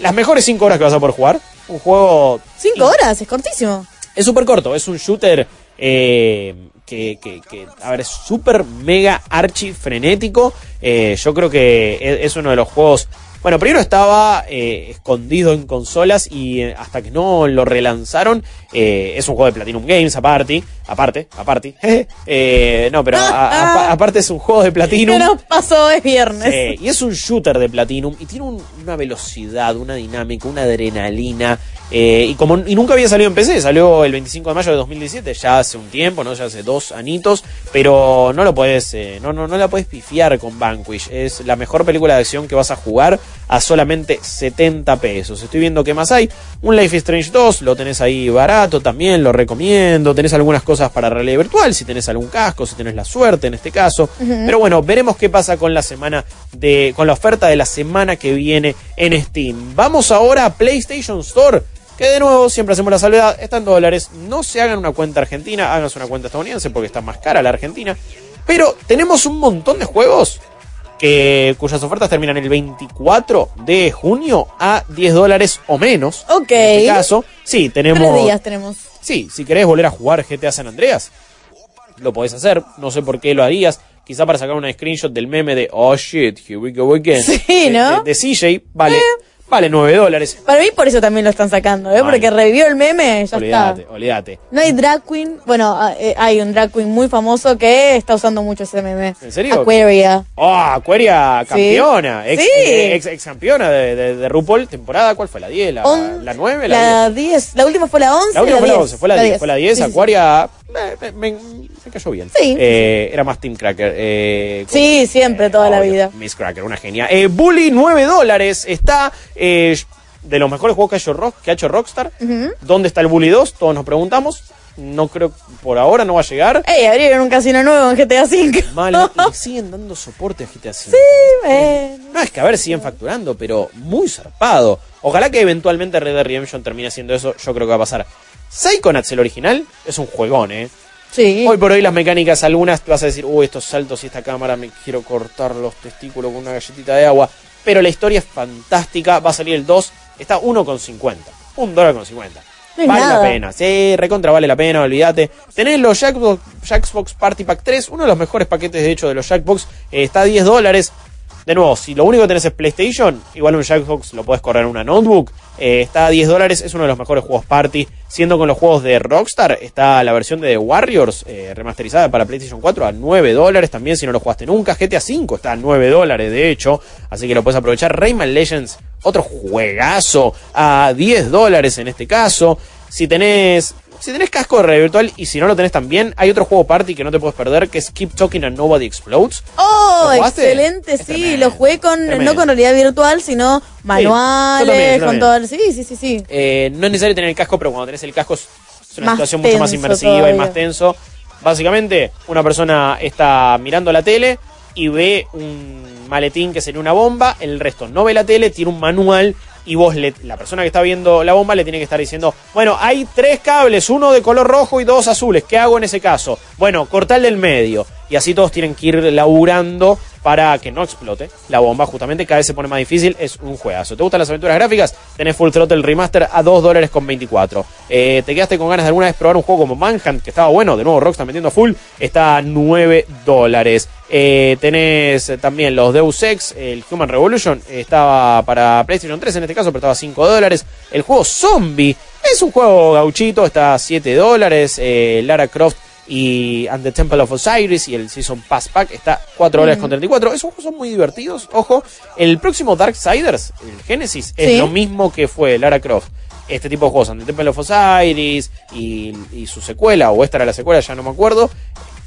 Las mejores 5 horas que vas a poder jugar. Un juego Cinco horas, es cortísimo. es súper corto, es un shooter eh, que, que- que, a ver, es súper mega archi frenético. Eh, yo creo que es, es uno de los juegos. Bueno, primero estaba eh, escondido en consolas y eh, hasta que no lo relanzaron, eh, es un juego de Platinum Games aparte, aparte, aparte. (laughs) no, pero a- a- (laughs) aparte es un juego de Platinum. ¿Qué nos pasó? Es viernes. Y es un shooter de Platinum y tiene un- una velocidad, una dinámica, una adrenalina. Eh, y como y nunca había salido en PC, salió el 25 de mayo de 2017, ya hace un tiempo, ¿no? Ya hace dos anitos, pero no lo puedes, eh, no, no, no la puedes pifiar con Vanquish. Es la mejor película de acción que vas a jugar a solamente 70 pesos. Estoy viendo qué más hay. Un Life is Strange 2, lo tenés ahí barato también, lo recomiendo. Tenés algunas cosas para realidad virtual, si tenés algún casco, si tenés la suerte en este caso. Pero bueno, veremos qué pasa con la semana de. con la oferta de la semana que viene en Steam. Vamos ahora a PlayStation Store. Que de nuevo, siempre hacemos la salvedad, está en dólares. No se hagan una cuenta argentina, háganse una cuenta estadounidense porque está más cara la argentina. Pero tenemos un montón de juegos que, cuyas ofertas terminan el 24 de junio a 10 dólares o menos. Ok. En este caso, sí, tenemos. Tres días tenemos. Sí, si querés volver a jugar GTA San Andreas, lo podés hacer. No sé por qué lo harías. Quizá para sacar una screenshot del meme de Oh shit, here we go again. Sí, ¿no? De, de CJ, vale, vale 9 dólares. Para mí por eso también lo están sacando, ¿eh? Porque revivió el meme, ya Olvídate, está. olvídate. No hay drag queen. Bueno, ah, eh, hay un drag queen muy famoso que está usando mucho ese meme. ¿En serio? Aquaria. Oh, Aquaria Sí. campeona. Ex, Sí. eh, ex, ex campeona de, de, de RuPaul. ¿Temporada cuál fue? ¿La 10? ¿La, On- la 9? ¿La 10? La 10. La última fue la 11. La última fue la 10. 11, fue la 10. Fue la 10. Sí, sí, sí. Acuaria me, me- me- me cayó bien. Sí. Eh, era más Team Cracker. Eh, Sí, siempre, toda la vida. Miss Cracker, una genia. Eh, Bully, 9 dólares. Está eh, de los mejores juegos que ha hecho, Rock, que ha hecho Rockstar. ¿Dónde está el Bully 2? Todos nos preguntamos. No creo, por ahora no va a llegar. Ey, abrieron un casino nuevo en GTA V. Mal, le (laughs) siguen dando soporte a GTA V. Sí, ven. No, es que a ver, siguen facturando, pero muy zarpado. Ojalá que eventualmente Red Dead Redemption termine haciendo eso. Yo creo que va a pasar. Psychonauts, el original, es un juegón, ¿eh? Sí. Hoy por hoy las mecánicas, algunas te vas a decir, uy, estos saltos y esta cámara, me quiero cortar los testículos con una galletita de agua. Pero la historia es fantástica, va a salir el 2, está 1,50. Un dólar con 50. No es vale nada. la pena, sí, recontra vale la pena, olvídate. Tenés los Jackbox, Jackbox Party Pack 3, uno de los mejores paquetes de hecho de los Jackbox, eh, está a 10 dólares. De nuevo, si lo único que tenés es PlayStation, igual un Jackbox lo puedes correr en una notebook. Eh, está a 10 dólares, es uno de los mejores juegos party. Siendo con los juegos de Rockstar, está la versión de The Warriors eh, remasterizada para PlayStation 4 a 9 dólares. También si no lo jugaste nunca, GTA 5 está a 9 dólares de hecho. Así que lo puedes aprovechar. Rayman Legends, otro juegazo a 10 dólares en este caso. Si tenés si tenés casco de realidad virtual y si no lo tenés también, hay otro juego party que no te puedes perder que es Keep Talking and Nobody Explodes. Oh, excelente, sí, lo jugué con, tremendo. no con realidad virtual, sino manuales, yo también, yo con todo, sí, sí, sí, sí. Eh, no es necesario tener el casco, pero cuando tenés el casco es una Más situación mucho más inmersiva y más tenso. Básicamente, una persona está mirando la tele y ve un maletín que sería una bomba, el resto no ve la tele, tiene un manual y vos, le- la persona que está viendo la bomba, le tiene que estar diciendo, bueno, hay tres cables, uno de color rojo y dos azules, ¿qué hago en ese caso? Bueno, cortar el del medio. Y así todos tienen que ir laburando para que no explote la bomba. Justamente cada vez se pone más difícil. Es un juegazo. ¿Te gustan las aventuras gráficas? Tenés Full Throttle Remaster a 2 dólares con 24. Eh, ¿Te quedaste con ganas de alguna vez probar un juego como Manhunt? Que estaba bueno. De nuevo, Rockstar metiendo a full. Está a 9 dólares. Eh, tenés también los Deus Ex, el Human Revolution. Estaba para PlayStation 3 en este caso, pero estaba a 5 dólares. El juego Zombie es un juego gauchito. Está a 7 dólares. Eh, Lara Croft y And the Temple of Osiris y el Season Pass Pack está 4 dólares con 34. Esos juegos son muy divertidos. Ojo, el próximo Darksiders, el Genesis, es Sí. lo mismo que fue Lara Croft. Este tipo de juegos, And the Temple of Osiris y, y su secuela, o esta era la secuela, ya no me acuerdo.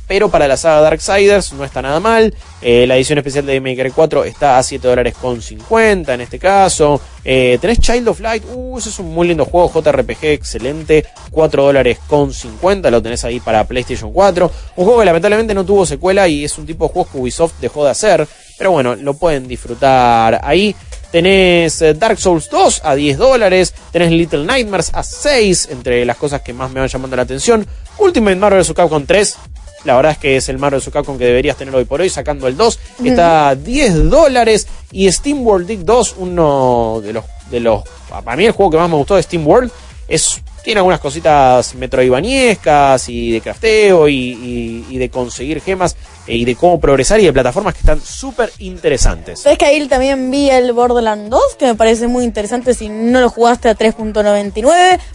Pero para la saga Darksiders no está nada mal. Eh, la edición especial de Maker 4 está a 7 dólares con 50 en este caso. Eh, tenés Child of Light. Uh, ese es un muy lindo juego. JRPG excelente. 4 dólares con 50. Lo tenés ahí para PlayStation 4. Un juego que lamentablemente no tuvo secuela y es un tipo de juego que Ubisoft dejó de hacer. Pero bueno, lo pueden disfrutar ahí. Tenés eh, Dark Souls 2 a 10 dólares. Tenés Little Nightmares a 6. Entre las cosas que más me van llamando la atención. Ultimate Marvel vs. Capcom 3. La verdad es que es el vs. Capcom que deberías tener hoy por hoy, sacando el 2. Está a 10 dólares. Y Steam World Dig 2, uno de los, de los. Para mí, el juego que más me gustó de Steam World es. Tiene algunas cositas metroidvaniescas y de crafteo y, y- y de conseguir gemas y de cómo progresar y de plataformas que están súper interesantes. ¿Sabes que ahí también vi el Borderlands 2? Que me parece muy interesante si no lo jugaste a 3.99.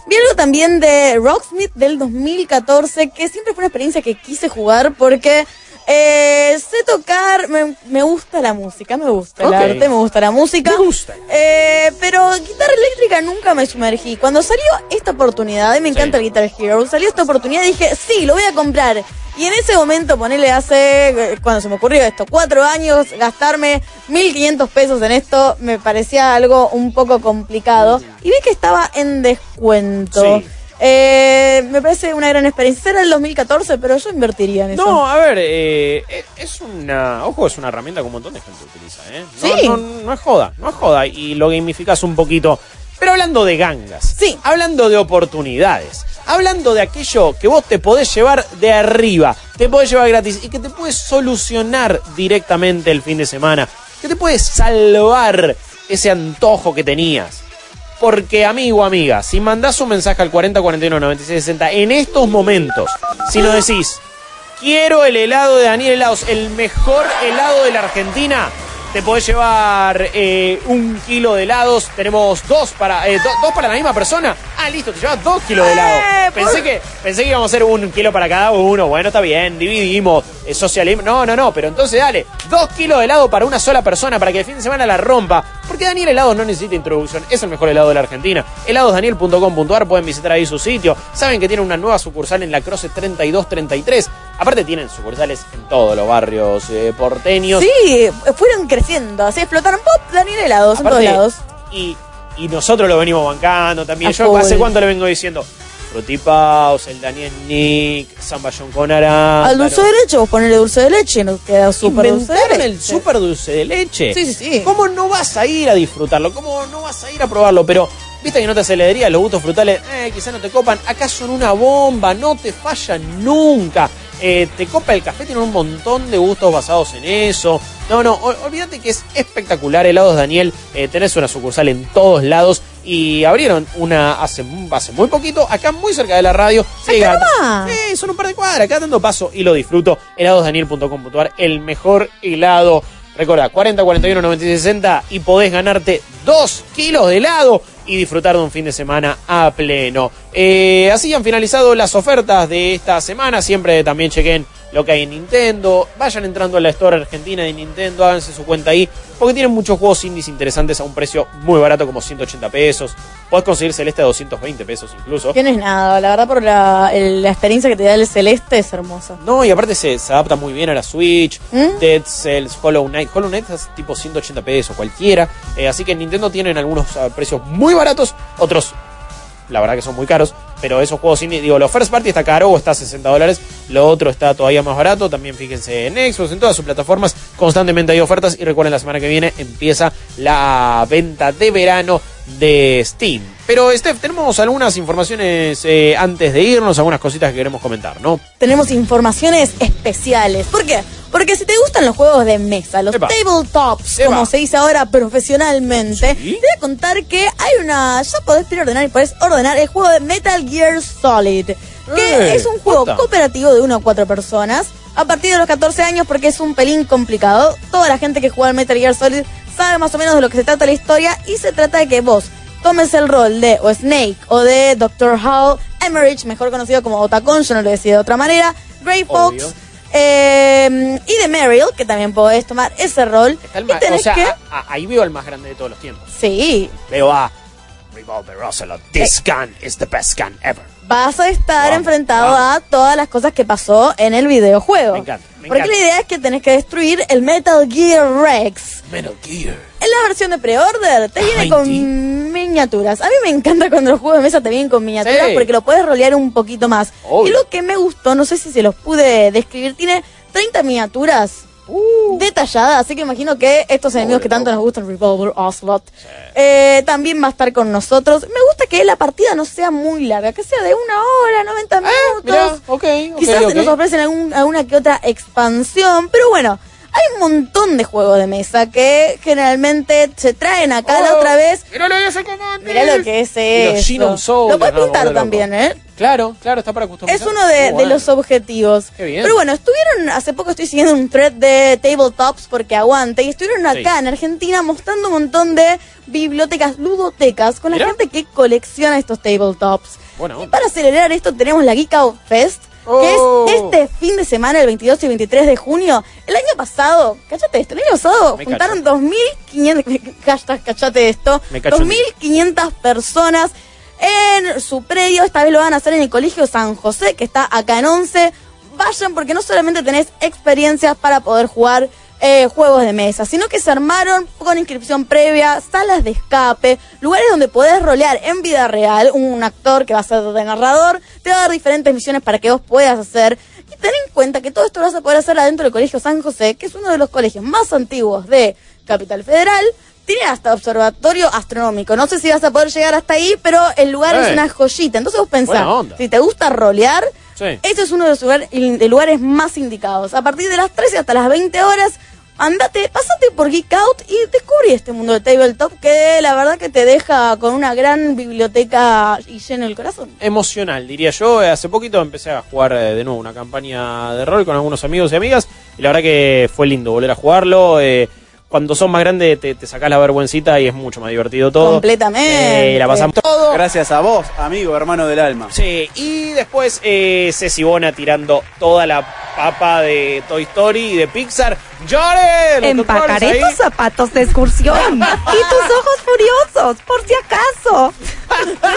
Vi algo también de Rocksmith del 2014, que siempre fue una experiencia que quise jugar porque eh, sé tocar, me, me gusta la música, me gusta el arte, me gusta la música. Me gusta. Eh, pero guitarra eléctrica nunca me sumergí. Cuando salió esta oportunidad, y me encanta el Guitar Hero, salió esta oportunidad y dije, sí, lo voy a comprar. Y en ese momento, ponerle hace, eh, cuando se me ocurrió esto, cuatro años, gastarme 1.500 pesos en esto, me parecía algo un poco complicado. Y vi que estaba en descuento. Sí. Eh, me parece una gran experiencia. Era el 2014, pero yo invertiría en eso. No, a ver, eh, eh, es una. Ojo, es una herramienta que un montón de gente utiliza, ¿eh? No, Sí. no, no es joda, no es joda. Y lo gamificas un poquito. Pero hablando de gangas, Sí. hablando de oportunidades, hablando de aquello que vos te podés llevar de arriba, te podés llevar gratis y que te puede solucionar directamente el fin de semana, que te puede salvar ese antojo que tenías. Porque, amigo, amiga, si mandás un mensaje al 4041 9660 en estos momentos, si nos decís, quiero el helado de Daniel Helados, el mejor helado de la Argentina, te podés llevar eh, un kilo de helados. Tenemos dos para eh, do- dos para la misma persona. Ah, listo, te llevas dos kilos de helado. Eh, Pensé por- que, pensé que íbamos a hacer un kilo para cada uno. Bueno, está bien, dividimos. eh, socialismo. No, no, no, pero entonces dale, dos kilos de helado para una sola persona para que el fin de semana la rompa. Porque Daniel Helados no necesita introducción, es el mejor helado de la Argentina. Heladosdaniel.com.ar, pueden visitar ahí su sitio. Saben que tiene una nueva sucursal en la Croce 3233. Aparte tienen sucursales en todos los barrios eh, porteños. Sí, fueron creciendo, así explotaron pop, Daniel helados en todos lados. Y, y nosotros lo venimos bancando también. A Yo full. hace cuánto le vengo diciendo. Frutipaus, el Daniel Nick, Zamballón con naranja. Al dulce de leche, vos ponele dulce de leche, nos queda súper dulce de ¿Inventaron leche. el super dulce de leche? Sí, sí, sí. ¿Cómo no vas a ir a disfrutarlo? ¿Cómo no vas a ir a probarlo? Pero, viste que no te aceleraría los gustos frutales, eh, quizás no te copan. Acá son una bomba, no te fallan nunca. Eh, te copa el café, tiene un montón de gustos basados en eso. No, no, ol- olvídate que es espectacular. Helados Daniel, eh, tenés una sucursal en todos lados. Y abrieron una hace, hace muy poquito, acá muy cerca de la radio. Acá- nomás. Sí, son un par de cuadras, acá dando paso y lo disfruto. Heladosdaniel.com.ar, el mejor helado. Recuerda, 40 41 96 60 y podés ganarte 2 kilos de helado y disfrutar de un fin de semana a pleno. Eh, así han finalizado las ofertas de esta semana. Siempre también chequen lo que hay en Nintendo. Vayan entrando a la Store Argentina de Nintendo, háganse su cuenta ahí, porque tienen muchos juegos indies interesantes a un precio muy barato, como 180 pesos. Podés conseguir Celeste a 220 pesos incluso. Tienes nada, la verdad por la, el- la experiencia que te da el celeste es hermosa. No, y aparte se, se adapta muy bien a la Switch. ¿Mm? Dead Cells, Hollow Knight. Hollow Knight es tipo 180 pesos, cualquiera. Eh, así que en Nintendo tienen algunos ah, precios muy baratos, otros, la verdad que son muy caros. Pero esos juegos indie, digo, lo First Party está caro o está a 60 dólares. Lo otro está todavía más barato. También fíjense en Xbox, en todas sus plataformas. Constantemente hay ofertas. Y recuerden, la semana que viene empieza la venta de verano de Steam. Pero, Steph, tenemos algunas informaciones eh, antes de irnos, algunas cositas que queremos comentar, ¿no? Tenemos informaciones especiales. ¿Por qué? Porque si te gustan los juegos de mesa, los Epa. tabletops, Epa. como se dice ahora profesionalmente, Sí. te voy a contar que hay una. Ya podés preordenar y podés ordenar el juego de Metal Gear Solid. Que Eh, es un juego puta. cooperativo de 1 a 4 personas. A partir de los 14 años, porque es un pelín complicado. Toda la gente que juega al Metal Gear Solid sabe más o menos de lo que se trata la historia. Y se trata de que vos tomes el rol de o Snake o de Dr. Hal Emmerich, mejor conocido como Otacon, yo no lo decía de otra manera, Gray Obvio. Eh, y de Meryl, que también podés tomar ese rol. Y o sea, que... a- a- ahí veo al más grande de todos los tiempos. Sí, Veo a Revolver Ocelot. This gun is the best gun ever. Vas a estar enfrentado a todas las cosas que pasó en el videojuego. Me encanta, me Porque encanta. la idea es que tenés que destruir el Metal Gear Rex. Metal Gear. En la versión de pre-order te viene con miniaturas. A mí me encanta cuando los juegos de mesa te vienen con miniaturas Sí. porque lo puedes rolear un poquito más. Obvio. Y lo que me gustó, no sé si se los pude describir, tiene 30 miniaturas detalladas, así que imagino que estos enemigos que tanto nos gustan, Revolver, Ocelot, eh, también va a estar con nosotros. Me gusta que la partida no sea muy larga, que sea de una hora, 90 minutos. Mirá, ok, ok, Quizás nos ofrecen algún- alguna que otra expansión, pero bueno, hay un montón de juegos de mesa que generalmente se traen acá la Oh, otra vez. Mirá lo que es Y los eso. Genome Soldiers, Lo puedes no, pintar también, ¿eh? Claro, claro, está para customizar. Es uno de, bueno. los objetivos. Qué bien. Pero bueno, estuvieron, hace poco estoy siguiendo un thread de tabletops porque aguante, y estuvieron Sí. acá en Argentina mostrando un montón de bibliotecas, ludotecas, con la Mirá. gente que colecciona estos tabletops. Buena Y para acelerar esto tenemos la Geek Out Fest, Oh. que es este fin de semana, el 22 y 23 de junio. El año pasado, cachate esto, el año pasado Me juntaron 2.500, hashtag cachate esto, Me cacho en mí. 2.500 personas en su predio. Esta vez lo van a hacer en el Colegio San José, que está acá en 11. Vayan porque no solamente tenés experiencias para poder jugar eh, juegos de mesa, sino que se armaron con inscripción previa, salas de escape, lugares donde podés rolear en vida real, un actor que va a ser de narrador, te va a dar diferentes misiones para que vos puedas hacer. Y ten en cuenta que todo esto lo vas a poder hacer adentro del Colegio San José, que es uno de los colegios más antiguos de Capital Federal. Tiene hasta observatorio astronómico. No sé si vas a poder llegar hasta ahí, pero el lugar es una joyita. Entonces vos pensás, si te gusta rolear, Sí. este es uno de los lugares más indicados. A partir de las 13 hasta las 20 horas, andate, pasate por Geek Out y descubrí este mundo de tabletop que la verdad que te deja con una gran biblioteca y lleno el corazón. emocional, diría yo. Eh, Hace poquito empecé a jugar eh, de nuevo una campaña de rol con algunos amigos y amigas y la verdad que fue lindo volver a jugarlo. eh, cuando son más grandes te, te sacás la vergüencita y es mucho más divertido todo. Completamente. Eh, la pasamos todo. Gracias a vos, amigo, hermano del alma. Sí, y después eh, Ceci Bona tirando toda la papa de Toy Story y de Pixar. ¡Llore! los Empacaré tus zapatos de excursión (laughs) y tus ojos furiosos, por si acaso. (laughs)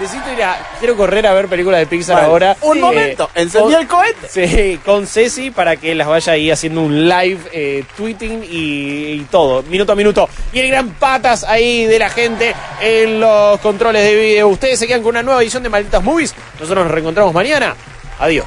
Necesito ir a. Quiero correr a ver películas de Pixar Vale. ahora. Un Eh, momento, encendí con- el cohete. Sí, con Ceci para que las vaya ahí haciendo un live eh, tweeting y, y todo, minuto a minuto. Y el gran patas ahí de la gente en los controles de video. Ustedes se quedan con una nueva edición de Malditas Movies. Nosotros nos reencontramos mañana. Adiós.